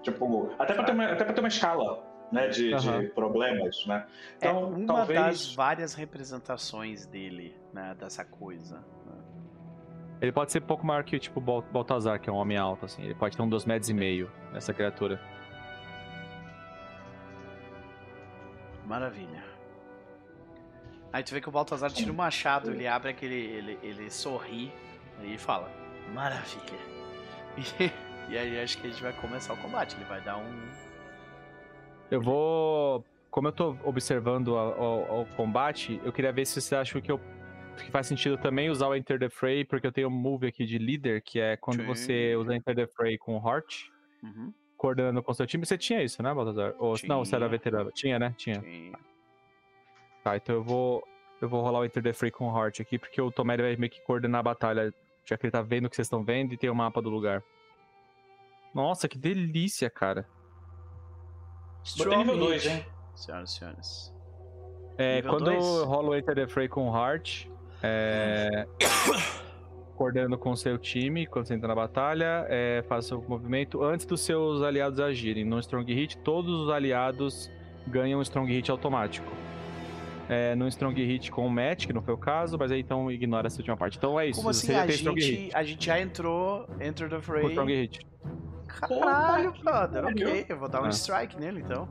Tipo, até pra ter uma, até pra ter uma escala né, de, de Aham. problemas, né? É Então, uma talvez... das várias representações dele, né? Dessa coisa. né? Ele pode ser um pouco maior que tipo Bal- Baltazar, que é um homem alto assim. Ele pode ter um 2 metros e meio essa criatura. Maravilha. Aí tu vê que o Baltazar tira o machado, ele abre aquele. ele, ele sorri e fala: Maravilha. E, e aí acho que a gente vai começar o combate. Ele vai dar um. Eu vou. Como eu tô observando o, o combate, eu queria ver se você acha que, eu, que faz sentido também usar o Enter the Fray, porque eu tenho um move aqui de líder, que é quando Sim. você usa Enter the Fray com Heart, Uhum. coordenando com o seu time. Você tinha isso, né, Baltazar? Ou, não, você era veterano. Tinha, né? Tinha. Tá, então eu vou. Eu vou rolar o Enter the Fray com Heart aqui, porque o Tomé vai meio que coordenar a batalha, já que ele tá vendo o que vocês estão vendo e tem o mapa do lugar. Nossa, que delícia, cara. Botei nível Strong 2, hit, hein? Senhoras e senhores. É, Nível quando dois? eu rolo o Enter the Fray com Heart, é, coordenando com o seu time, quando você entra na batalha, é, faça o movimento antes dos seus aliados agirem. No Strong Hit, todos os aliados ganham um Strong Hit automático. É, no Strong Hit com o match, que não foi o caso, mas aí então ignora essa última parte. Então é isso, Como você assim? A gente, a gente já entrou, Enter the Com Fray. Strong Hit. Caralho, brother. Ok, eu vou dar um Ah. strike nele então.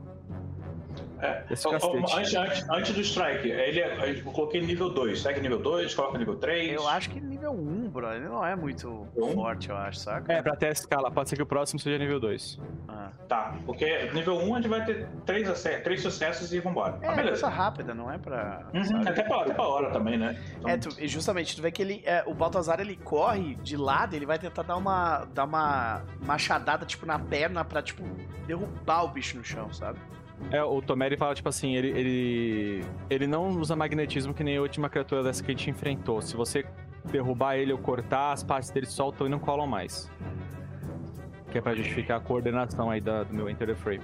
É. Ó, cacete. antes, antes, antes do strike, ele, é- eu coloquei nível 2. Segue nível 2, coloca nível 3. Eu acho que nível 1, bro. Ele não é muito Um? forte, eu acho, saca? É, pra ter a escala, pode ser que o próximo seja nível 2. Ah. Tá, porque nível 1 a gente vai ter 3, ace- três sucessos e vambora. É, Ah, coisa beleza. rápida, não é pra. Uhum, até, pra, até pra hora também, né? Então, É, tu, justamente, tu vê que ele, é, o Baltazar ele corre de lado, ele vai tentar dar uma, dar uma machadada, tipo, na perna pra, tipo, derrubar o bicho no chão, sabe? É, o Tomeri fala, tipo assim, ele, ele. Ele não usa magnetismo que nem a última criatura dessa que a gente enfrentou. Se você derrubar ele ou cortar, as partes dele soltam e não colam mais. Que é pra justificar a coordenação aí da- do meu Enter the Frame.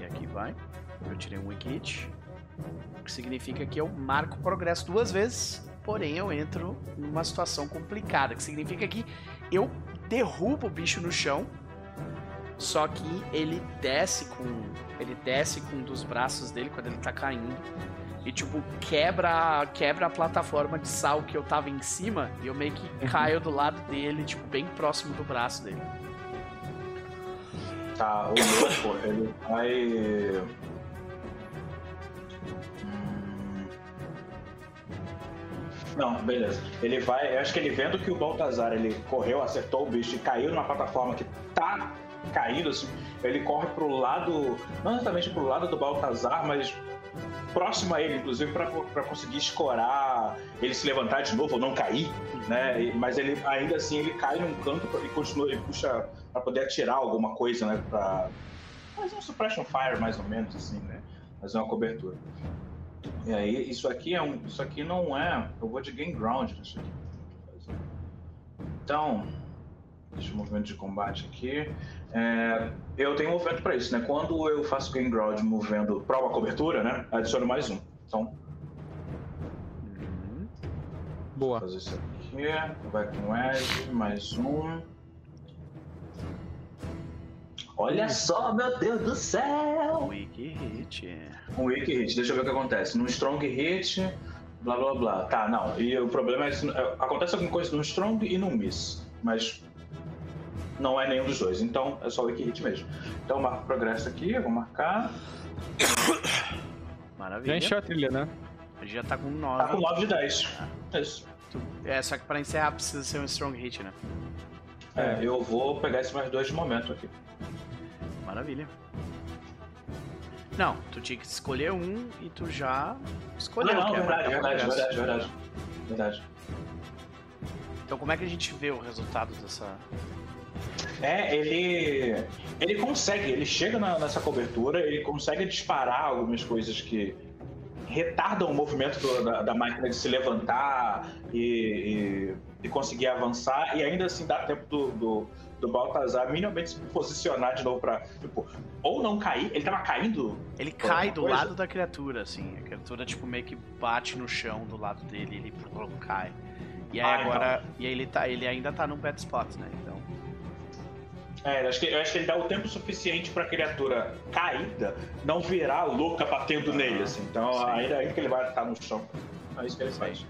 E aqui vai. Eu tirei um hit. O que significa que eu marco progresso duas vezes, porém eu entro numa situação complicada. Que significa que eu derrubo o bicho no chão, só que ele desce com. Ele desce com um dos braços dele quando ele tá caindo. E tipo, quebra, quebra a plataforma de sal que eu tava em cima e eu meio que caio do lado dele, tipo, bem próximo do braço dele. Tá, o louco, ele vai. Hum. Não, beleza. Ele vai. Eu acho que ele vendo que o Baltazar ele correu, acertou o bicho e caiu numa plataforma que tá caído, assim, ele corre pro lado. Não exatamente pro lado do Baltazar, mas próximo a ele, inclusive, pra conseguir escorar, ele se levantar de novo ou não cair, né? Mas ele ainda assim ele cai num canto e continua, ele puxa pra poder atirar alguma coisa, né? Pra fazer um suppression fire, mais ou menos, assim, né? Fazer uma cobertura. E aí, isso aqui é um. Isso aqui não é. Eu vou de gain ground nisso aqui. Então. Deixa o movimento de combate aqui. É, eu tenho um movimento pra isso, né? Quando eu faço gain ground movendo pra uma cobertura, né? Adiciono mais um. Então, Uhum. vou Boa. fazer isso aqui. Vai com Edge, mais um. Olha só, meu Deus do céu! Weak hit. Um weak hit, deixa eu ver o que acontece. Num strong hit, blá blá blá. Tá, não. E o problema é que acontece alguma coisa num strong e num miss. Mas não é nenhum dos dois. Então é só weak hit mesmo. Então eu marco progresso aqui, eu vou marcar. Maravilha. Já encheu a trilha, né? A gente já tá com Tá com 9. 9 de 10. Isso. É, só que pra encerrar precisa ser um strong hit, né? É, eu vou pegar esses mais dois de momento aqui. Maravilha. Não, tu tinha que escolher um e tu já escolheu. Não, não, que é verdade, verdade, verdade, verdade. Verdade. Então como é que a gente vê o resultado dessa. É, ele. Ele consegue, ele chega na- nessa cobertura, ele consegue disparar algumas coisas que retardam o movimento do- da, da máquina de se levantar e, e- e conseguir avançar, e ainda assim dá tempo do, do, do Baltazar minimamente se posicionar de novo pra. Tipo, ou não cair, ele tava caindo. Ele cai do coisa? lado da criatura, assim. A criatura, tipo, meio que bate no chão do lado dele ele cai. E aí Ah, agora. E aí ele, tá, ele ainda tá num bad spot, né? Então. É, eu acho que, eu acho que ele dá o tempo suficiente pra criatura caída não virar louca batendo nele, assim. Então, Sim. ainda, ainda que ele vai estar no chão. É isso que ele faz.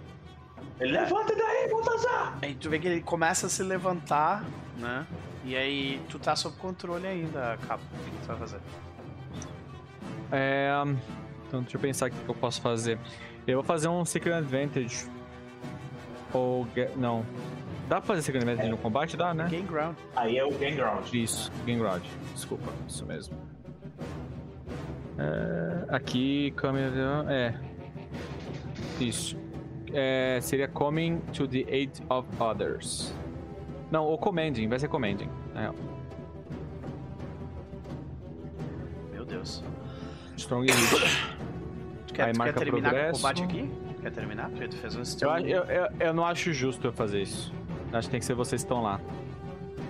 Ele levanta daí, Baltazar! Aí tu vê que ele começa a se levantar, né? E aí tu tá sob controle ainda, Capo. O que tu vai fazer? É, então, deixa eu pensar o que eu posso fazer. Eu vou fazer um Secret Advantage. Ou. Não. Dá pra fazer Secret Advantage no combate? Dá, né? Gain ground. Aí é o Game Ground. Isso, Game Ground. Desculpa, isso mesmo. É, aqui, câmera. É. Isso. É, seria Coming to the Aid of Others. Não, ou Commanding, vai ser Commanding. É, Meu Deus. Strong Hit. Tu quer, Aí tu quer marca terminar com o progresso. combate aqui? Quer terminar? Porque tu fez um Eu, eu, eu, eu não acho justo eu fazer isso. Acho que tem que ser vocês que estão lá.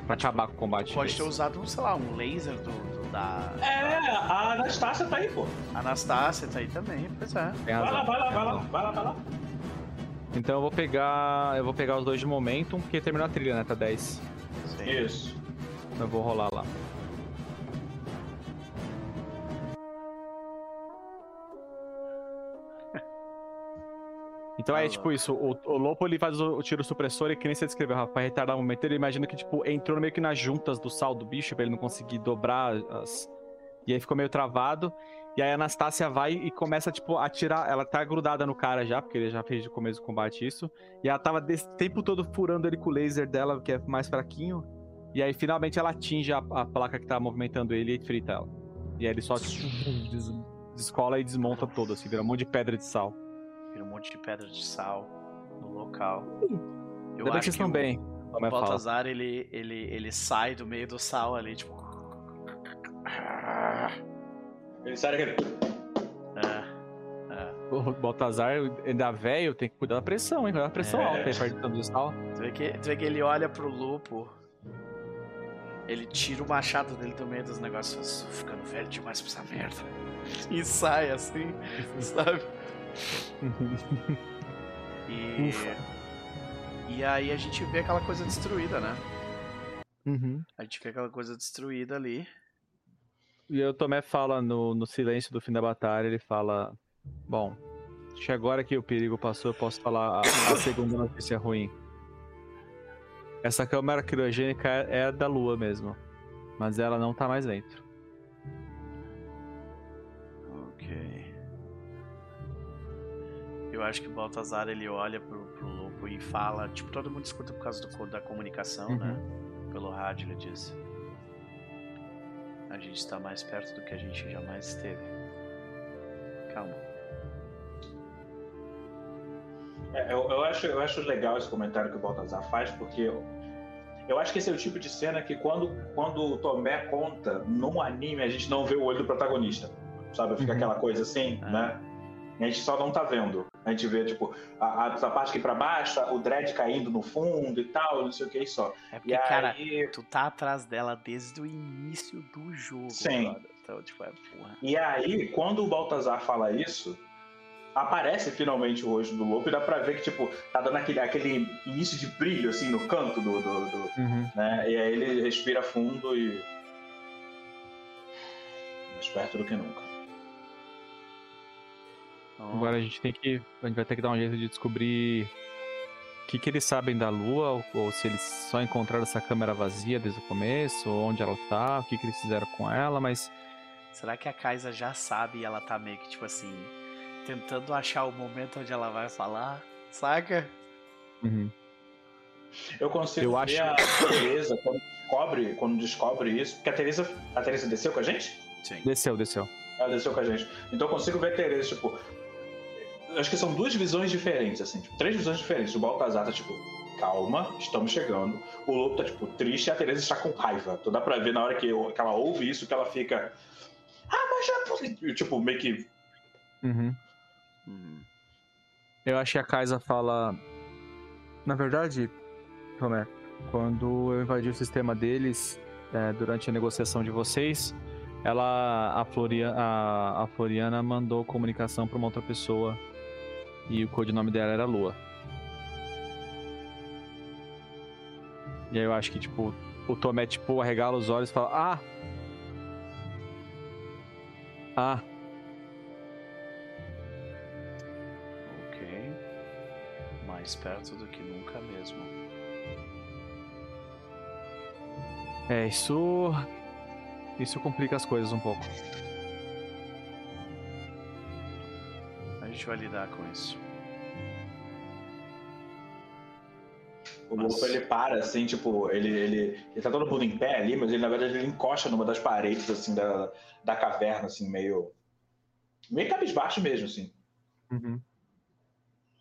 Pra acabar com o combate. Pode ter desse. usado, sei lá, um laser do, do- da É, a Anastácia tá aí, pô. Anastácia, tá aí também, pois é. Tem Vai lá, razão. vai lá, vai lá, razão. vai lá, vai lá. Então eu vou pegar. Eu vou pegar os dois de momentum, porque terminou a trilha, né? Tá 10. Sim. Isso. Eu vou rolar lá. Então é Ah, tipo isso, o, o Lopo ele faz o, o tiro supressor e que nem você descreveu, Rafa, pra retardar o momento, ele imagina que tipo, entrou meio que nas juntas do sal do bicho, pra ele não conseguir dobrar as... E aí ficou meio travado, e aí a Anastácia vai e começa, tipo, a atirar, ela tá grudada no cara já, porque ele já fez de começo do combate isso, e ela tava desse tempo todo furando ele com o laser dela, que é mais fraquinho, e aí finalmente ela atinge a, a placa que tá movimentando ele e frita ela. E aí ele só des- descola e desmonta todo, assim, vira um monte de pedra de sal. Vira um monte de pedra de sal no local. Eu Ainda bem que estão o- bem. O é fala? Baltazar, ele, ele, ele sai do meio do sal ali, tipo. Ele sai daquele. É, é. O Baltazar, ainda velho, tem que cuidar da pressão, hein? Cuidar da pressão É. alta aí perto do sal. Tu, vê que, tu vê que ele olha pro lupo. Ele tira o machado dele do meio dos negócios. "Tô ficando velho demais pra essa merda. E sai assim, sabe? E. Ufa. E aí a gente vê aquela coisa destruída, né? Uhum. A gente vê aquela coisa destruída ali. E o Tomé fala no, no silêncio do fim da batalha, ele fala: Bom, acho que agora que o perigo passou, eu posso falar a, a segunda notícia ruim. Essa câmara criogênica é, é da Lua mesmo. Mas ela não tá mais dentro. Eu acho que o Baltazar ele olha pro, pro Lupo e fala, tipo, todo mundo escuta por causa do, da comunicação, Uhum. né? Pelo rádio ele diz. A gente está mais perto do que a gente jamais esteve. Calma. É, eu, eu acho, eu acho legal esse comentário que o Baltazar faz, porque eu, eu acho que esse é o tipo de cena que quando, quando o Tomé conta, num anime a gente não vê o olho do protagonista. Sabe? Fica Uhum. aquela coisa assim, É. né? A gente só não tá vendo. A gente vê, tipo, a, a, parte aqui pra baixo, o dread caindo no fundo e tal, não sei o que e só. É porque, E cara, aí, tu tá atrás dela desde o início do jogo. Sim. Então, tipo, é porra. e aí, quando o Baltazar fala isso, aparece finalmente o rosto do lobo e dá pra ver que, tipo, tá dando aquele, aquele início de brilho, assim, no canto do- do- do, Uhum. né? E aí ele respira fundo e. Mais perto do que nunca. Agora a gente tem que. A gente vai ter que dar um jeito de descobrir o que, que eles sabem da Lua, ou, ou se eles só encontraram essa câmera vazia desde o começo, ou onde ela tá, o que, que eles fizeram com ela, mas. Será que a Kaisa já sabe e ela tá meio que, tipo assim, tentando achar o momento onde ela vai falar? Saca? Uhum. Eu consigo Eu ver acho- a Tereza quando descobre, quando descobre isso. Porque a Tereza, a Tereza desceu com a gente? Sim. Desceu, desceu. Ela desceu com a gente. Então eu consigo ver a Tereza, tipo. Acho que são duas visões diferentes, assim, tipo, três visões diferentes. O Baltazar tá tipo, calma, estamos chegando. O Lobo tá, tipo, triste e a Tereza está com raiva. Então dá pra ver na hora que, eu- que ela ouve isso que ela fica. Ah, mas já. Tipo, meio que. Uhum. Uhum. Eu acho que a Kaisa fala. Na verdade, Tomé, quando eu invadi o sistema deles, é, durante a negociação de vocês, ela. A, Floria, a, a Floriana mandou comunicação pra uma outra pessoa. E o codinome dela era Lua. E aí eu acho que, tipo, o Tomé, tipo, arregala os olhos e fala: Ah! Ah! Ok. Mais perto do que nunca mesmo. É, isso. Isso complica as coisas um pouco. Gente vai lidar com isso. O Lobo ele para, assim, tipo, ele, ele, ele tá todo mundo em pé ali, mas ele, na verdade, ele encosta numa das paredes, assim, da, da caverna, assim, meio. meio cabisbaixo mesmo, assim. Uhum.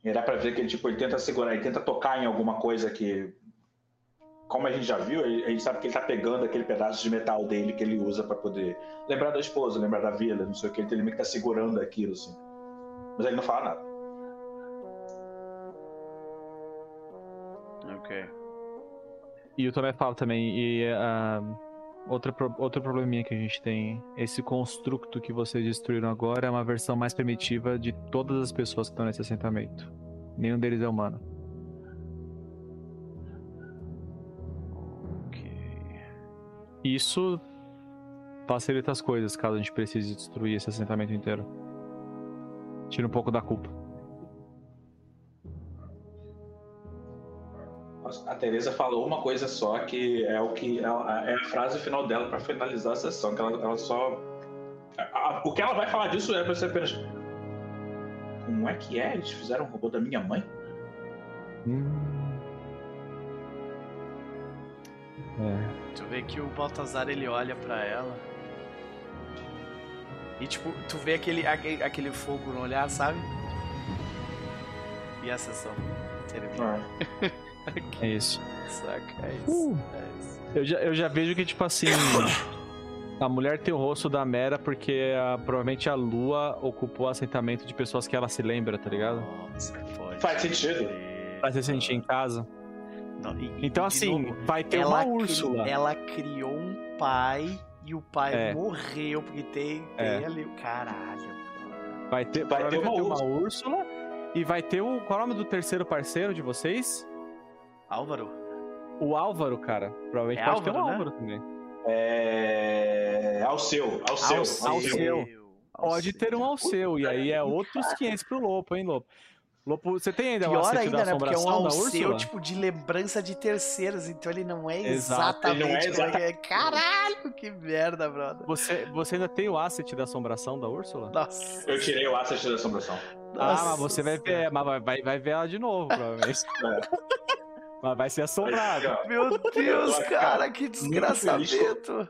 E dá pra ver que ele, tipo, ele tenta segurar, ele tenta tocar em alguma coisa que. Como a gente já viu, a gente sabe que ele tá pegando aquele pedaço de metal dele que ele usa pra poder lembrar da esposa, lembrar da vila, não sei o que, ele meio que tá segurando aquilo, assim. Mas ele não fala nada. Ok. E o Tomé fala também, e ah, outra, pro- outro probleminha que a gente tem, esse construto que vocês destruíram agora é uma versão mais primitiva de todas as pessoas que estão nesse assentamento. Nenhum deles é humano. Ok. Isso facilita as coisas caso a gente precise destruir esse assentamento inteiro. Tira um pouco da culpa. A Teresa falou uma coisa só que é o que é a, é a frase final dela pra finalizar a sessão, que ela, ela só a- a- o que ela vai falar disso é pra ser apenas como é que é? Eles fizeram um robô da minha mãe? É. Tu vê que o Baltazar ele olha pra ela. E tipo, tu vê aquele, aquele, aquele fogo no olhar, sabe? E a sessão termina. É isso. Saca? É isso. Uh. É isso. Eu já, eu já vejo que, tipo assim. A mulher tem o rosto da Mera porque ah, provavelmente a Lua ocupou o assentamento de pessoas que ela se lembra, tá ligado? Nossa, Faz sentido. Pra se sentir em casa. Não, e- Então, assim, novo, vai ter uma cri- Úrsula. ela criou um pai e o pai É. morreu porque tem, tem É. ali o caralho. Vai ter, Vai ter provavelmente uma vai ter uma Úrsula. E vai ter o. Qual é o nome do terceiro parceiro de vocês? Álvaro, O Álvaro, cara. Provavelmente É pode ter um Álvaro, né? Álvaro também. É. Alceu, Alceu. Alceu. Alceu. Pode ter um Alceu. E aí é outros 500 pro Lopo, hein, Lopo? Lopo, você tem ainda o Pior assete ainda, da né? Porque é um Alceu, Úrsula? tipo, de lembrança de terceiros, então ele não é Exato, ele não é exatamente é é. Caralho, que merda, brother. Você, você ainda tem o asset da assombração da Úrsula? Nossa. Eu tirei o asset da assombração. Ah, nossa mas você vai ver, mas vai, vai, vai ver ela de novo, provavelmente. mas vai ser assombrado. Meu Deus, cara, que feliz desgraçamento.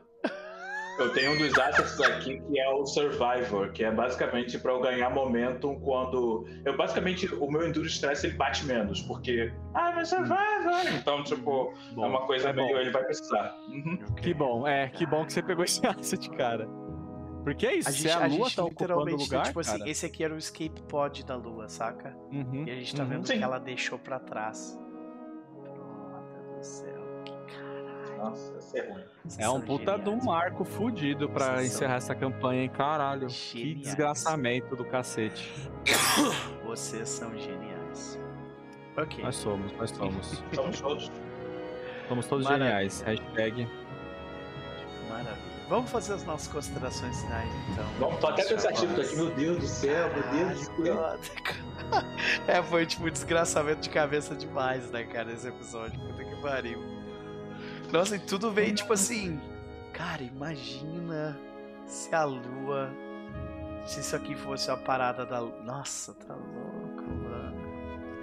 Eu tenho um dos assets aqui que é o Survivor, que é basicamente pra eu ganhar momentum quando. Eu basicamente, o meu Enduro Stress ele bate menos, porque. Ah, mas Survivor! Então, tipo, Bom, é uma coisa é bom. meio. Ele vai precisar. Uhum. Que bom, é, que bom que você pegou esse asset, cara. Porque é isso, A gente, a a lua gente tá literalmente, lugar, tipo assim, cara. esse aqui era o escape pod da lua, saca? Uhum, E a gente tá uhum. vendo o Sim. que ela deixou pra trás. Brother do céu. Nossa, ser ruim. É um são puta de um marco fudido pra Vocês são encerrar essa campanha, hein? Caralho. Que Geniais. desgraçamento do cacete. Vocês são geniais. Ok. Nós somos, nós somos. Somos todos. Somos todos Maravilha. geniais. Hashtag. Maravilha. Vamos fazer as nossas considerações finais, então. Vamos, tô até pensativo falar. aqui, meu Deus do céu, meu Deus do céu. É, foi tipo um desgraçamento de cabeça demais, né, cara, esse episódio. Puta que pariu. Nossa, e tudo veio tipo assim. Cara, imagina se a lua. Se isso aqui fosse uma parada da. Nossa, tá louco, mano.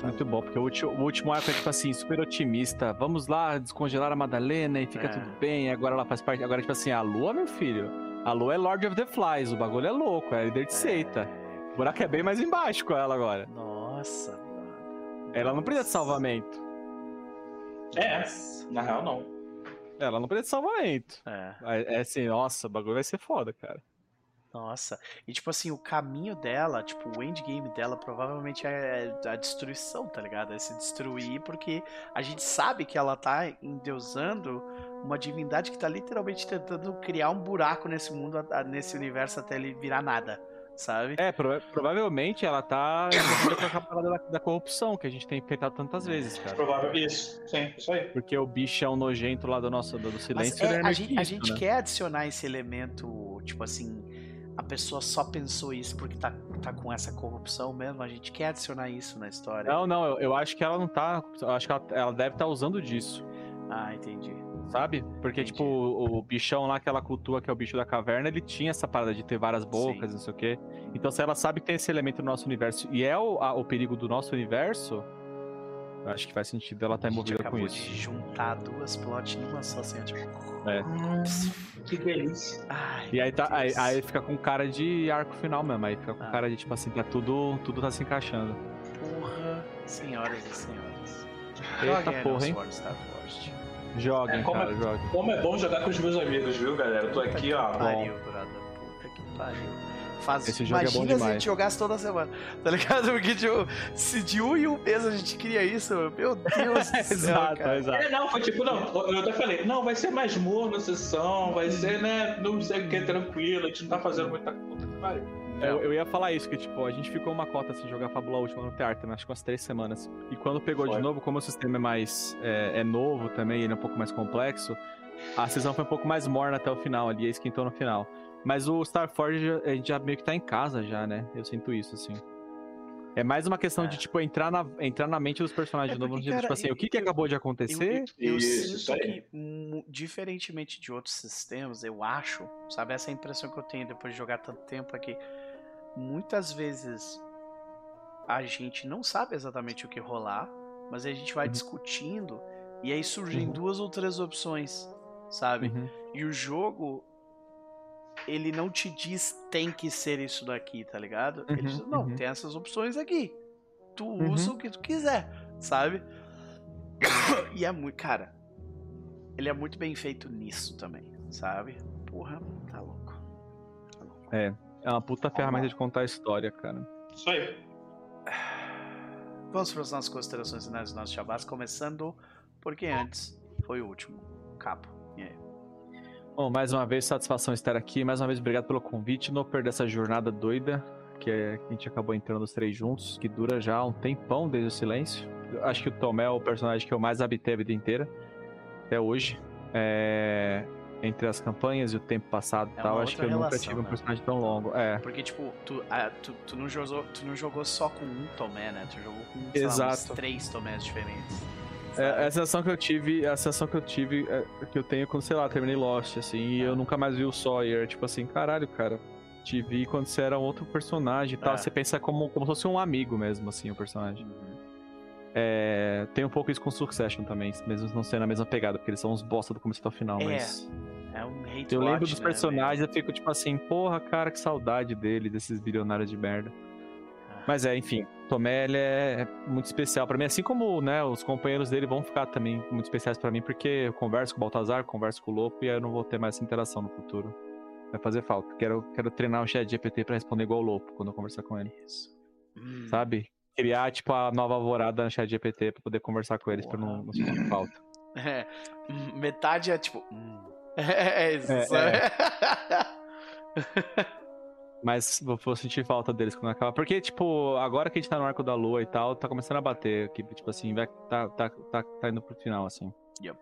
Muito bom, porque o último, o último arco é tipo assim, super otimista. Vamos lá descongelar a Madalena e fica É. tudo bem. Agora ela faz parte. Agora, tipo assim, a Lua, meu filho. A Lua é Lord of the Flies, o bagulho é louco, é líder de seita. O buraco é bem mais embaixo com ela agora. Nossa, mano. Ela não precisa de salvamento. É, na real não. Ela não precisa de salvamento. É, É, é assim, nossa, o bagulho vai ser foda, cara. nossa. E tipo assim, o caminho dela, tipo, o endgame dela provavelmente é a destruição, tá ligado? É se destruir porque a gente sabe que ela tá endeusando uma divindade que tá literalmente tentando criar um buraco nesse mundo, nesse universo até ele virar nada, sabe? É, prova- provavelmente ela tá com a parada da, da corrupção que a gente tem enfrentado tantas vezes, cara. Provável. Isso, sim, isso aí. Porque o bichão nojento lá do nosso do Mas silêncio. é, é a gente, que a isso, gente né? quer adicionar esse elemento, tipo assim, a pessoa só pensou isso porque tá, tá com essa corrupção mesmo. A gente quer adicionar isso na história. Não, não, eu, eu acho que ela não tá. Eu acho que ela, ela deve estar usando disso, Ah, entendi. Sabe? Porque, Entendi. tipo, o, o bichão lá que ela cultua, que é o bicho da caverna, ele tinha essa parada de ter várias bocas, Sim. não sei o quê. Então, se ela sabe que tem esse elemento no nosso universo e é o, a- o perigo do nosso universo, eu acho que faz sentido ela estar gente envolvida com isso. de juntar duas plot numa só, assim, tipo... É. Que delícia. Ai, E aí, tá, aí, aí fica com cara de arco final mesmo. Aí fica com Ah. cara de tipo assim, tá tudo, tudo tá se encaixando. Porra, senhoras e senhores. Eita porra, hein? Sword Star Force. Joguem, É, como cara, é- joguem. Como é bom jogar com os meus amigos, viu, galera? Eu tô aqui, ó. Pariu, brother. Puta que pariu. Faz, Esse jogo é bom imagina se a demais. gente jogasse toda semana, tá ligado? Porque tipo, se de um em um mês a gente cria isso, meu Deus do céu, exato, cara. exato. É, não, foi tipo, não, eu até falei, não, vai ser mais morno a sessão, vai ser, né, não sei o que, tranquilo, a gente não tá fazendo muita puta que pariu. Eu, eu ia falar isso, que tipo, a gente ficou uma cota sem jogar Fábula Última no teatro, acho que umas três semanas. E quando pegou Foi. de novo, como o sistema é mais é, é novo também, ele é um pouco mais complexo, a sessão foi um pouco mais morna até o final ali, esquentou no final. Mas o Starforge, a gente já meio que tá em casa já, né? Eu sinto isso, assim. É mais uma questão É. de, tipo, entrar na, entrar na mente dos personagens É de novo, no porque, sentido, tipo cara, assim, eu- o que, que eu- acabou de Eu, acontecer? eu, eu Isso, isso sinto aí. que, diferentemente de outros sistemas, eu acho, sabe, essa é a impressão que eu tenho depois de jogar tanto tempo aqui. Muitas vezes a gente não sabe exatamente o que rolar, mas a gente vai Uhum. discutindo e aí surgem Uhum. duas ou três opções, sabe? Uhum. E o jogo, ele não te diz tem que ser isso daqui, tá ligado? Ele Uhum, diz, não, uhum. tem essas opções aqui. Tu Uhum. usa o que tu quiser, sabe? e é muito, cara, ele é muito bem feito nisso também, sabe? Porra, tá louco. Tá louco. É uma puta ferramenta de contar a história, cara. Isso aí. Vamos para as nossas considerações finais dos nossos chabás, começando porque antes foi o último. Capo. E aí? Bom, mais uma vez, satisfação estar aqui. Mais uma vez, obrigado pelo convite. Não perder essa jornada doida que, é, que a gente acabou entrando os três juntos, que dura já um tempão desde o silêncio. Acho que o Tomé é o personagem que eu mais habitei a vida inteira, até hoje. É, Entre as campanhas e o tempo passado e É tal, acho que eu nunca relação, tive um né? personagem tão longo. É, Porque, tipo, tu, ah, tu, tu, não jogou, tu não jogou só com um Tomé, né? Tu jogou com sei lá, uns Exato. três Tomés diferentes. É, a sensação que eu tive, a sensação que eu tive, é, que eu tenho quando, sei lá, terminei Lost, assim, e É. eu nunca mais vi o Sawyer, tipo assim, caralho, cara, te vi quando você era um outro personagem e tal, É. você pensa como, como se fosse um amigo mesmo, assim, o personagem. Uhum. É, tem um pouco isso com Succession também, mesmo não sendo a mesma pegada, porque eles são uns bosta do começo até o final, É, mas... É Eu lembro dos né, personagens, eu fico tipo assim, porra, cara, que saudade dele, desses bilionários de merda. Mas é, enfim, Tomé ele é muito especial pra mim, assim como né, os companheiros dele vão ficar também muito especiais pra mim, porque eu converso com o Baltazar, converso com o Lopo e eu não vou ter mais essa interação no futuro. Vai fazer falta. Quero, quero treinar o chat GPT pra responder igual o Lopo quando eu conversar com ele, Isso. Hum, sabe? Criar, tipo, a nova alvorada no chat GPT pra poder conversar com eles pra não, não sentir falta. É, metade é tipo. hum. É, é isso, É, sabe? Mas vou, sentir falta deles quando acabar. Porque, tipo, agora que a gente tá no arco da lua e tal, tá começando a bater aqui. Tipo assim, vai, tá, tá, tá, tá indo pro final, assim. Yep.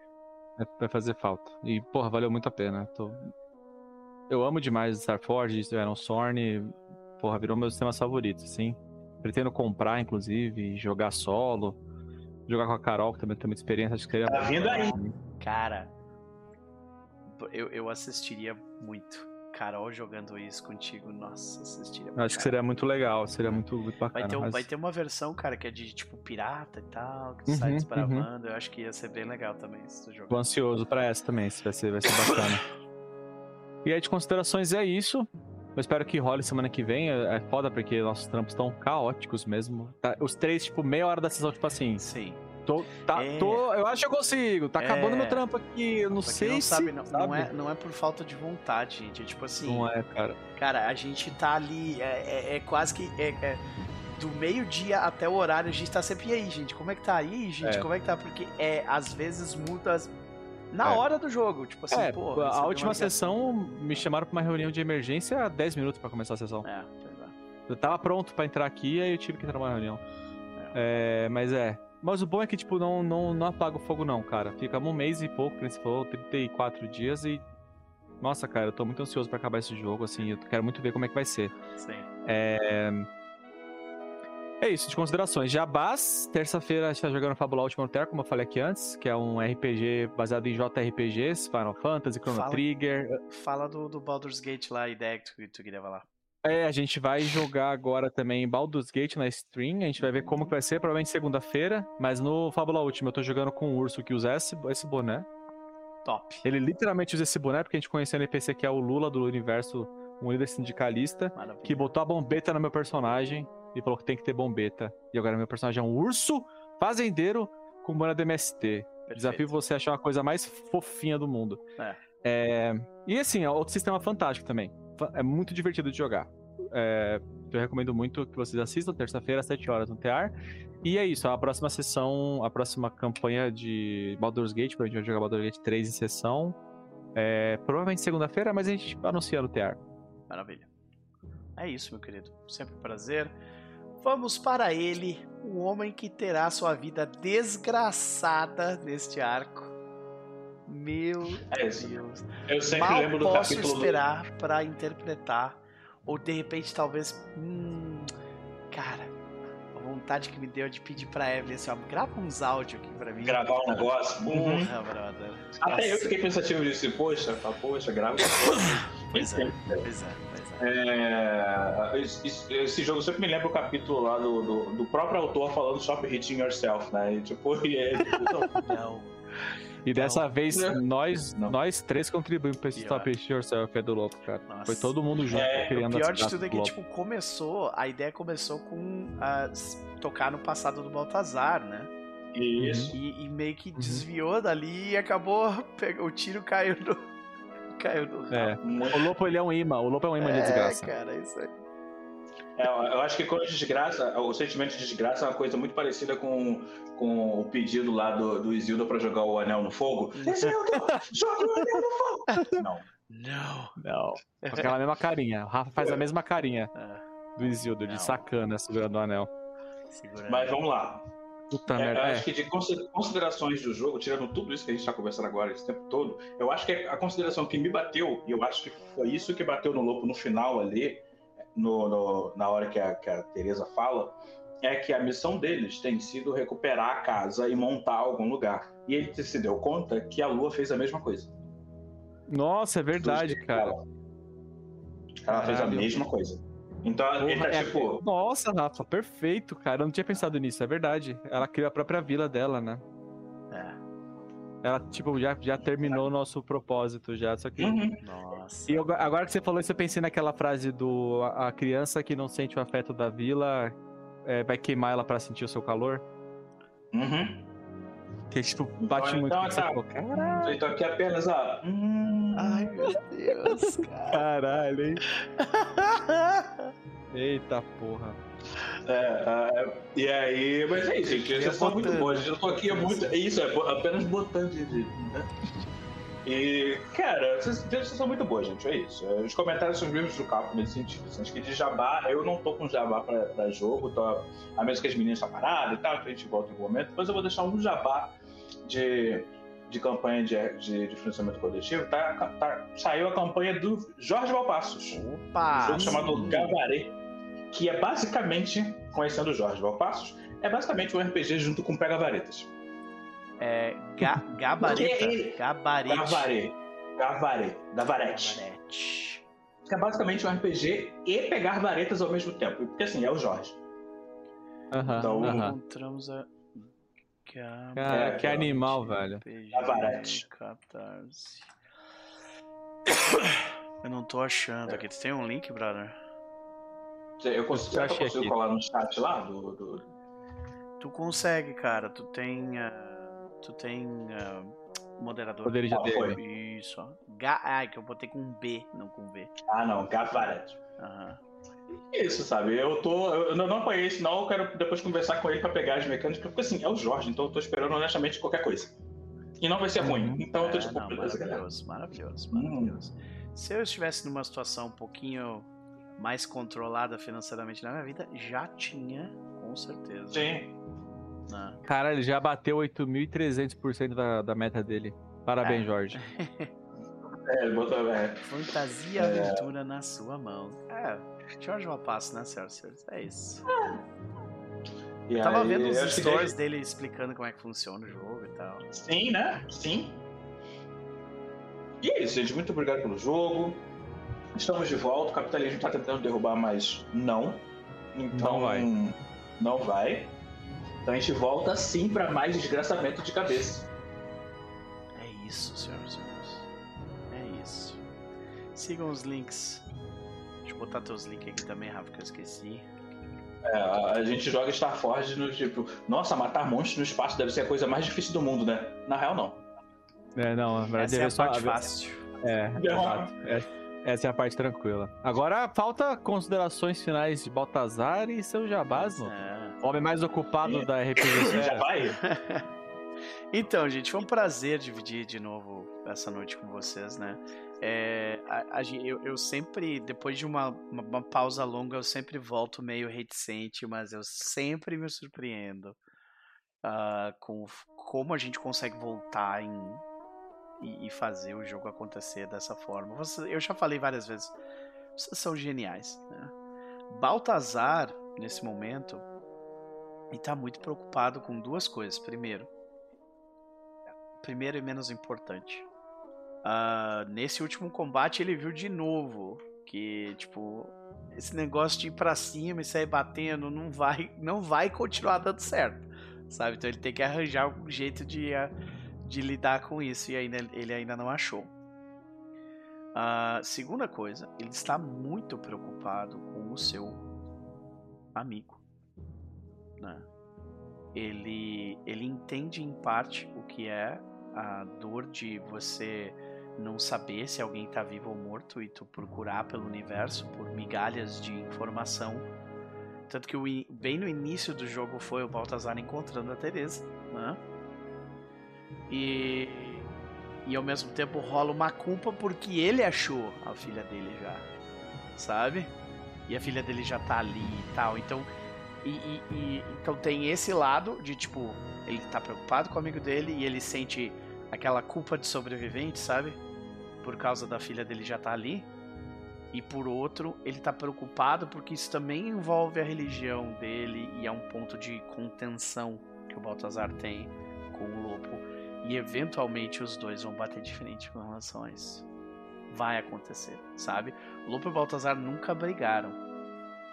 Vai, vai fazer falta. E, porra, valeu muito a pena. Tô... Eu amo demais Starforge, Iron Sorn. Porra, virou meu sistema favorito, assim. Pretendo comprar, inclusive, jogar solo. Jogar com a Carol, que também tem muita experiência. Acho que seria Tá vindo aí. Cara, eu, eu assistiria muito Carol jogando isso contigo, nossa, assistiria. Acho que seria muito legal, seria muito, muito bacana. Vai ter, um- mas- vai ter uma versão, cara, que é de tipo pirata e tal, que Uhum, sai desbravando. Eu acho que ia ser bem legal também se tu Tô jogar. ansioso pra essa também, se vai ser, vai ser bacana. e aí, de considerações, é isso. Eu espero que role semana que vem. É é foda porque nossos trampos estão caóticos mesmo. Tá- os três, tipo, meia hora da sessão, tipo assim. Sim. Tô, tá, É. tô, eu acho que eu consigo. Tá É. acabando meu trampo aqui. Eu não Pra sei não se. sabe, não, não sabe? é, não é por falta de vontade, gente. É tipo assim. Não é, cara. Cara, a gente tá ali, é, é- é quase que. é- é do meio-dia até o horário, a gente tá sempre. E aí, gente, como é que tá? Aí, gente, como é que tá? Porque é, às vezes muda na hora do jogo. Tipo assim, pô. a última sessão me chamaram pra uma reunião de emergência há 10 minutos pra começar a sessão. É, é. Eu tava pronto pra entrar aqui, aí eu tive que entrar numa reunião. É, mas é. Mas o bom é que, tipo, não, não, não apaga o fogo, não, cara. Fica um mês e pouco, que você falou, 34 dias e. Nossa, cara, eu tô muito ansioso pra acabar esse jogo, assim. Eu quero muito ver como é que vai ser. Sim. É. É isso, de considerações. Jabás, terça-feira a gente tá jogando Fabula Ultima Terra, como eu falei aqui antes, que é um RPG baseado em JRPGs, Final Fantasy, Chrono Fala. Trigger, Fala do, do Baldur's Gate lá, a ideia que tu, tu queria falar. É, a gente vai jogar agora também Baldur's Gate na stream. A gente vai ver como que vai ser, provavelmente segunda-feira. Mas no Fábula Última eu tô jogando com um urso que usa esse, esse boné. Top. Ele literalmente usa esse boné porque a gente conheceu no NPC que é o Lula do universo, um líder sindicalista, Maravilha. que botou a bombeta no meu personagem e falou que tem que ter bombeta. E agora meu personagem é um urso fazendeiro com boné do MST. Perfeito. Desafio você a achar uma coisa mais fofinha do mundo. É. É, E assim, é outro sistema fantástico também. É muito divertido de jogar. É, Eu recomendo muito que vocês assistam, terça-feira, às 7 horas no TR. E é isso, a próxima sessão, a próxima campanha de Baldur's Gate, pra gente vai jogar Baldur's Gate 3 em sessão. É, provavelmente segunda-feira, mas a gente anuncia no TR. Maravilha. É isso, meu querido. Sempre um prazer. Vamos para ele, o homem que terá sua vida desgraçada neste arco. Meu É. Deus. Eu sempre Mal lembro do posso capítulo. do- esperar pra interpretar. Ou de repente, talvez. Hum, cara, a vontade que me deu de pedir pra Evelyn assim, ó, grava uns áudios aqui pra mim. Gravar um negócio. Uhum. Porra, brother. Até eu Nossa. fiquei pensativo disso. Poxa, tá, poxa, grava. Pois é, pois é, pois é. É, esse, esse jogo sempre me lembra o capítulo lá do, do, do próprio autor falando Stop Hitting Yourself, né? E, tipo, e é, tipo, Não. E dessa vez, Não. nós, Não. nós três contribuímos pra esse Pior. Top It Yourself é do Lopo, cara. Nossa. Foi todo mundo junto É, criando O pior de tudo é que, tipo, começou, a ideia começou com tocar no passado do Baltazar, né? isso. E, e meio que Uhum. desviou dali e acabou, pegou, o tiro caiu no... caiu no... É. Muito- O Lopo, ele é um imã. O Lopo é um imã de desgraça. cara, isso aí. É, eu acho que quando desgraça, o sentimento de desgraça é uma coisa muito parecida com, com o pedido lá do, do Isildo pra jogar o anel no fogo. Isildo, joga o anel no fogo! Não. Não. Não. Com aquela mesma carinha. O Rafa faz a mesma carinha Ah, do Isildo, Não. de sacana, segurando o anel. Mas vamos lá. Puta É, merda. eu É. acho que de consi- considerações do jogo, tirando tudo isso que a gente está conversando agora esse tempo todo, eu acho que a consideração que me bateu, e eu acho que foi isso que bateu no Lopo no final ali, no, no- na hora que a, que a Tereza fala, é que a missão deles tem sido recuperar a casa e montar algum lugar. E ele se deu conta que a Lua fez a mesma coisa. Nossa, é verdade, cara. Ela fez a mesma coisa. Então ele Porra, tá é- tipo. Nossa, Rafa, perfeito, cara. Eu não tinha pensado nisso, é verdade. Ela criou a própria vila dela, né? Ela, tipo, já, já terminou o nosso propósito já, só que... Uhum. Nossa. E eu- agora que você falou isso, eu pensei naquela frase do a, a criança que não sente o afeto da vila é, vai queimar ela pra sentir o seu calor. Uhum. Que tipo, bate Então, muito então, com você tá. falou, caralho, Então aqui apenas a. Hum, Ai, meu Deus, cara. caralho, hein? Eita porra. É, é, e aí, mas é isso, gente. Vocês são muito boas. Eu tô aqui é muito. É isso, é apenas botando de. né? E, cara, vocês, vocês são muito boas, gente. É isso. É, Os comentários são os mesmos do capo nesse sentido. assim, Acho que de jabá, eu não tô com jabá pra, pra jogo, tô, a menos que as meninas estão paradas e tal, que a gente volta em algum momento. Depois eu vou deixar um jabá de, de campanha de, de, de financiamento coletivo. Tá, tá- saiu a campanha do Jorge Valpassos Opa! um jogo chamado sim. Que é basicamente, conhecendo o Jorge Valpassos, é basicamente um RPG junto com Pega Varetas. É, ga, gabareta. Ele- Gabarete. Gavaré. Gavarete. Gabarete. que é basicamente um RPG e pegar varetas ao mesmo tempo. Porque assim, é o Jorge. Aham, Então, aham. Encontramos a. Cara, É, que é, animal, velho. Gavarete. Catarse. Eu não tô achando aqui. Tu tem um link, brother? Eu consigo, será que eu consigo aqui. colar no chat lá? Do, do- Tu consegue, cara. Tu tem. ah, tu tem. ah, moderador. Poderes de Ah, foi. DM. Isso, ó. Ga... Ah, que eu botei com um B, não com V. Ah, não, Gavarete. Aham. Isso, sabe? Eu tô. Eu não, não conheço, não. Eu quero depois conversar com ele pra pegar as mecânicas, porque assim, é o Jorge, então eu tô esperando honestamente qualquer coisa. E não vai ser ruim. Então eu tô É, tipo, não, beleza, galera. maravilhoso, maravilhoso, Hum. maravilhoso. Se eu estivesse numa situação um pouquinho mais controlada financeiramente na minha vida, já tinha, com certeza. Sim. né? Cara, ele já bateu 8.300% da, da meta dele. Parabéns, É. Jorge. É, ele botou. É, Fantasia É. aventura na sua mão. É, Jorge Lapasso, né, senhoras e senhores? É isso. e Eu tava aí, vendo os acho que stories dele explicando como é que funciona o jogo e tal. Sim, né? Sim. E é isso, gente. Muito obrigado pelo jogo. Estamos de volta. O capitalismo tá tentando derrubar, mas não. Então. Não vai. Não vai. Então a gente volta sim pra mais desgraçamento de cabeça. É isso, senhoras e senhores. É isso. Sigam os links. Deixa eu botar teus links aqui também, Rafa, que eu esqueci. É, a gente joga Starforge no tipo, nossa, matar monstros no espaço deve ser a coisa mais difícil do mundo, né? Na real, não. É, não, na verdade Essa é a é só. parte fácil. É, Não. exato. É- essa é a parte tranquila. Agora falta considerações finais de Baltazar e seu jabás, mano. É. Homem mais ocupado da RPG. Já vai? Então, gente, foi um prazer dividir de novo essa noite com vocês, né? É, a- a eu, eu sempre, depois de uma, uma, uma pausa longa, eu sempre volto meio reticente, mas eu sempre me surpreendo ah, com como a gente consegue voltar em, e, e fazer o jogo acontecer dessa forma. Você- eu já falei várias vezes, vocês são geniais, né? Baltazar, nesse momento, ele tá muito preocupado com duas coisas. Primeiro, primeiro e menos importante. ah, nesse último combate ele viu de novo que, tipo, esse negócio de ir pra cima e sair batendo não vai, não vai continuar dando certo, sabe? Então ele tem que arranjar algum jeito de, ah, de lidar com isso e ainda, ele ainda não achou. Ah, segunda coisa, ele está muito preocupado com o seu amigo, né? Ele, ele entende em parte o que é a dor de você não saber se alguém está vivo ou morto e tu procurar pelo universo por migalhas de informação. Tanto que o bem no início do jogo foi o Baltazar encontrando a Teresa, né? E, e ao mesmo tempo rola uma culpa porque ele achou a filha dele já, sabe? E a filha dele já tá ali e tal. Então, e, e- e- então tem esse lado de tipo, ele tá preocupado com o amigo dele e ele sente aquela culpa de sobrevivente, sabe? Por causa da filha dele já tá ali. E por outro, ele tá preocupado porque isso também envolve a religião dele e é um ponto de contenção que o Baltazar tem com o Lopo. E eventualmente os dois vão bater de frente com relação a isso. Vai acontecer, sabe? O Lopo e o Baltazar nunca brigaram.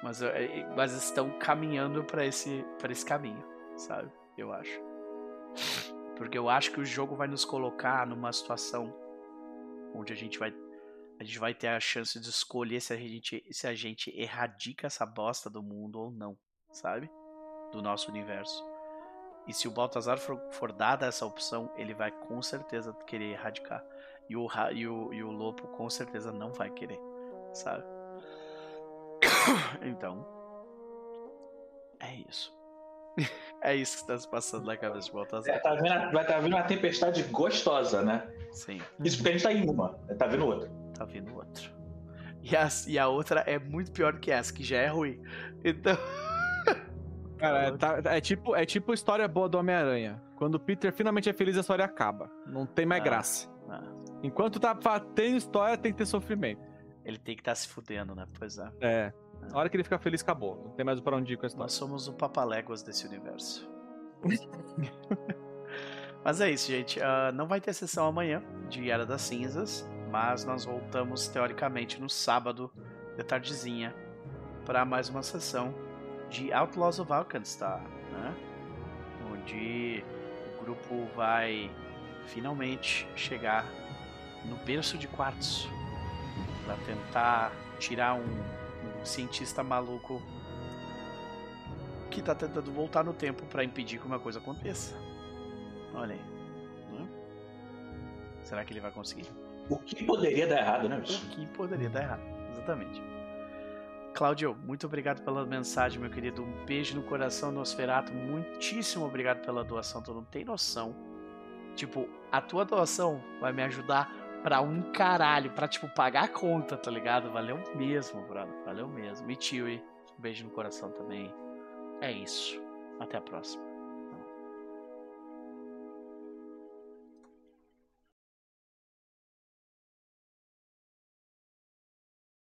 Mas, eh, mas estão caminhando para esse, pra esse caminho, sabe? Eu acho. Porque eu acho que o jogo vai nos colocar numa situação onde a gente vai a gente vai ter a chance de escolher se a gente se a gente erradica essa bosta do mundo ou não, sabe? Do nosso universo. E se o Baltazar for, for dada essa opção, ele vai com certeza querer erradicar. E o, e o, e o Lopo com certeza não vai querer, sabe? Então, é isso. É isso que está se passando na cabeça de Baltazar. É, tá vendo, vai estar vindo uma tempestade gostosa, né? Sim, Isso porque a gente tá em uma, tá vindo outra. tá vindo outro. E a, e a outra é muito pior que essa, que já é ruim. Então, Cara, é, tá- é tipo, é tipo história boa do Homem-Aranha. Quando o Peter finalmente é feliz, a história acaba. Não tem mais Ah. graça. ah, Enquanto tá tendo história, tem que ter sofrimento. ele tem que estar se fudendo, né? Pois é. É. Na hora que ele ficar feliz, acabou. Não tem mais pra onde ir com a história. Nós somos o papaléguas desse universo. Mas é isso, gente. Ah, não vai ter sessão amanhã de Era das Cinzas. Mas nós voltamos teoricamente no sábado de tardezinha para mais uma sessão de Outlaws of Alkenstar, né? Onde o grupo vai finalmente chegar no berço de quartzo para tentar tirar um, um, cientista maluco que tá tentando voltar no tempo para impedir que uma coisa aconteça. Olha aí. Né? Será que ele vai conseguir? O que poderia dar errado, né? O que poderia dar errado, exatamente. Cláudio, muito obrigado pela mensagem, meu querido. Um beijo no coração, Nosferato. Muitíssimo obrigado pela doação. Tu não tem noção. Tipo, a tua doação vai me ajudar pra um caralho, pra, tipo, pagar a conta, tá ligado? Valeu mesmo, brother. Valeu mesmo. E tio, um beijo no coração também. É isso. Até a próxima.